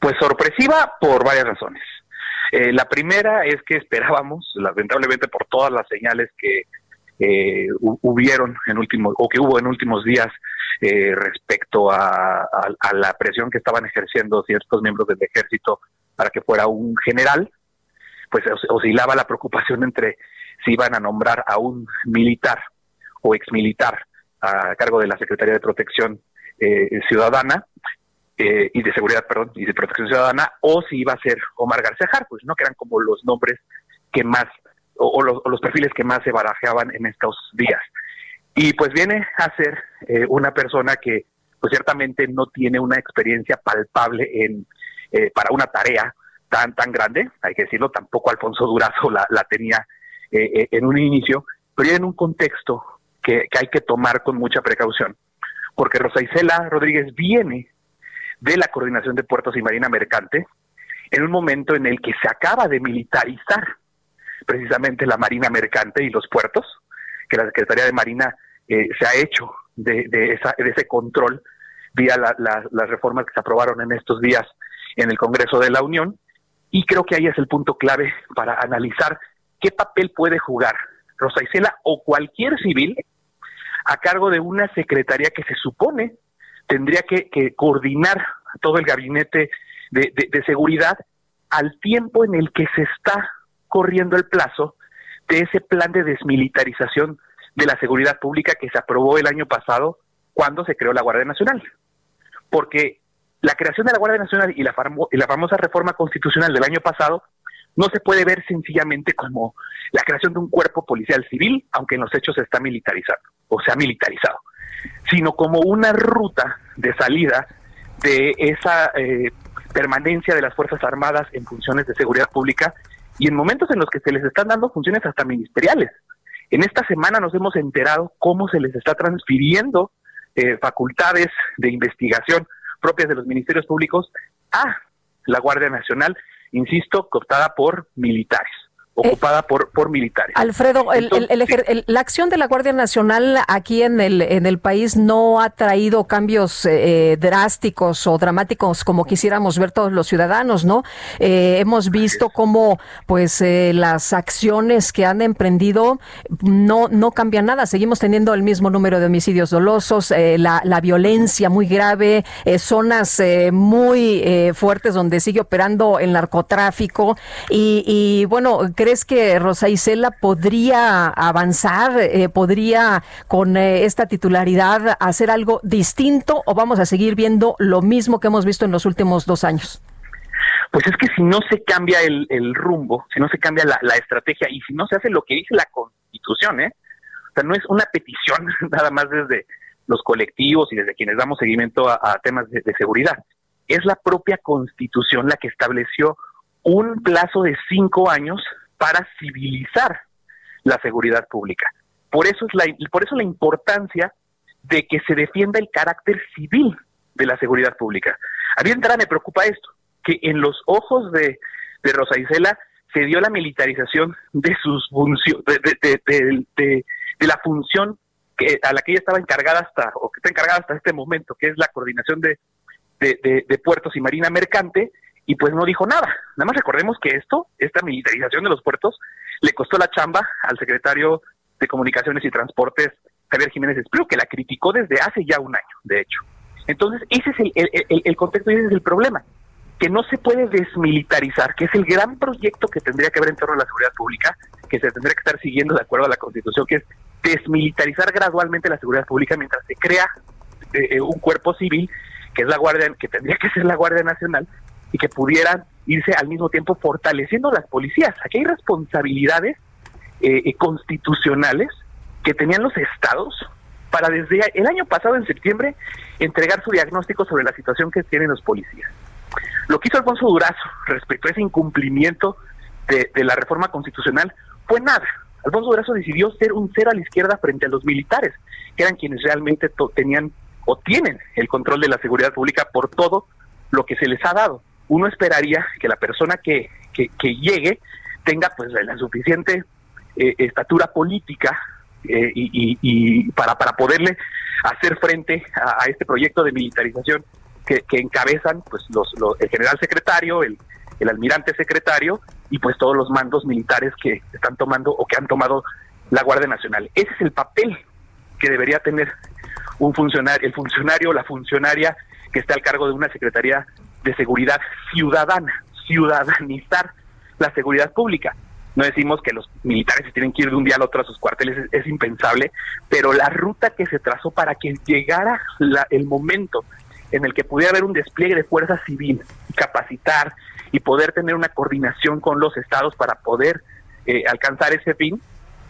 Pues sorpresiva por varias razones. Eh, la primera es que esperábamos, lamentablemente por todas las señales que eh, hubieron en último o que hubo en últimos días eh, respecto a, la presión que estaban ejerciendo ciertos miembros del ejército para que fuera un general, pues oscilaba la preocupación entre si iban a nombrar a un militar o exmilitar a cargo de la Secretaría de Protección eh, Ciudadana eh, y de Seguridad, perdón, y de Protección Ciudadana, o si iba a ser Omar García pues no que eran como los nombres que más, o, los, perfiles que más se barajeaban en estos días. Y pues viene a ser eh, una persona que pues ciertamente no tiene una experiencia palpable en para una tarea tan, tan grande, hay que decirlo, tampoco Alfonso Durazo la, tenía eh, eh, en un inicio, pero en un contexto que, hay que tomar con mucha precaución, porque Rosa Isela Rodríguez viene de la Coordinación de Puertos y Marina Mercante en un momento en el que se acaba de militarizar precisamente la Marina Mercante y los puertos, que la Secretaría de Marina eh, se ha hecho de, esa, de ese control vía las reformas que se aprobaron en estos días en el Congreso de la Unión y creo que ahí es el punto clave para analizar qué papel puede jugar Rosa Isela o cualquier civil a cargo de una secretaría que se supone tendría que, coordinar todo el gabinete de, seguridad al tiempo en el que se está corriendo el plazo de ese plan de desmilitarización de la seguridad pública que se aprobó el año pasado cuando se creó la Guardia Nacional. Porque la creación de la Guardia Nacional y la, famosa reforma constitucional del año pasado no se puede ver sencillamente como la creación de un cuerpo policial civil, aunque en los hechos se está militarizando o se ha militarizado, sino como una ruta de salida de esa eh, permanencia de las Fuerzas Armadas en funciones de seguridad pública y en momentos en los que se les están dando funciones hasta ministeriales. En esta semana nos hemos enterado cómo se les está transfiriendo eh, facultades de investigación propias de los ministerios públicos a la Guardia Nacional, insisto, cooptada por militares ocupada por, por militares. Alfredo, la acción de la Guardia Nacional aquí en el, en el país no ha traído cambios eh, drásticos o dramáticos como quisiéramos ver todos los ciudadanos, ¿no? Eh, hemos visto cómo pues eh, las acciones que han emprendido no, no cambian nada. Seguimos teniendo el mismo número de homicidios dolosos, la, la, violencia muy grave, zonas muy fuertes donde sigue operando el narcotráfico y, y bueno, creo ¿crees que Rosa Isela podría avanzar, eh, podría con eh, esta titularidad hacer algo distinto o vamos a seguir viendo lo mismo que hemos visto en los últimos dos años? Pues es que si no se cambia el, rumbo, si no se cambia la, estrategia y si no se hace lo que dice la Constitución, ¿eh? O sea, no es una petición (laughs) nada más desde los colectivos y desde quienes damos seguimiento a, temas de, seguridad. Es la propia Constitución la que estableció un plazo de cinco años para civilizar la seguridad pública. Por eso es la, por eso la importancia de que se defienda el carácter civil de la seguridad pública. A mí entrada me preocupa esto, que en los ojos de, de Rosa Isela se dio la militarización de sus funciones, de, de, la función que, a la que ella estaba encargada hasta, o que está encargada hasta este momento, que es la coordinación de, de, puertos y marina mercante, y pues no dijo nada. Nada más recordemos que esto, esta militarización de los puertos, le costó la chamba al secretario de Comunicaciones y Transportes, Javier Jiménez Espriu, que la criticó desde hace ya un año, de hecho. Entonces, ese es el, el, contexto y ese es el problema, que no se puede desmilitarizar, que es el gran proyecto que tendría que haber en torno a la seguridad pública, que se tendría que estar siguiendo de acuerdo a la Constitución, que es desmilitarizar gradualmente la seguridad pública mientras se crea eh, eh, un cuerpo civil, que es la Guardia, que tendría que ser la Guardia Nacional, y que pudieran irse al mismo tiempo fortaleciendo las policías. Aquí hay responsabilidades eh, constitucionales que tenían los estados para desde el año pasado, en septiembre, entregar su diagnóstico sobre la situación que tienen los policías. Lo que hizo Alfonso Durazo respecto a ese incumplimiento de, la reforma constitucional fue nada. Alfonso Durazo decidió ser un cero a la izquierda frente a los militares, que eran quienes realmente tenían o tienen el control de la seguridad pública por todo lo que se les ha dado. Uno esperaría que la persona que, que, llegue tenga pues la suficiente eh, estatura política eh, y, para, para poderle hacer frente a, este proyecto de militarización que, encabezan pues los, el general secretario, el, el almirante secretario y pues todos los mandos militares que están tomando o que han tomado la Guardia Nacional. Ese es el papel que debería tener un funcionario, el funcionario o la funcionaria que esté al cargo de una Secretaría de Seguridad Ciudadana, ciudadanizar la seguridad pública. No decimos que los militares se tienen que ir de un día al otro a sus cuarteles, es, impensable, pero la ruta que se trazó para que llegara el momento en el que pudiera haber un despliegue de fuerza civil, capacitar y poder tener una coordinación con los estados para poder eh, alcanzar ese fin,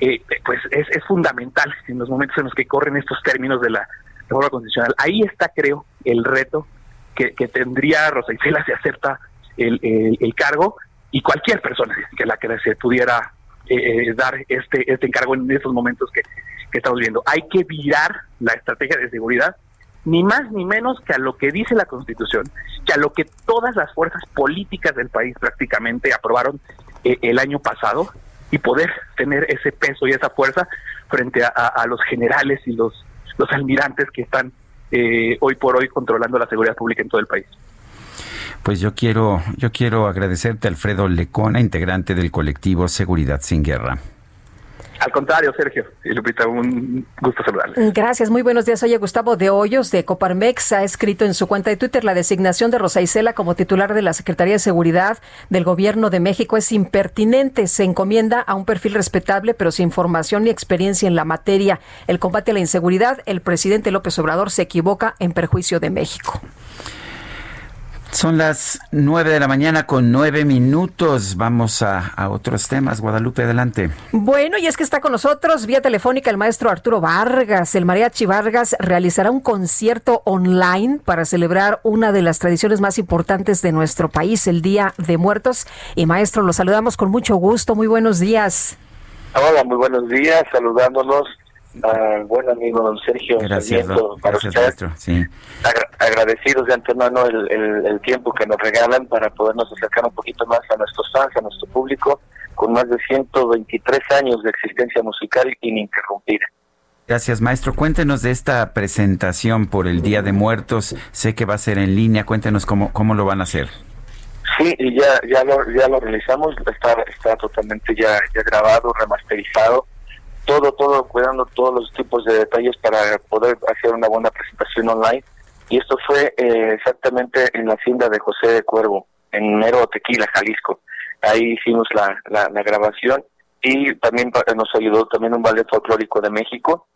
eh, pues es, fundamental en los momentos en los que corren estos términos de la reforma constitucional. Ahí está, creo, el reto que, tendría Rosa Isela si acepta el, el cargo y cualquier persona que la que se pudiera eh, dar este, este encargo en estos momentos que, estamos viendo. Hay que virar la estrategia de seguridad ni más ni menos que a lo que dice la Constitución, que a lo que todas las fuerzas políticas del país prácticamente aprobaron eh, el año pasado y poder tener ese peso y esa fuerza frente a, los generales y los, los almirantes que están eh, hoy por hoy controlando la seguridad pública en todo el país. Pues yo quiero, yo quiero agradecerte, Alfredo Lecona, integrante del colectivo Seguridad sin Guerra. Al contrario, Sergio y Lupita, un gusto saludarles. Gracias, muy buenos días. Oye, Gustavo de Hoyos de Coparmex ha escrito en su cuenta de Twitter la designación de Rosa Isela como titular de la Secretaría de Seguridad del Gobierno de México es impertinente. Se encomienda a un perfil respetable, pero sin formación ni experiencia en la materia. El combate a la inseguridad, el presidente López Obrador se equivoca en perjuicio de México. Son las nueve de la mañana con nueve minutos. Vamos a, otros temas. Guadalupe, adelante. Bueno, y es que está con nosotros vía telefónica el maestro Arturo Vargas. El mariachi Vargas realizará un concierto online para celebrar una de las tradiciones más importantes de nuestro país, el Día de Muertos. Y maestro, lo saludamos con mucho gusto. Muy buenos días. Hola, muy buenos días. Saludándonos Ah, buen amigo don Sergio. Gracias, agradecidos de antemano el, el, tiempo que nos regalan para podernos acercar un poquito más a nuestros fans, a nuestro público, con más de 123 años de existencia musical ininterrumpida. Gracias, maestro. Cuéntenos de esta presentación por el Día de Muertos. Sé que va a ser en línea. Cuéntenos cómo, cómo lo van a hacer. Sí, ya, ya, lo, ya lo realizamos. Está, está totalmente ya, ya grabado, remasterizado todo, todo, cuidando todos los tipos de detalles para poder hacer una buena presentación online. Y esto fue eh, exactamente en la hacienda de José de Cuervo, en Mero Tequila, Jalisco. ahí hicimos la, la, grabación y también nos ayudó también un ballet folclórico de México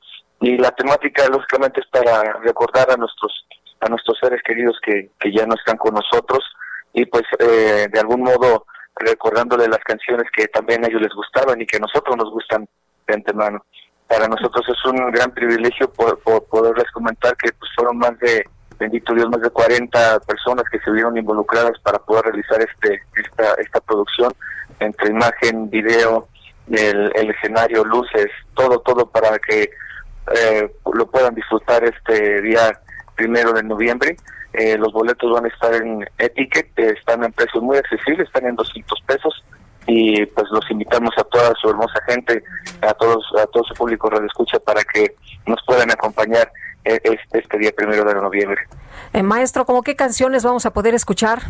y la temática lógicamente es para recordar a nuestros a nuestros seres queridos que, que ya no están con nosotros y pues eh, de algún modo recordándole las canciones que también a ellos les gustaban y que a nosotros nos gustan antemano. Para nosotros es un gran privilegio poderles comentar que pues, fueron más de, bendito Dios, más de 40 personas que se vieron involucradas para poder realizar este esta, esta producción entre imagen, video, el, el escenario, luces, todo, todo para que eh, lo puedan disfrutar este día primero de noviembre eh, los boletos van a estar en Etiquet, están en precios muy accesibles, están en 200 pesos y pues los invitamos a toda su hermosa gente, a todos a todo su público radio escucha para que nos puedan acompañar eh, este, este día primero de noviembre. Eh, maestro, ¿cómo qué canciones vamos a poder escuchar?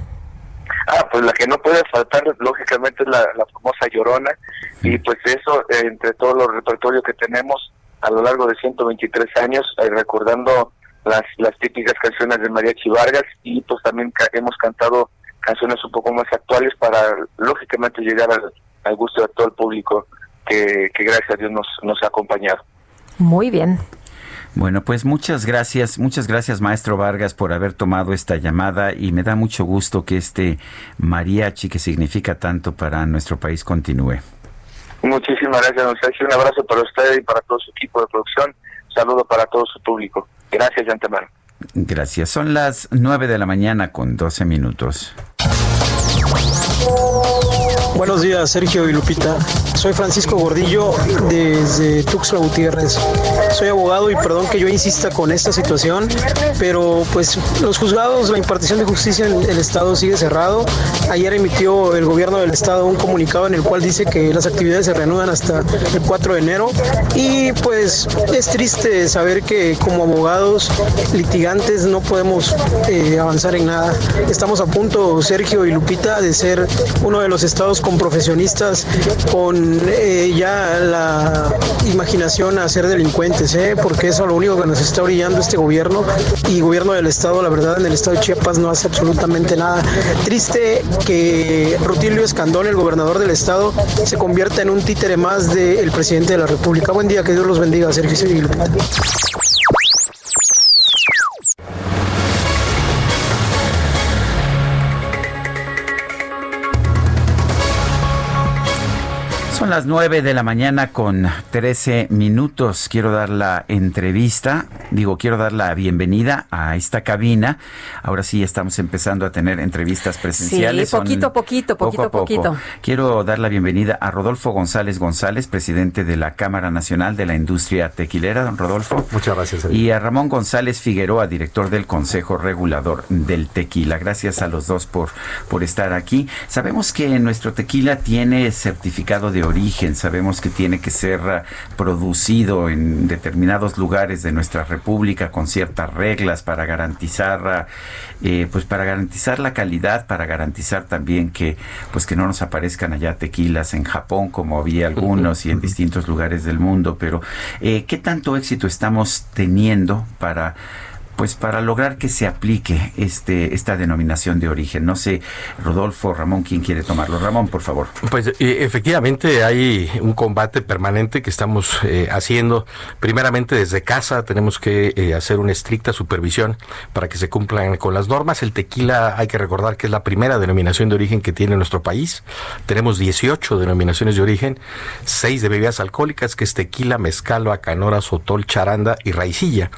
Ah, pues la que no puede faltar, lógicamente, es la, la famosa Llorona. Y pues eso, entre todos los repertorios que tenemos a lo largo de 123 años, recordando las, las típicas canciones de Mariachi Vargas y pues también hemos cantado canciones un poco más actuales para lógicamente llegar al, gusto de todo el público que, gracias a Dios nos, nos ha acompañado. Muy bien. Bueno, pues muchas gracias, muchas gracias maestro Vargas por haber tomado esta llamada y me da mucho gusto que este mariachi que significa tanto para nuestro país continúe. Muchísimas gracias, don Sergio. Un abrazo para usted y para todo su equipo de producción. saludo para todo su público. Gracias de antemano. Gracias. Son las 9 de la mañana con 12 minutos. Buenos días, Sergio y Lupita. Soy Francisco Gordillo desde Tuxtla Gutiérrez. Soy abogado y perdón que yo insista con esta situación, pero pues los juzgados, la impartición de justicia en el Estado sigue cerrado. Ayer emitió el gobierno del Estado un comunicado en el cual dice que las actividades se reanudan hasta el 4 de enero y pues es triste saber que como abogados litigantes no podemos eh, avanzar en nada. Estamos a punto, Sergio y Lupita, de ser uno de los estados con profesionistas con eh, ya la imaginación a ser delincuentes, ¿eh? porque eso es lo único que nos está brillando este gobierno y gobierno del estado, la verdad, en el estado de Chiapas no hace absolutamente nada. Triste que Rutilio Escandón, el gobernador del estado, se convierta en un títere más del presidente de la República. Buen día, que Dios los bendiga, Sergio Son las 9 de la mañana con 13 minutos. Quiero dar la entrevista, digo, quiero dar la bienvenida a esta cabina. Ahora sí estamos empezando a tener entrevistas presenciales. Sí, poquito a poquito, poquito a poquito. Quiero dar la bienvenida a Rodolfo González González, presidente de la Cámara Nacional de la Industria Tequilera. Don Rodolfo. Muchas gracias. Y a Ramón González Figueroa, director del Consejo Regulador del Tequila. Gracias a los dos por, por estar aquí. Sabemos que nuestro tequila tiene certificado de origen, sabemos que tiene que ser ah, producido en determinados lugares de nuestra república con ciertas reglas para garantizar ah, eh, pues para garantizar la calidad, para garantizar también que pues que no nos aparezcan allá tequilas en Japón como había algunos y en (laughs) distintos lugares del mundo, pero eh, ¿qué tanto éxito estamos teniendo para pues para lograr que se aplique este esta denominación de origen. No sé, Rodolfo, Ramón, ¿quién quiere tomarlo? Ramón, por favor. Pues eh, efectivamente hay un combate permanente que estamos eh, haciendo. Primeramente desde casa tenemos que eh, hacer una estricta supervisión para que se cumplan con las normas. El tequila hay que recordar que es la primera denominación de origen que tiene nuestro país. Tenemos 18 denominaciones de origen, 6 de bebidas alcohólicas, que es tequila, mezcal, bacanora, sotol, charanda y raicilla.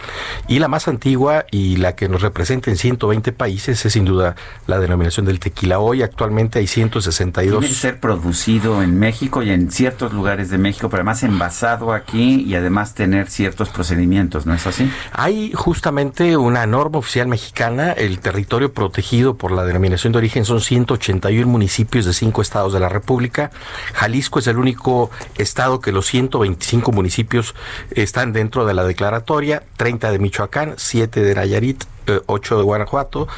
Y la más antigua y la que nos representa en 120 países es sin duda la denominación del tequila. Hoy actualmente hay 162. Tiene que ser producido en México y en ciertos lugares de México, pero además envasado aquí y además tener ciertos procedimientos, ¿no es así? Hay justamente una norma oficial mexicana, el territorio protegido por la denominación de origen son 181 municipios de cinco estados de la República. Jalisco es el único estado que los 125 municipios están dentro de la declaratoria, 30 de Michoacán, 7 de Nayarit, 8 de Guanajuato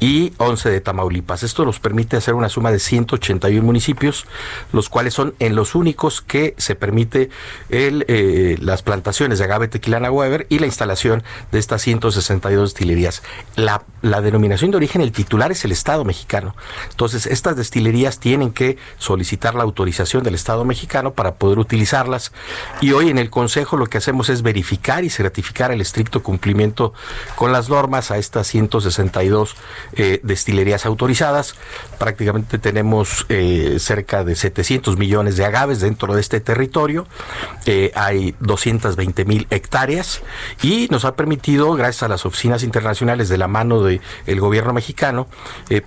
y 11 de Tamaulipas. Esto nos permite hacer una suma de 181 municipios, los cuales son en los únicos que se permite el, eh, las plantaciones de agave tequilana Weber y la instalación de estas 162 destilerías. La, la denominación de origen, el titular es el Estado mexicano. Entonces, estas destilerías tienen que solicitar la autorización del Estado mexicano para poder utilizarlas. Y hoy en el Consejo lo que hacemos es verificar y certificar el estricto cumplimiento con las normas a estas 162 eh, destilerías autorizadas. Prácticamente tenemos eh, cerca de 700 millones de agaves dentro de este territorio. Eh, hay 220 mil hectáreas y nos ha permitido, gracias a las oficinas internacionales de la mano del gobierno mexicano,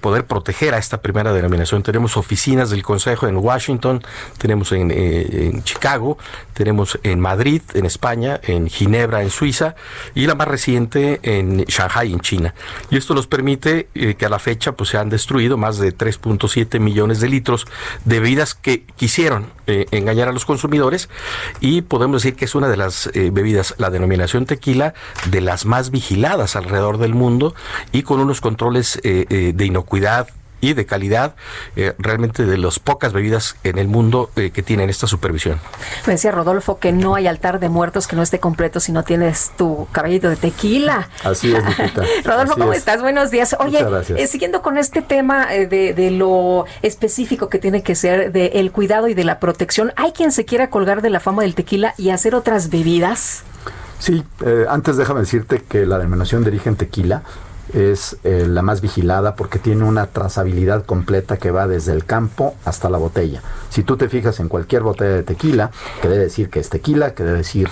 poder proteger a esta primera denominación. Tenemos oficinas del Consejo en Washington, tenemos en, en Chicago, tenemos en Madrid, en España, en Ginebra, en Suiza y la más reciente en Shanghai, China. Y esto nos permite eh, que a la fecha pues, se han destruido más de 3.7 millones de litros de bebidas que quisieron eh, engañar a los consumidores y podemos decir que es una de las eh, bebidas, la denominación tequila, de las más vigiladas alrededor del mundo y con unos controles de inocuidad y de calidad, eh, realmente de las pocas bebidas en el mundo eh, que tienen esta supervisión. Me decía Rodolfo que no hay altar de muertos que no esté completo si no tienes tu caballito de tequila. Así es, (laughs) Rodolfo, ¿cómo estás? Buenos días. Oye, eh, siguiendo con este tema de, de, lo específico que tiene que ser del el cuidado y de la protección, ¿hay quien se quiera colgar de la fama del tequila y hacer otras bebidas? Sí, antes déjame decirte que la denominación de origen tequila es eh, la más vigilada porque tiene una trazabilidad completa que va desde el campo hasta la botella. Si tú te fijas en cualquier botella de tequila, que debe decir que es tequila, que debe decir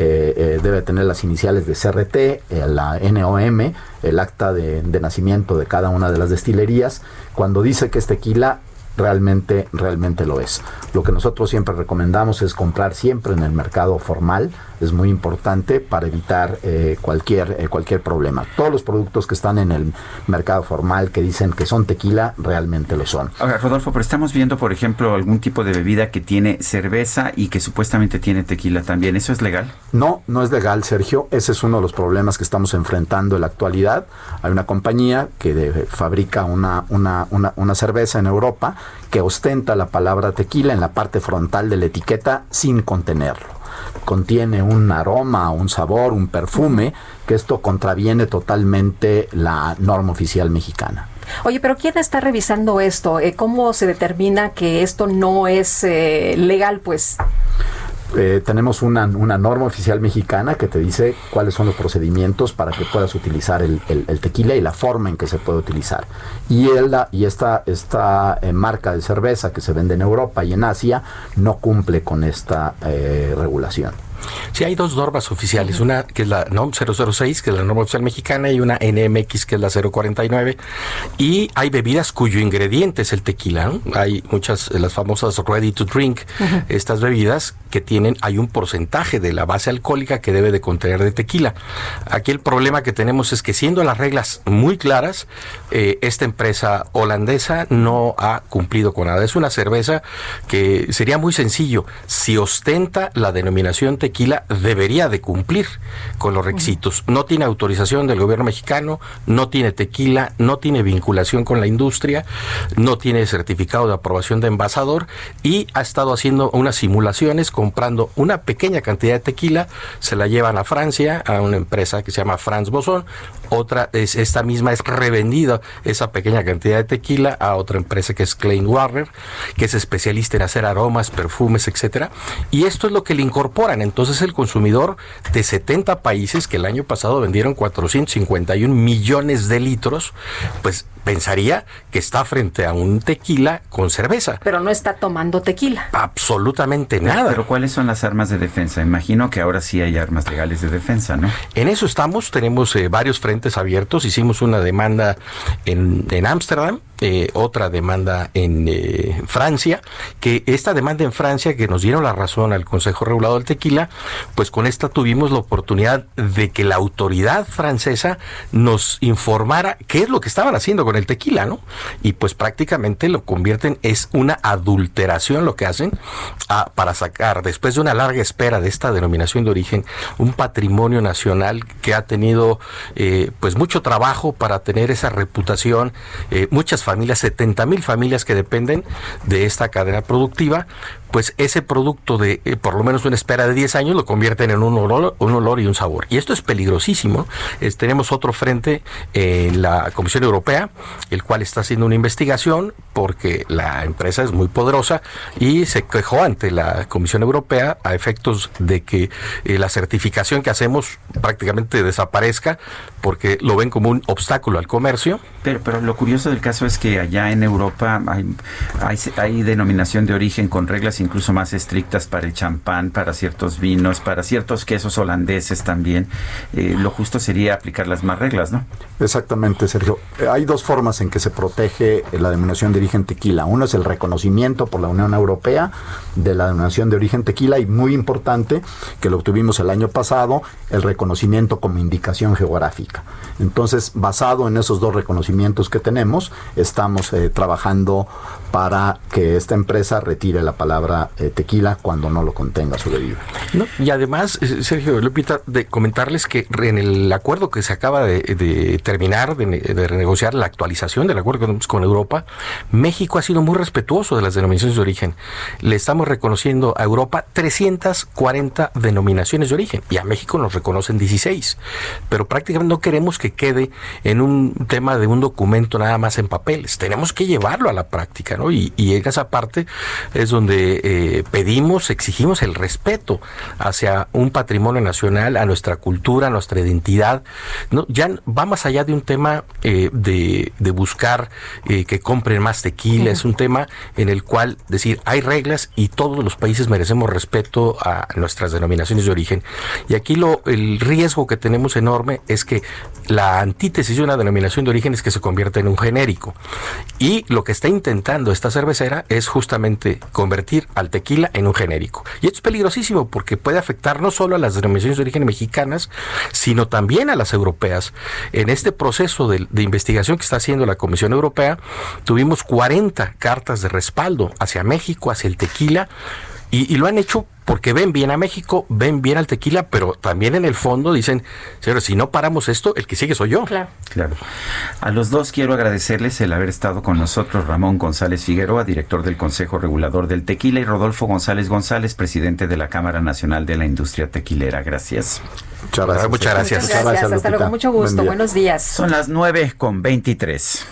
eh, eh, debe tener las iniciales de CRT, la NOM, el acta de, de, nacimiento de cada una de las destilerías. Cuando dice que es tequila, realmente, realmente lo es. Lo que nosotros siempre recomendamos es comprar siempre en el mercado formal, es muy importante para evitar eh, cualquier, eh, cualquier problema. Todos los productos que están en el mercado formal que dicen que son tequila, realmente lo son. Ahora, Rodolfo, pero estamos viendo, por ejemplo, algún tipo de bebida que tiene cerveza y que supuestamente tiene tequila también. ¿Eso es legal? No, no es legal, Sergio. Ese es uno de los problemas que estamos enfrentando en la actualidad. Hay una compañía que fabrica una, una, una, una cerveza en Europa que ostenta la palabra tequila en la parte frontal de la etiqueta sin contenerlo contiene un aroma, un sabor, un perfume, que esto contraviene totalmente la norma oficial mexicana. Oye, pero ¿quién está revisando esto? Eh, ¿Cómo se determina que esto no es eh, legal, pues? Eh, tenemos una, norma oficial mexicana que te dice cuáles son los procedimientos para que puedas utilizar el, tequila y la forma en que se puede utilizar. Y, el, y esta, esta marca de cerveza que se vende en Europa y en Asia no cumple con esta regulación. Sí, hay dos normas oficiales, una que es la NOM 006, que es la norma oficial mexicana, y una NMX, que es la 049. Y hay bebidas cuyo ingrediente es el tequila. Hay muchas, las famosas ready to drink, estas bebidas que tienen, hay un porcentaje de la base alcohólica que debe de contener de tequila. Aquí el problema que tenemos es que siendo las reglas muy claras, eh, esta empresa holandesa no ha cumplido con nada. Es una cerveza que sería muy sencillo. Si ostenta la denominación tequila, tequila debería de cumplir con los requisitos. No tiene autorización del gobierno mexicano, no tiene tequila, no tiene vinculación con la industria, no tiene certificado de aprobación de envasador y ha estado haciendo unas simulaciones comprando una pequeña cantidad de tequila, se la llevan a Francia, a una empresa que se llama France Boson, otra es esta misma es revendida esa pequeña cantidad de tequila a otra empresa que es Klein Warner, que es especialista en hacer aromas, perfumes, etcétera, y esto es lo que le incorporan. Entonces el consumidor de 70 países que el año pasado vendieron 451 millones de litros, pues pensaría que está frente a un tequila con cerveza. Pero no está tomando tequila. Absolutamente nada. Pero ¿cuáles son las armas de defensa? Imagino que ahora sí hay armas legales de defensa, ¿no? En eso estamos, tenemos eh, varios frentes abiertos, hicimos una demanda en Ámsterdam, eh, otra demanda en eh, Francia, que esta demanda en Francia, que nos dieron la razón al Consejo Regulador del Tequila, pues con esta tuvimos la oportunidad de que la autoridad francesa nos informara qué es lo que estaban haciendo con el tequila, ¿no? Y pues prácticamente lo convierten, es una adulteración lo que hacen para sacar, después de una larga espera de esta denominación de origen, un patrimonio nacional que ha tenido eh, pues mucho trabajo para tener esa reputación, eh, muchas familias, 70 mil familias que dependen de esta cadena productiva, pues ese producto de eh, por lo menos una espera de 10 años lo convierten en un olor, un olor y un sabor. Y esto es peligrosísimo. tenemos otro frente en la Comisión Europea, el cual está haciendo una investigación porque la empresa es muy poderosa y se quejó ante la Comisión Europea a efectos de que eh, la certificación que hacemos prácticamente desaparezca porque lo ven como un obstáculo al comercio. Pero, pero lo curioso del caso es que allá en Europa hay, hay denominación de origen con reglas incluso más estrictas para el champán, para ciertos vinos, para ciertos quesos holandeses también. Eh, lo justo sería aplicar las más reglas, ¿no? Exactamente, Sergio. Eh, hay dos formas en que se protege la denominación de origen tequila. Uno es el reconocimiento por la Unión Europea de la denominación de origen tequila y muy importante que lo obtuvimos el año pasado, el reconocimiento como indicación geográfica. Entonces, basado en esos dos reconocimientos que tenemos, estamos eh, trabajando para que esta empresa retire la palabra eh, tequila cuando no lo contenga su bebida. y además, eh, Sergio Lupita, de comentarles que en el acuerdo que se acaba de, terminar, de, renegociar la actualización del acuerdo con Europa, México ha sido muy respetuoso de las denominaciones de origen. Le estamos reconociendo a Europa 340 denominaciones de origen y a México nos reconocen 16. Pero prácticamente no queremos que quede en un tema de un documento nada más en papeles. Tenemos que llevarlo a la práctica, ¿no? Y, en esa parte es donde eh, pedimos, exigimos el respeto hacia un patrimonio nacional, a nuestra cultura, a nuestra identidad. No, ya va más allá de un tema eh, de, buscar eh, que compren más tequila, es un tema en el cual decir hay reglas y todos los países merecemos respeto a nuestras denominaciones de origen. Y aquí lo, el riesgo que tenemos enorme es que la antítesis de una denominación de origen es que se convierta en un genérico. Y lo que está intentando esta cervecera es justamente convertir al tequila en un genérico. Y esto es peligrosísimo porque puede afectar no solo a las denominaciones de origen mexicanas, sino también a las europeas. En este proceso de, de investigación que está haciendo la Comisión Europea, tuvimos 40 cartas de respaldo hacia México, hacia el tequila, y, lo han hecho porque ven bien a México, ven bien al tequila, pero también en el fondo dicen, señores, si no paramos esto, el que sigue soy yo. Claro. claro. A los dos quiero agradecerles el haber estado con nosotros, Ramón González Figueroa, director del Consejo Regulador del Tequila, y Rodolfo González González, presidente de la Cámara Nacional de la Industria Tequilera. Gracias. Muchas gracias. Muchas gracias. Muchas gracias. Hasta luego. Mucho gusto. Buenos días. Son las nueve con veintitrés.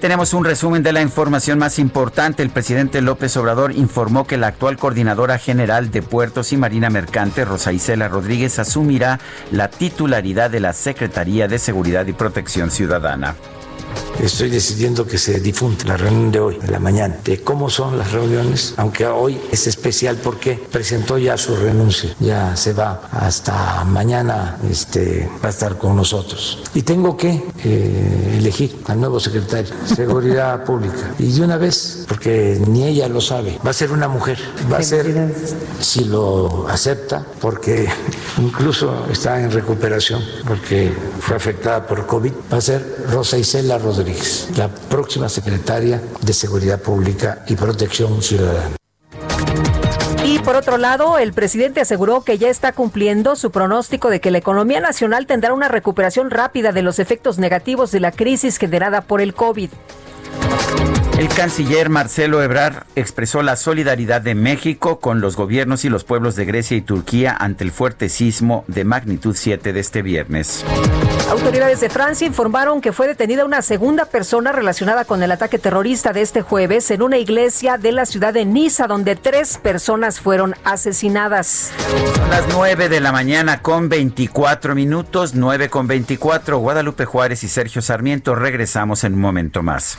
Tenemos un resumen de la información más importante. El presidente López Obrador informó que la actual coordinadora general de puertos y marina mercante, Rosa Isela Rodríguez, asumirá la titularidad de la Secretaría de Seguridad y Protección Ciudadana. Estoy decidiendo que se difunda la reunión de hoy, de la mañana, de cómo son las reuniones, aunque hoy es especial porque presentó ya su renuncia, ya se va hasta mañana, este, va a estar con nosotros. Y tengo que eh, elegir al nuevo secretario de Seguridad (laughs) Pública. Y de una vez, porque ni ella lo sabe, va a ser una mujer, va a ser, si lo acepta, porque (laughs) incluso está en recuperación, porque fue afectada por COVID, va a ser Rosa Isela Rodríguez, la próxima secretaria de Seguridad Pública y Protección Ciudadana. Y por otro lado, el presidente aseguró que ya está cumpliendo su pronóstico de que la economía nacional tendrá una recuperación rápida de los efectos negativos de la crisis generada por el COVID. El canciller Marcelo Ebrard expresó la solidaridad de México con los gobiernos y los pueblos de Grecia y Turquía ante el fuerte sismo de magnitud 7 de este viernes. Autoridades de Francia informaron que fue detenida una segunda persona relacionada con el ataque terrorista de este jueves en una iglesia de la ciudad de Niza, donde tres personas fueron asesinadas. Son las 9 de la mañana con 24 minutos, 9 con 24. Guadalupe Juárez y Sergio Sarmiento regresamos en un momento más.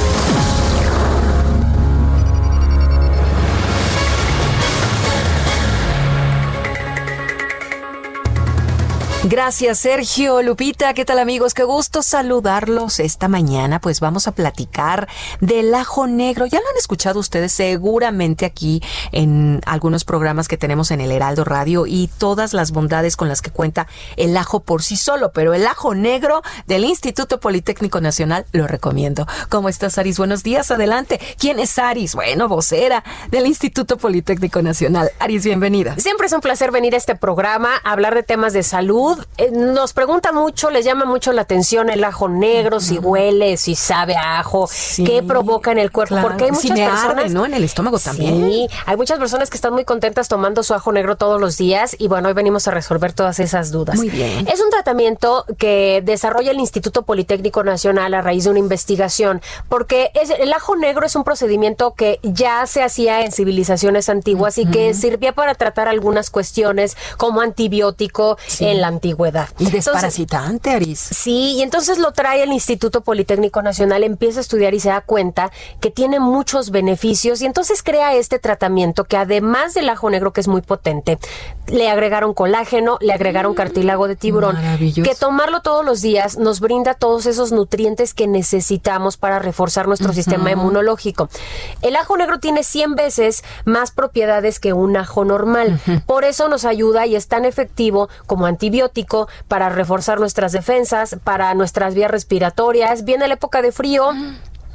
Gracias, Sergio, Lupita. ¿Qué tal, amigos? Qué gusto saludarlos esta mañana. Pues vamos a platicar del ajo negro. Ya lo han escuchado ustedes seguramente aquí en algunos programas que tenemos en el Heraldo Radio y todas las bondades con las que cuenta el ajo por sí solo. Pero el ajo negro del Instituto Politécnico Nacional lo recomiendo. ¿Cómo estás, Aris? Buenos días, adelante. ¿Quién es Aris? Bueno, vocera del Instituto Politécnico Nacional. Aris, bienvenida. Siempre es un placer venir a este programa, a hablar de temas de salud eh, nos pregunta mucho, les llama mucho la atención el ajo negro, si huele, si sabe a ajo, qué provoca en el cuerpo, porque hay muchas personas, ¿no? En el estómago también. Sí, hay muchas personas que están muy contentas tomando su ajo negro todos los días y bueno, hoy venimos a resolver todas esas dudas. Muy bien. Es un tratamiento que desarrolla el Instituto Politécnico Nacional a raíz de una investigación, porque es, el ajo negro es un procedimiento que ya se hacía en civilizaciones antiguas y que servía para tratar algunas cuestiones como antibiótico en la antigüedad. Y desparasitante, Aris. Sí, y entonces lo trae el Instituto Politécnico Nacional, empieza a estudiar y se da cuenta que tiene muchos beneficios y entonces crea este tratamiento que además del ajo negro que es muy potente, le agregaron colágeno, le agregaron cartílago de tiburón, que tomarlo todos los días nos brinda todos esos nutrientes que necesitamos para reforzar nuestro sistema inmunológico. El ajo negro tiene 100 veces más propiedades que un ajo normal. Por eso nos ayuda y es tan efectivo como antibiótico para reforzar nuestras defensas, para nuestras vías respiratorias. Viene la época de frío,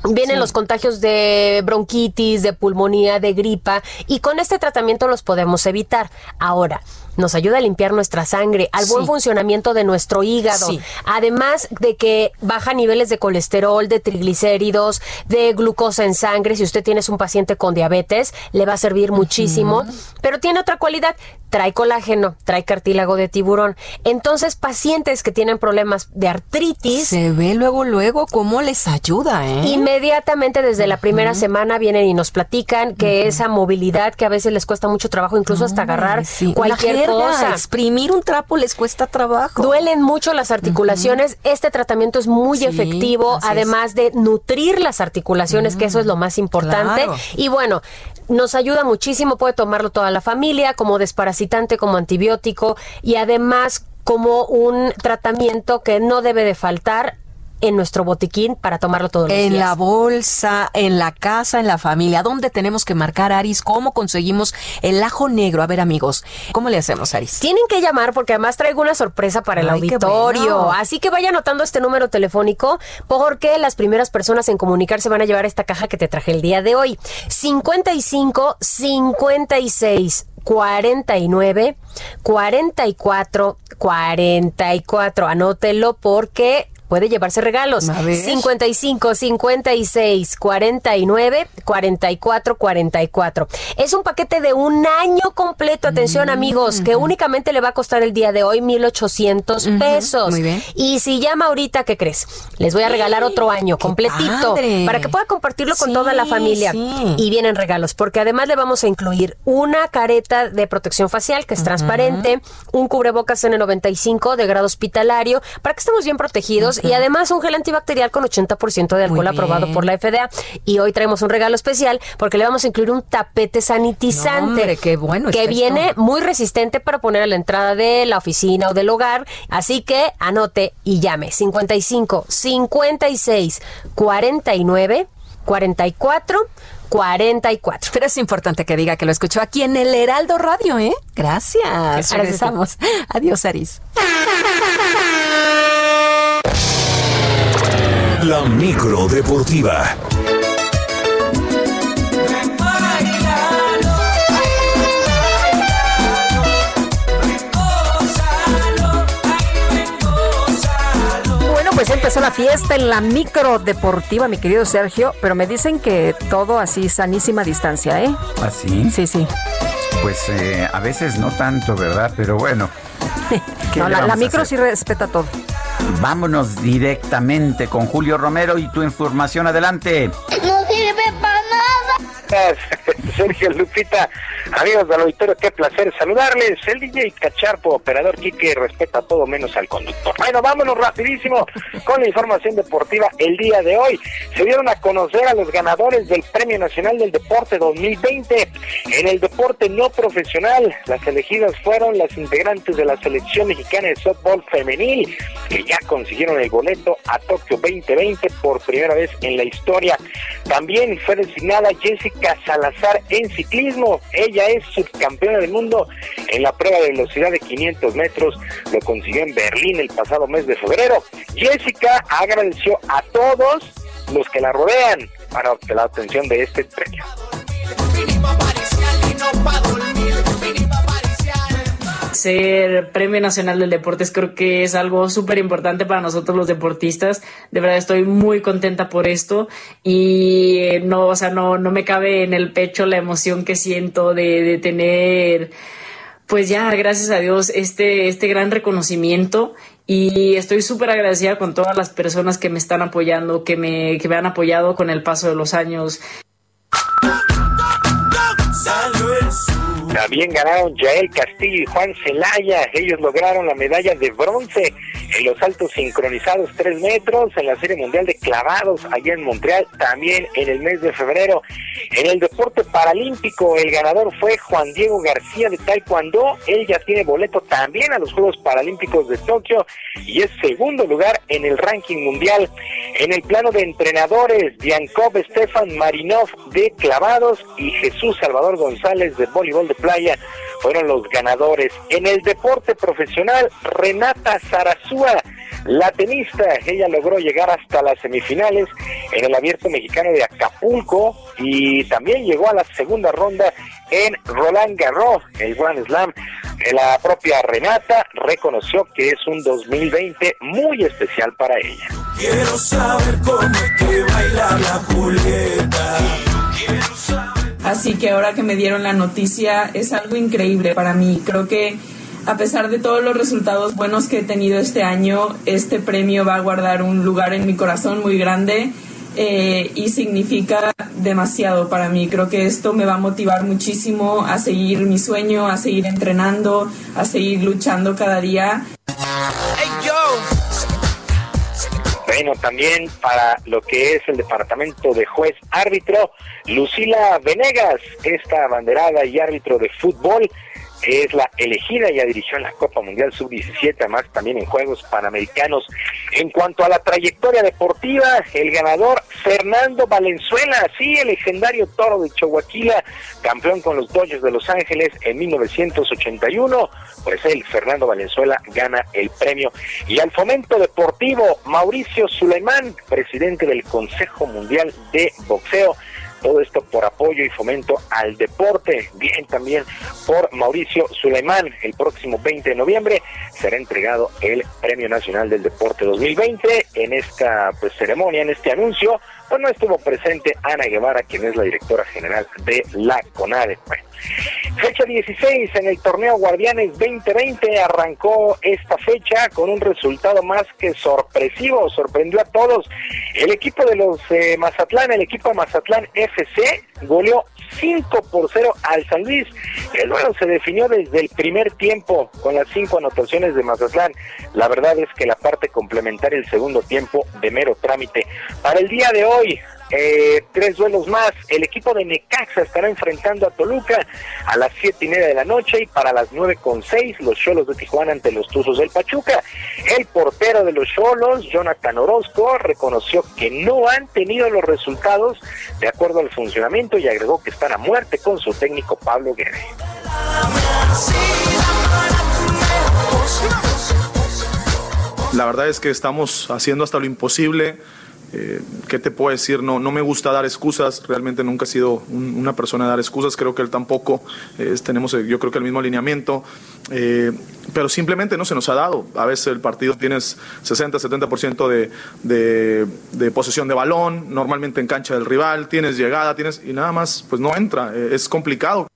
Vienen los contagios de bronquitis, de pulmonía, de gripa y con este tratamiento los podemos evitar. Ahora, nos ayuda a limpiar nuestra sangre, al buen funcionamiento de nuestro hígado, además de que baja niveles de colesterol, de triglicéridos, de glucosa en sangre. Si usted tiene un paciente con diabetes, le va a servir muchísimo, pero tiene otra cualidad, trae colágeno, trae cartílago de tiburón. Entonces, pacientes que tienen problemas de artritis... Se ve luego, luego cómo les ayuda, ¿eh? Inmediatamente desde la primera semana vienen y nos platican que esa movilidad que a veces les cuesta mucho trabajo, incluso hasta agarrar cualquier cosa. Exprimir un trapo les cuesta trabajo. Duelen mucho las articulaciones. Este tratamiento es muy efectivo, además de nutrir las articulaciones, que eso es lo más importante. Y bueno, nos ayuda muchísimo, puede tomarlo toda la familia como desparasitante, como antibiótico y además como un tratamiento que no debe de faltar en nuestro botiquín para tomarlo todos los en días. En la bolsa, en la casa, en la familia. ¿Dónde tenemos que marcar, Aris? ¿Cómo conseguimos el ajo negro? A ver, amigos, ¿cómo le hacemos, Aris? Tienen que llamar porque además traigo una sorpresa para el auditorio. Así que vaya anotando este número telefónico porque las primeras personas en comunicarse van a llevar esta caja que te traje el día de hoy. 55 56 49 44 44. Anótelo porque puede llevarse regalos. 55 56 49 44 44. Es un paquete de un año completo, atención amigos, que únicamente le va a costar el día de hoy 1800 pesos. Y si llama ahorita, ¿qué crees? Les voy a regalar otro (gasps) año completito para que pueda compartirlo con toda la familia. Y vienen regalos, porque además le vamos a incluir una careta de protección facial que es transparente, un cubrebocas N95 de grado hospitalario, para que estemos bien protegidos y además un gel antibacterial con 80% de alcohol aprobado por la FDA. Y hoy traemos un regalo especial porque le vamos a incluir un tapete sanitizante. qué bueno. Que viene muy resistente para poner a la entrada de la oficina o del hogar. Así que anote y llame 55 56 49 44 44. Pero es importante que diga que lo escuchó aquí en el Heraldo Radio, ¿eh? Gracias. Regresamos. Adiós, Aris. La micro deportiva. Bueno, pues empezó la fiesta en la micro deportiva, mi querido Sergio, pero me dicen que todo así sanísima distancia, ¿eh? ¿Ah, sí? Sí, sí. Pues eh, a veces no tanto, ¿verdad? Pero bueno. (laughs) la, la micro sí respeta todo. Vámonos directamente con Julio Romero y tu información. Adelante. (laughs) Sergio Lupita, amigos del auditorio, qué placer saludarles. El DJ Cacharpo, operador Quique, respeta todo menos al conductor. Bueno, vámonos rapidísimo con la información deportiva el día de hoy. Se dieron a conocer a los ganadores del Premio Nacional del Deporte 2020. En el deporte no profesional, las elegidas fueron las integrantes de la selección mexicana de softball femenil, que ya consiguieron el boleto a Tokio 2020 por primera vez en la historia. También fue designada Jessica Salazar en ciclismo. Ella es subcampeona del mundo en la prueba de velocidad de 500 metros. Lo consiguió en Berlín el pasado mes de febrero. Jessica agradeció a todos los que la rodean para la obtención de este premio. Ser Premio Nacional del Deportes creo que es algo súper importante para nosotros los deportistas. De verdad estoy muy contenta por esto y eh, no, o sea, no, no me cabe en el pecho la emoción que siento de, tener pues ya, gracias a Dios, este, este gran reconocimiento y estoy súper agradecida con todas las personas que me están apoyando, que me, que me han apoyado con el paso de los años. También ganaron Yael Castillo y Juan Celaya. Ellos lograron la medalla de bronce en los saltos sincronizados 3 metros en la Serie Mundial de Clavados allá en Montreal, también en el mes de febrero. En el deporte paralímpico, el ganador fue Juan Diego García de Taekwondo. Él ya tiene boleto también a los Juegos Paralímpicos de Tokio y es segundo lugar en el ranking mundial. En el plano de entrenadores, Biankov Stefan Marinov de Clavados y Jesús Salvador González de Voleibol de Playa fueron los ganadores. En el deporte profesional, Renata Zarazúa, la tenista, ella logró llegar hasta las semifinales en el Abierto Mexicano de Acapulco y también llegó a la segunda ronda en Roland Garros, el Grand Slam. La propia Renata reconoció que es un 2020 muy especial para ella. Quiero saber cómo es que baila la Julieta. Así que ahora que me dieron la noticia es algo increíble para mí. Creo que a pesar de todos los resultados buenos que he tenido este año, este premio va a guardar un lugar en mi corazón muy grande eh, y significa demasiado para mí. Creo que esto me va a motivar muchísimo a seguir mi sueño, a seguir entrenando, a seguir luchando cada día. Bueno, también para lo que es el departamento de juez árbitro, Lucila Venegas, esta abanderada y árbitro de fútbol, es la elegida, ya dirigió en la Copa Mundial Sub-17, además también en Juegos Panamericanos. En cuanto a la trayectoria deportiva, el ganador Fernando Valenzuela, sí, el legendario toro de Chihuahua, campeón con los Dodgers de Los Ángeles en 1981, pues él, Fernando Valenzuela, gana el premio. Y al fomento deportivo, Mauricio Suleimán, presidente del Consejo Mundial de Boxeo, todo esto por apoyo y fomento al deporte. Bien también por Mauricio Suleimán. El próximo 20 de noviembre será entregado el Premio Nacional del Deporte 2020. En esta pues, ceremonia, en este anuncio, pues no estuvo presente Ana Guevara, quien es la directora general de la CONADE. Fecha 16 en el torneo Guardianes 2020 arrancó esta fecha con un resultado más que sorpresivo, sorprendió a todos. El equipo de los eh, Mazatlán, el equipo Mazatlán FC, goleó 5 por 0 al San Luis. El duelo se definió desde el primer tiempo con las cinco anotaciones de Mazatlán. La verdad es que la parte complementaria el segundo tiempo de mero trámite. Para el día de hoy, eh, tres duelos más. El equipo de Necaxa estará enfrentando a Toluca a las siete y media de la noche y para las nueve con seis los Cholos de Tijuana ante los Tuzos del Pachuca. El portero de los Cholos, Jonathan Orozco, reconoció que no han tenido los resultados de acuerdo al funcionamiento y agregó que están a muerte con su técnico Pablo Guerre. La verdad es que estamos haciendo hasta lo imposible eh, ¿Qué te puedo decir? No, no me gusta dar excusas, realmente nunca he sido una persona de dar excusas, creo que él tampoco, tenemos eh, yo creo que el mismo alineamiento, eh, pero simplemente no se nos ha dado. A veces el partido tienes 60, 70% de, de, de posesión de balón, normalmente en cancha del rival, tienes llegada, tienes y nada más, pues no entra, es complicado.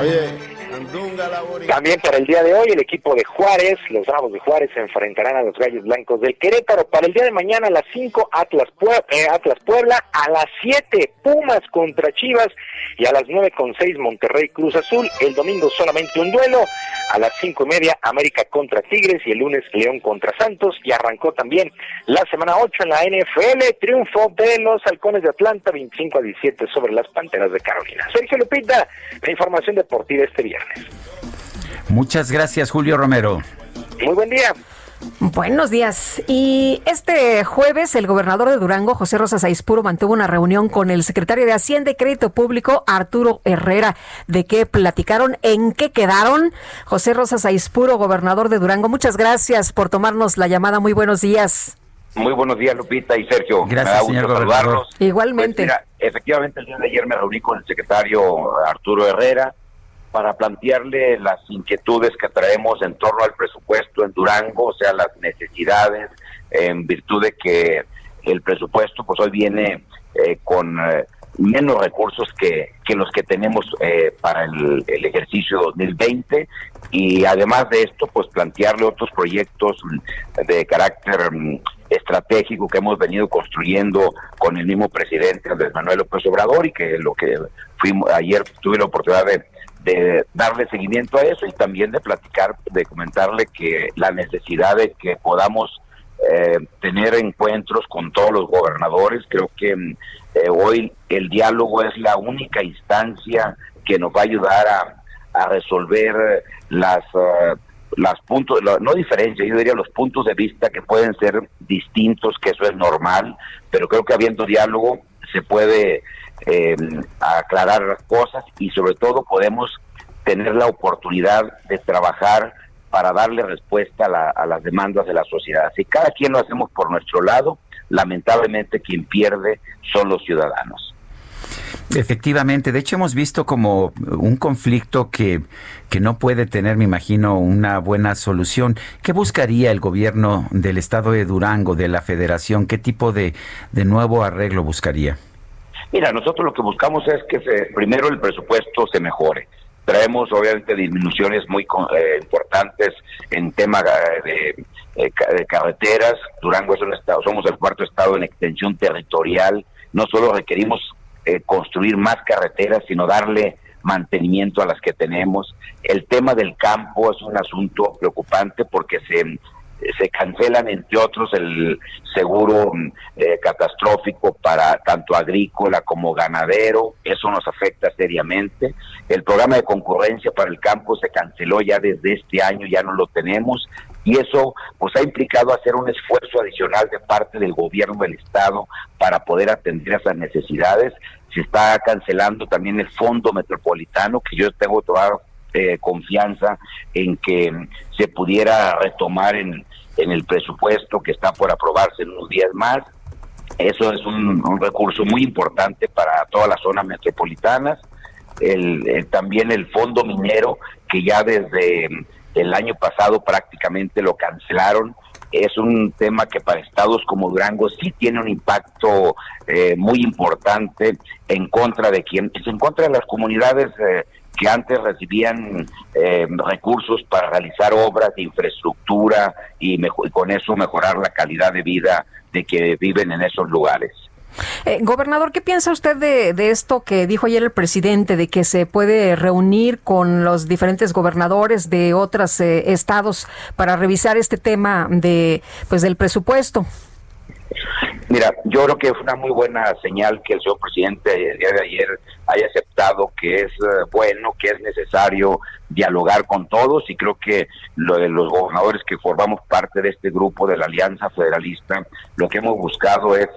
Oye, también para el día de hoy el equipo de Juárez, los Bravos de Juárez se enfrentarán a los Gallos Blancos del Querétaro. Para el día de mañana a las 5 Atlas, eh, Atlas Puebla, a las 7 Pumas contra Chivas y a las 9 con 6 Monterrey Cruz Azul. El domingo solamente un duelo, a las 5 y media América contra Tigres y el lunes León contra Santos. Y arrancó también la semana 8 en la NFL, triunfo de los Halcones de Atlanta 25 a 17 sobre las Panteras de Carolina. Sergio Lupita, la información deportiva este viernes. Muchas gracias, Julio Romero. Muy buen día. Buenos días. Y este jueves el gobernador de Durango, José Rosa Aispuro, mantuvo una reunión con el secretario de Hacienda y Crédito Público, Arturo Herrera. ¿De qué platicaron? ¿En qué quedaron? José Rosa Aispuro, gobernador de Durango, muchas gracias por tomarnos la llamada. Muy buenos días. Muy buenos días, Lupita y Sergio. Gracias, señor gobernador. Igualmente. Pues efectivamente, el día de ayer me reuní con el secretario Arturo Herrera para plantearle las inquietudes que traemos en torno al presupuesto en Durango, o sea, las necesidades, en virtud de que el presupuesto pues hoy viene eh, con eh, menos recursos que, que, los que tenemos eh, para el, el, ejercicio 2020 y además de esto pues plantearle otros proyectos de carácter mm, estratégico que hemos venido construyendo con el mismo presidente Andrés Manuel López Obrador y que lo que fuimos ayer tuve la oportunidad de de darle seguimiento a eso y también de platicar, de comentarle que la necesidad de que podamos eh, tener encuentros con todos los gobernadores, creo que eh, hoy el diálogo es la única instancia que nos va a ayudar a, resolver las... Uh, las puntos, no diferencias, yo diría los puntos de vista que pueden ser distintos, que eso es normal, pero creo que habiendo diálogo se puede eh, aclarar las cosas y sobre todo podemos tener la oportunidad de trabajar para darle respuesta a, las demandas de la sociedad. Si cada quien lo hacemos por nuestro lado, lamentablemente quien pierde son los ciudadanos. Efectivamente, de hecho hemos visto como un conflicto que, que no puede tener, me imagino, una buena solución. ¿Qué buscaría el gobierno del estado de Durango, de la federación? ¿Qué tipo de, de nuevo arreglo buscaría? Mira, nosotros lo que buscamos es que se, primero el presupuesto se mejore. Traemos obviamente disminuciones muy eh, importantes en tema de, carreteras. Durango es un estado, somos el cuarto estado en extensión territorial. No solo requerimos eh, construir más carreteras, sino darle mantenimiento a las que tenemos. El tema del campo es un asunto preocupante porque se se cancelan, entre otros, el seguro eh, catastrófico para tanto agrícola como ganadero. Eso nos afecta seriamente. El programa de concurrencia para el campo se canceló ya desde este año, ya no lo tenemos. Y eso pues ha implicado hacer un esfuerzo adicional de parte del gobierno del Estado para poder atender esas necesidades. Se está cancelando también el fondo metropolitano, que yo tengo toda eh, confianza en que se pudiera retomar en, en el presupuesto que está por aprobarse en unos días más. Eso es un, recurso muy importante para todas las zonas metropolitanas. El, también el fondo minero, que ya desde el año pasado prácticamente lo cancelaron, es un tema que para estados como Durango sí tiene un impacto eh, muy importante en contra de quien, en contra de las comunidades eh, que antes recibían eh, recursos para realizar obras de infraestructura y, con eso mejorar la calidad de vida de que viven en esos lugares. Eh, gobernador, ¿qué piensa usted de, esto que dijo ayer el presidente, de que se puede reunir con los diferentes gobernadores de otros eh, estados para revisar este tema de, pues, del presupuesto? Mira, yo creo que es una muy buena señal que el señor presidente el día de ayer haya aceptado que es eh, bueno, que es necesario dialogar con todos y creo que lo de los gobernadores que formamos parte de este grupo de la Alianza Federalista, lo que hemos buscado es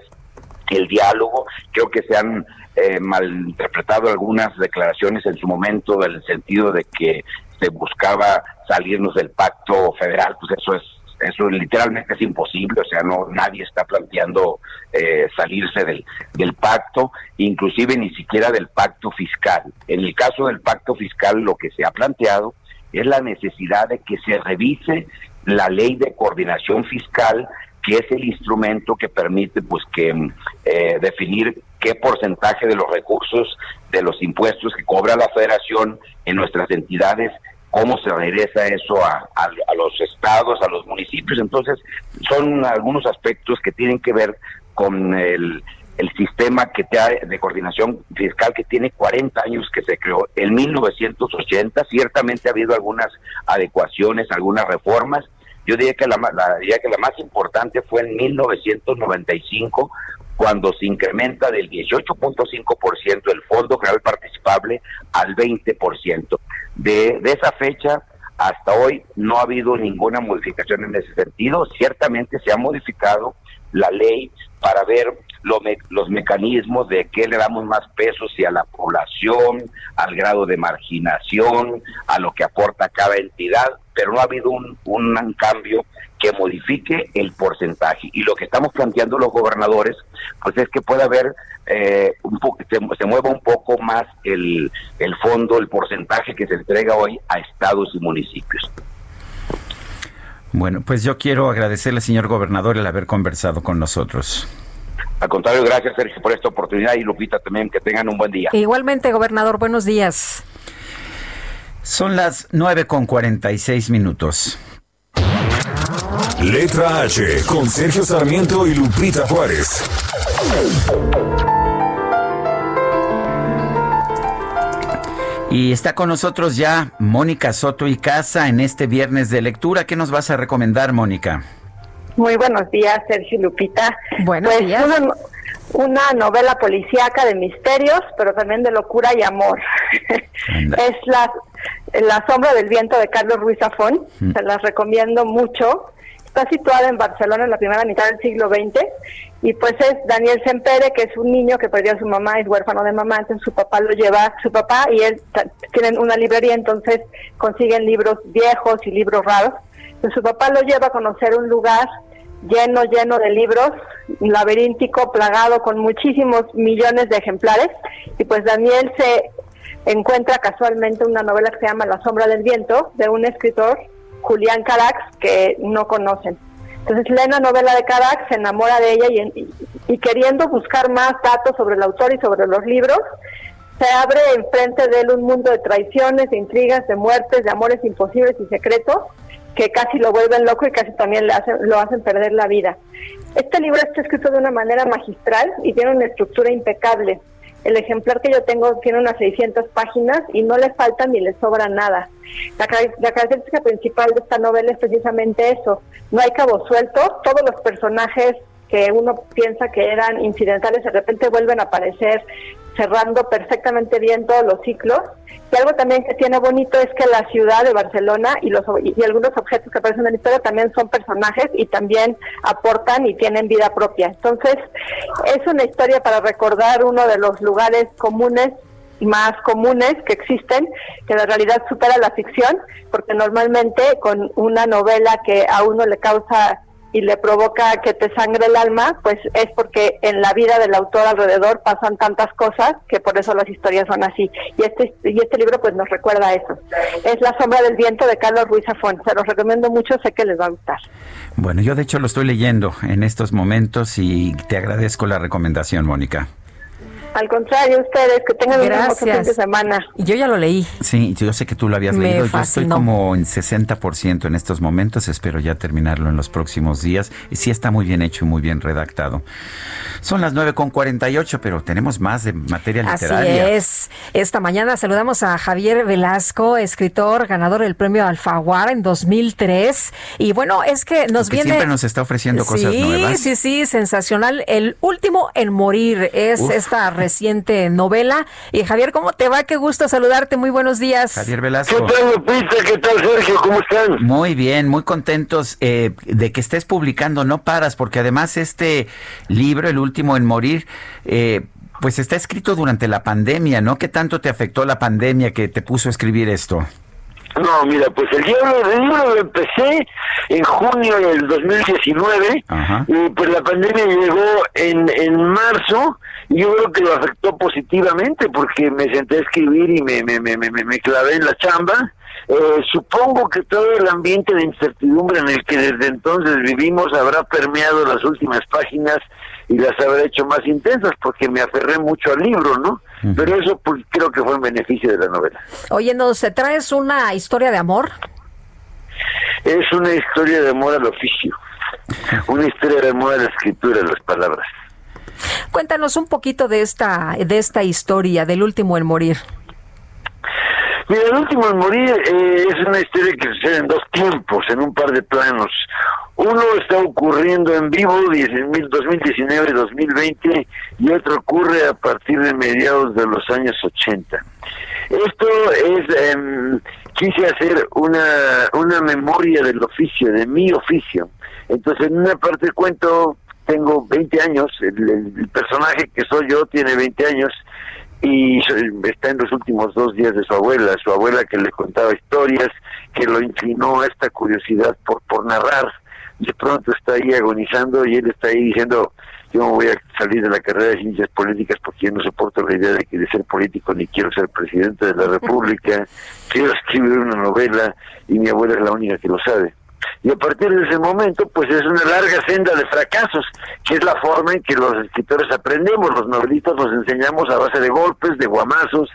el diálogo. Creo que se han eh, malinterpretado algunas declaraciones en su momento en el sentido de que se buscaba salirnos del pacto federal, pues eso es eso literalmente es imposible, o sea, no nadie está planteando eh, salirse del, del pacto, inclusive ni siquiera del pacto fiscal. En el caso del pacto fiscal, lo que se ha planteado es la necesidad de que se revise la ley de coordinación fiscal que es el instrumento que permite pues que eh, definir qué porcentaje de los recursos de los impuestos que cobra la federación en nuestras entidades cómo se regresa eso a, los estados, a los municipios. Entonces, son algunos aspectos que tienen que ver con el, sistema que te de coordinación fiscal que tiene 40 años que se creó en 1980. Ciertamente ha habido algunas adecuaciones, algunas reformas. Yo diría que la, la, diría que la más importante fue en 1995 cuando se incrementa del 18.5% el Fondo General Participable al 20%. De, de esa fecha hasta hoy no ha habido ninguna modificación en ese sentido. Ciertamente se ha modificado la ley para ver los mecanismos de qué le damos más peso, si a la población, al grado de marginación, a lo que aporta cada entidad, pero no ha habido un, un cambio que modifique el porcentaje. Y lo que estamos planteando los gobernadores, pues es que pueda haber eh, un poco, se, se, mueva un poco más el, el fondo, el porcentaje que se entrega hoy a estados y municipios. Bueno, pues yo quiero agradecerle, señor gobernador, el haber conversado con nosotros. Al contrario, gracias Sergio por esta oportunidad y Lupita también, que tengan un buen día. Igualmente, gobernador, buenos días. Son las nueve con seis minutos. Letra H con Sergio Sarmiento y Lupita Juárez. Y está con nosotros ya Mónica Soto y Casa en este viernes de lectura. ¿Qué nos vas a recomendar, Mónica? Muy buenos días, Sergio y Lupita. Buenos pues, días. Una, novela policíaca de misterios, pero también de locura y amor. (laughs) es la, la sombra del viento de Carlos Ruiz Zafón. Mm. Se las recomiendo mucho. Está situada en Barcelona en la primera mitad del siglo XX y pues es Daniel Sempere, que es un niño que perdió a su mamá, es huérfano de mamá, entonces su papá lo lleva, su papá y él tienen una librería, entonces consiguen libros viejos y libros raros. Entonces su papá lo lleva a conocer un lugar lleno, lleno de libros, laberíntico, plagado con muchísimos millones de ejemplares y pues Daniel se encuentra casualmente una novela que se llama La sombra del viento de un escritor Julián Carax, que no conocen. Entonces lee la novela de Carax, se enamora de ella y, queriendo buscar más datos sobre el autor y sobre los libros, se abre enfrente de él un mundo de traiciones, de intrigas, de muertes, de amores imposibles y secretos que casi lo vuelven loco y casi también le lo hacen perder la vida. Este libro está escrito de una manera magistral y tiene una estructura impecable. El ejemplar que yo tengo tiene unas 600 páginas y no le falta ni le sobra nada. La, característica principal de esta novela es precisamente eso. No hay cabo suelto, todos los personajes que uno piensa que eran incidentales de repente vuelven a aparecer cerrando perfectamente bien todos los ciclos. Y algo también que tiene bonito es que la ciudad de Barcelona y, los, y algunos objetos que aparecen en la historia también son personajes y también aportan y tienen vida propia. Entonces, es una historia para recordar uno de los lugares comunes más comunes que existen, que la realidad supera la ficción, porque normalmente con una novela que a uno le causa y le provoca que te sangre el alma, pues es porque en la vida del autor alrededor pasan tantas cosas que por eso las historias son así. Y este y este libro pues nos recuerda eso. Es La sombra del viento de Carlos Ruiz Zafón. Se los recomiendo mucho, sé que les va a gustar. Bueno, yo de hecho lo estoy leyendo en estos momentos y te agradezco la recomendación, Mónica. Al contrario, ustedes, que tengan Gracias. un buen fin de semana. Yo ya lo leí. Sí, yo sé que tú lo habías leído. Yo estoy como en 60% en estos momentos. Espero ya terminarlo en los próximos días. Y sí está muy bien hecho y muy bien redactado. Son las 9.48, pero tenemos más de materia literaria. Así es. Esta mañana saludamos a Javier Velasco, escritor, ganador del premio Alfaguara en 2003. Y bueno, es que nos viene... Siempre nos está ofreciendo cosas nuevas. Sí, sí, sí, sensacional. El último en morir es esta reciente novela. Y Javier, ¿cómo te va? Qué gusto saludarte. Muy buenos días. Javier Velasco. ¿Qué tal, Lupita? ¿Qué tal, Sergio? ¿Cómo están? Muy bien, muy contentos eh, de que estés publicando. No paras, porque además este libro, El último en morir, eh, pues está escrito durante la pandemia, ¿no? ¿Qué tanto te afectó la pandemia que te puso a escribir esto? No, mira, pues el libro, el libro lo empecé en junio del 2019 y pues la pandemia llegó en, en marzo y yo creo que lo afectó positivamente porque me senté a escribir y me, me, me, me, me clavé en la chamba. Eh, supongo que todo el ambiente de incertidumbre en el que desde entonces vivimos habrá permeado las últimas páginas y las habrá hecho más intensas porque me aferré mucho al libro, ¿no? Pero eso pues, creo que fue en beneficio de la novela. Oye, ¿nos traes una historia de amor? Es una historia de amor al oficio, una historia de amor a la escritura, a las palabras. Cuéntanos un poquito de esta, de esta historia, del último en morir. Mira, el último en morir eh, es una historia que sucede en dos tiempos, en un par de planos. Uno está ocurriendo en vivo, 2019 y 2020, y otro ocurre a partir de mediados de los años 80. Esto es, em, quise hacer una, una memoria del oficio, de mi oficio. Entonces, en una parte cuento, tengo 20 años, el, personaje que soy yo tiene 20 años, y está en los últimos dos días de su abuela, su abuela que le contaba historias, que lo inclinó a esta curiosidad por, por narrar de pronto está ahí agonizando y él está ahí diciendo, yo voy a salir de la carrera de ciencias políticas porque yo no soporto la idea de que de ser político ni quiero ser presidente de la República, (laughs) quiero escribir una novela y mi abuela es la única que lo sabe. Y a partir de ese momento, pues es una larga senda de fracasos, que es la forma en que los escritores aprendemos, los novelistas nos enseñamos a base de golpes, de guamazos,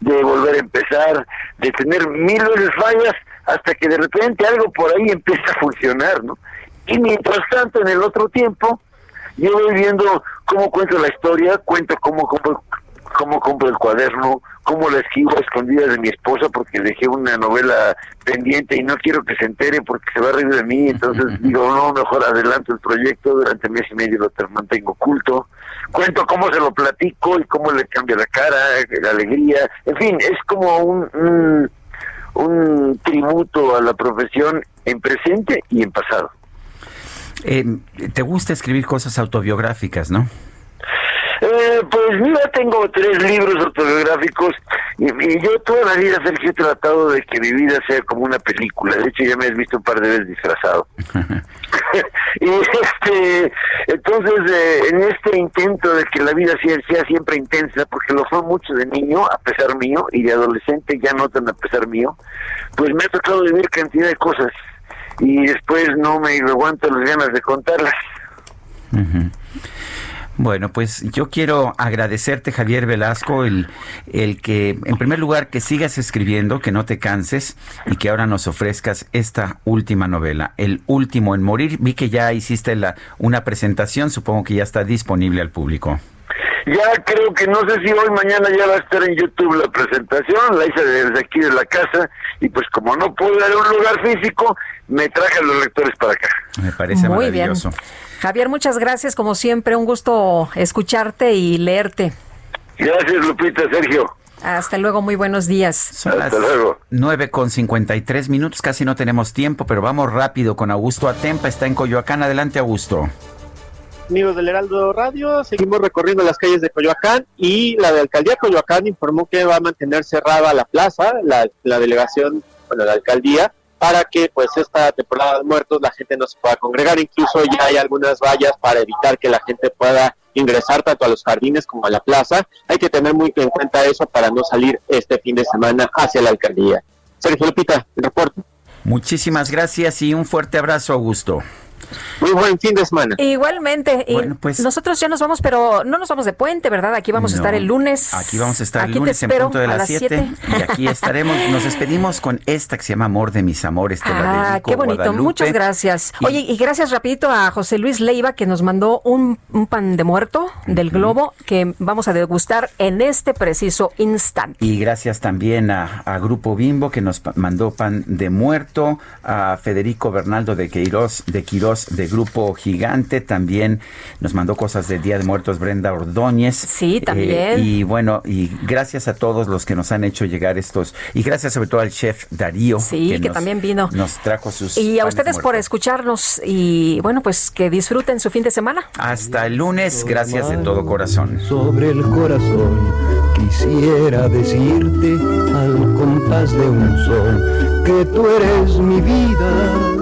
de volver a empezar, de tener miles de fallas, hasta que de repente algo por ahí empieza a funcionar, ¿no? Y mientras tanto, en el otro tiempo, yo voy viendo cómo cuento la historia, cuento cómo compro, cómo compro el cuaderno, cómo la esquivo a escondidas de mi esposa porque dejé una novela pendiente y no quiero que se entere porque se va a reír de mí, entonces (laughs) digo, no, mejor adelanto el proyecto, durante mes y medio lo mantengo oculto, cuento cómo se lo platico y cómo le cambia la cara, la alegría, en fin, es como un, un tributo a la profesión en presente y en pasado. Eh, ¿Te gusta escribir cosas autobiográficas, no? Eh, pues mira, tengo tres libros autobiográficos y, yo toda la vida, Sergio, he tratado de que mi vida sea como una película. De hecho, ya me has visto un par de veces disfrazado. (laughs) y este, entonces, eh, en este intento de que la vida sea, sea siempre intensa, porque lo fue mucho de niño, a pesar mío, y de adolescente ya no tan a pesar mío, pues me ha tocado vivir cantidad de cosas y después no me aguanto las ganas de contarlas. Bueno, pues yo quiero agradecerte, Javier Velasco, el, el que, en primer lugar, que sigas escribiendo, que no te canses y que ahora nos ofrezcas esta última novela, El último en morir. Vi que ya hiciste la, una presentación, supongo que ya está disponible al público. Ya creo que no sé si hoy, mañana ya va a estar en YouTube la presentación, la hice desde aquí de la casa y pues como no puedo dar un lugar físico, me traje a los lectores para acá. Me parece Muy maravilloso. Bien. Javier, muchas gracias, como siempre, un gusto escucharte y leerte. Gracias, Lupita, Sergio. Hasta luego, muy buenos días. Son Hasta luego. 9 con 53 minutos, casi no tenemos tiempo, pero vamos rápido con Augusto Atempa, está en Coyoacán. Adelante, Augusto amigos del Heraldo Radio, seguimos recorriendo las calles de Coyoacán y la de Alcaldía Coyoacán informó que va a mantener cerrada la plaza, la, delegación, bueno, la alcaldía, para que pues esta temporada de muertos la gente no se pueda congregar, incluso ya hay algunas vallas para evitar que la gente pueda ingresar tanto a los jardines como a la plaza. Hay que tener muy en cuenta eso para no salir este fin de semana hacia la alcaldía. Sergio Lupita, el reporte. Muchísimas gracias y un fuerte abrazo, Augusto. Muy buen fin de semana. Igualmente. pues, nosotros ya nos vamos, pero no nos vamos de puente, ¿verdad? Aquí vamos a estar el lunes. Aquí vamos a estar el lunes en punto de las 7. Y aquí estaremos. Nos despedimos con esta que se llama Amor de mis amores. Te ah, qué bonito. Muchas gracias. Oye, y gracias rapidito a José Luis Leiva que nos mandó un, pan de muerto del globo que vamos a degustar en este preciso instante. Y gracias también a, a Grupo Bimbo que nos mandó pan de muerto, a Federico Bernaldo de Queiroz, de Quirós de Grupo Gigante, también nos mandó cosas del Día de Muertos Brenda Ordóñez. Sí, también. y bueno, y gracias a todos los que nos han hecho llegar estos, y gracias sobre todo al chef Darío. Sí, que, también vino. Nos trajo sus... Y a ustedes por escucharnos y bueno, pues que disfruten su fin de semana. Hasta el lunes, gracias de todo corazón. Sobre el corazón quisiera decirte al compás de un sol que tú eres mi vida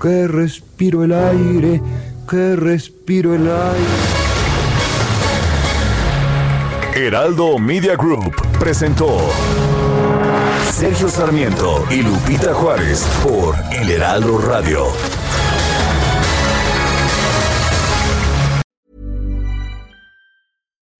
que respiro el aire, que respiro el aire. Heraldo Media Group presentó Sergio Sarmiento y Lupita Juárez por El Heraldo Radio.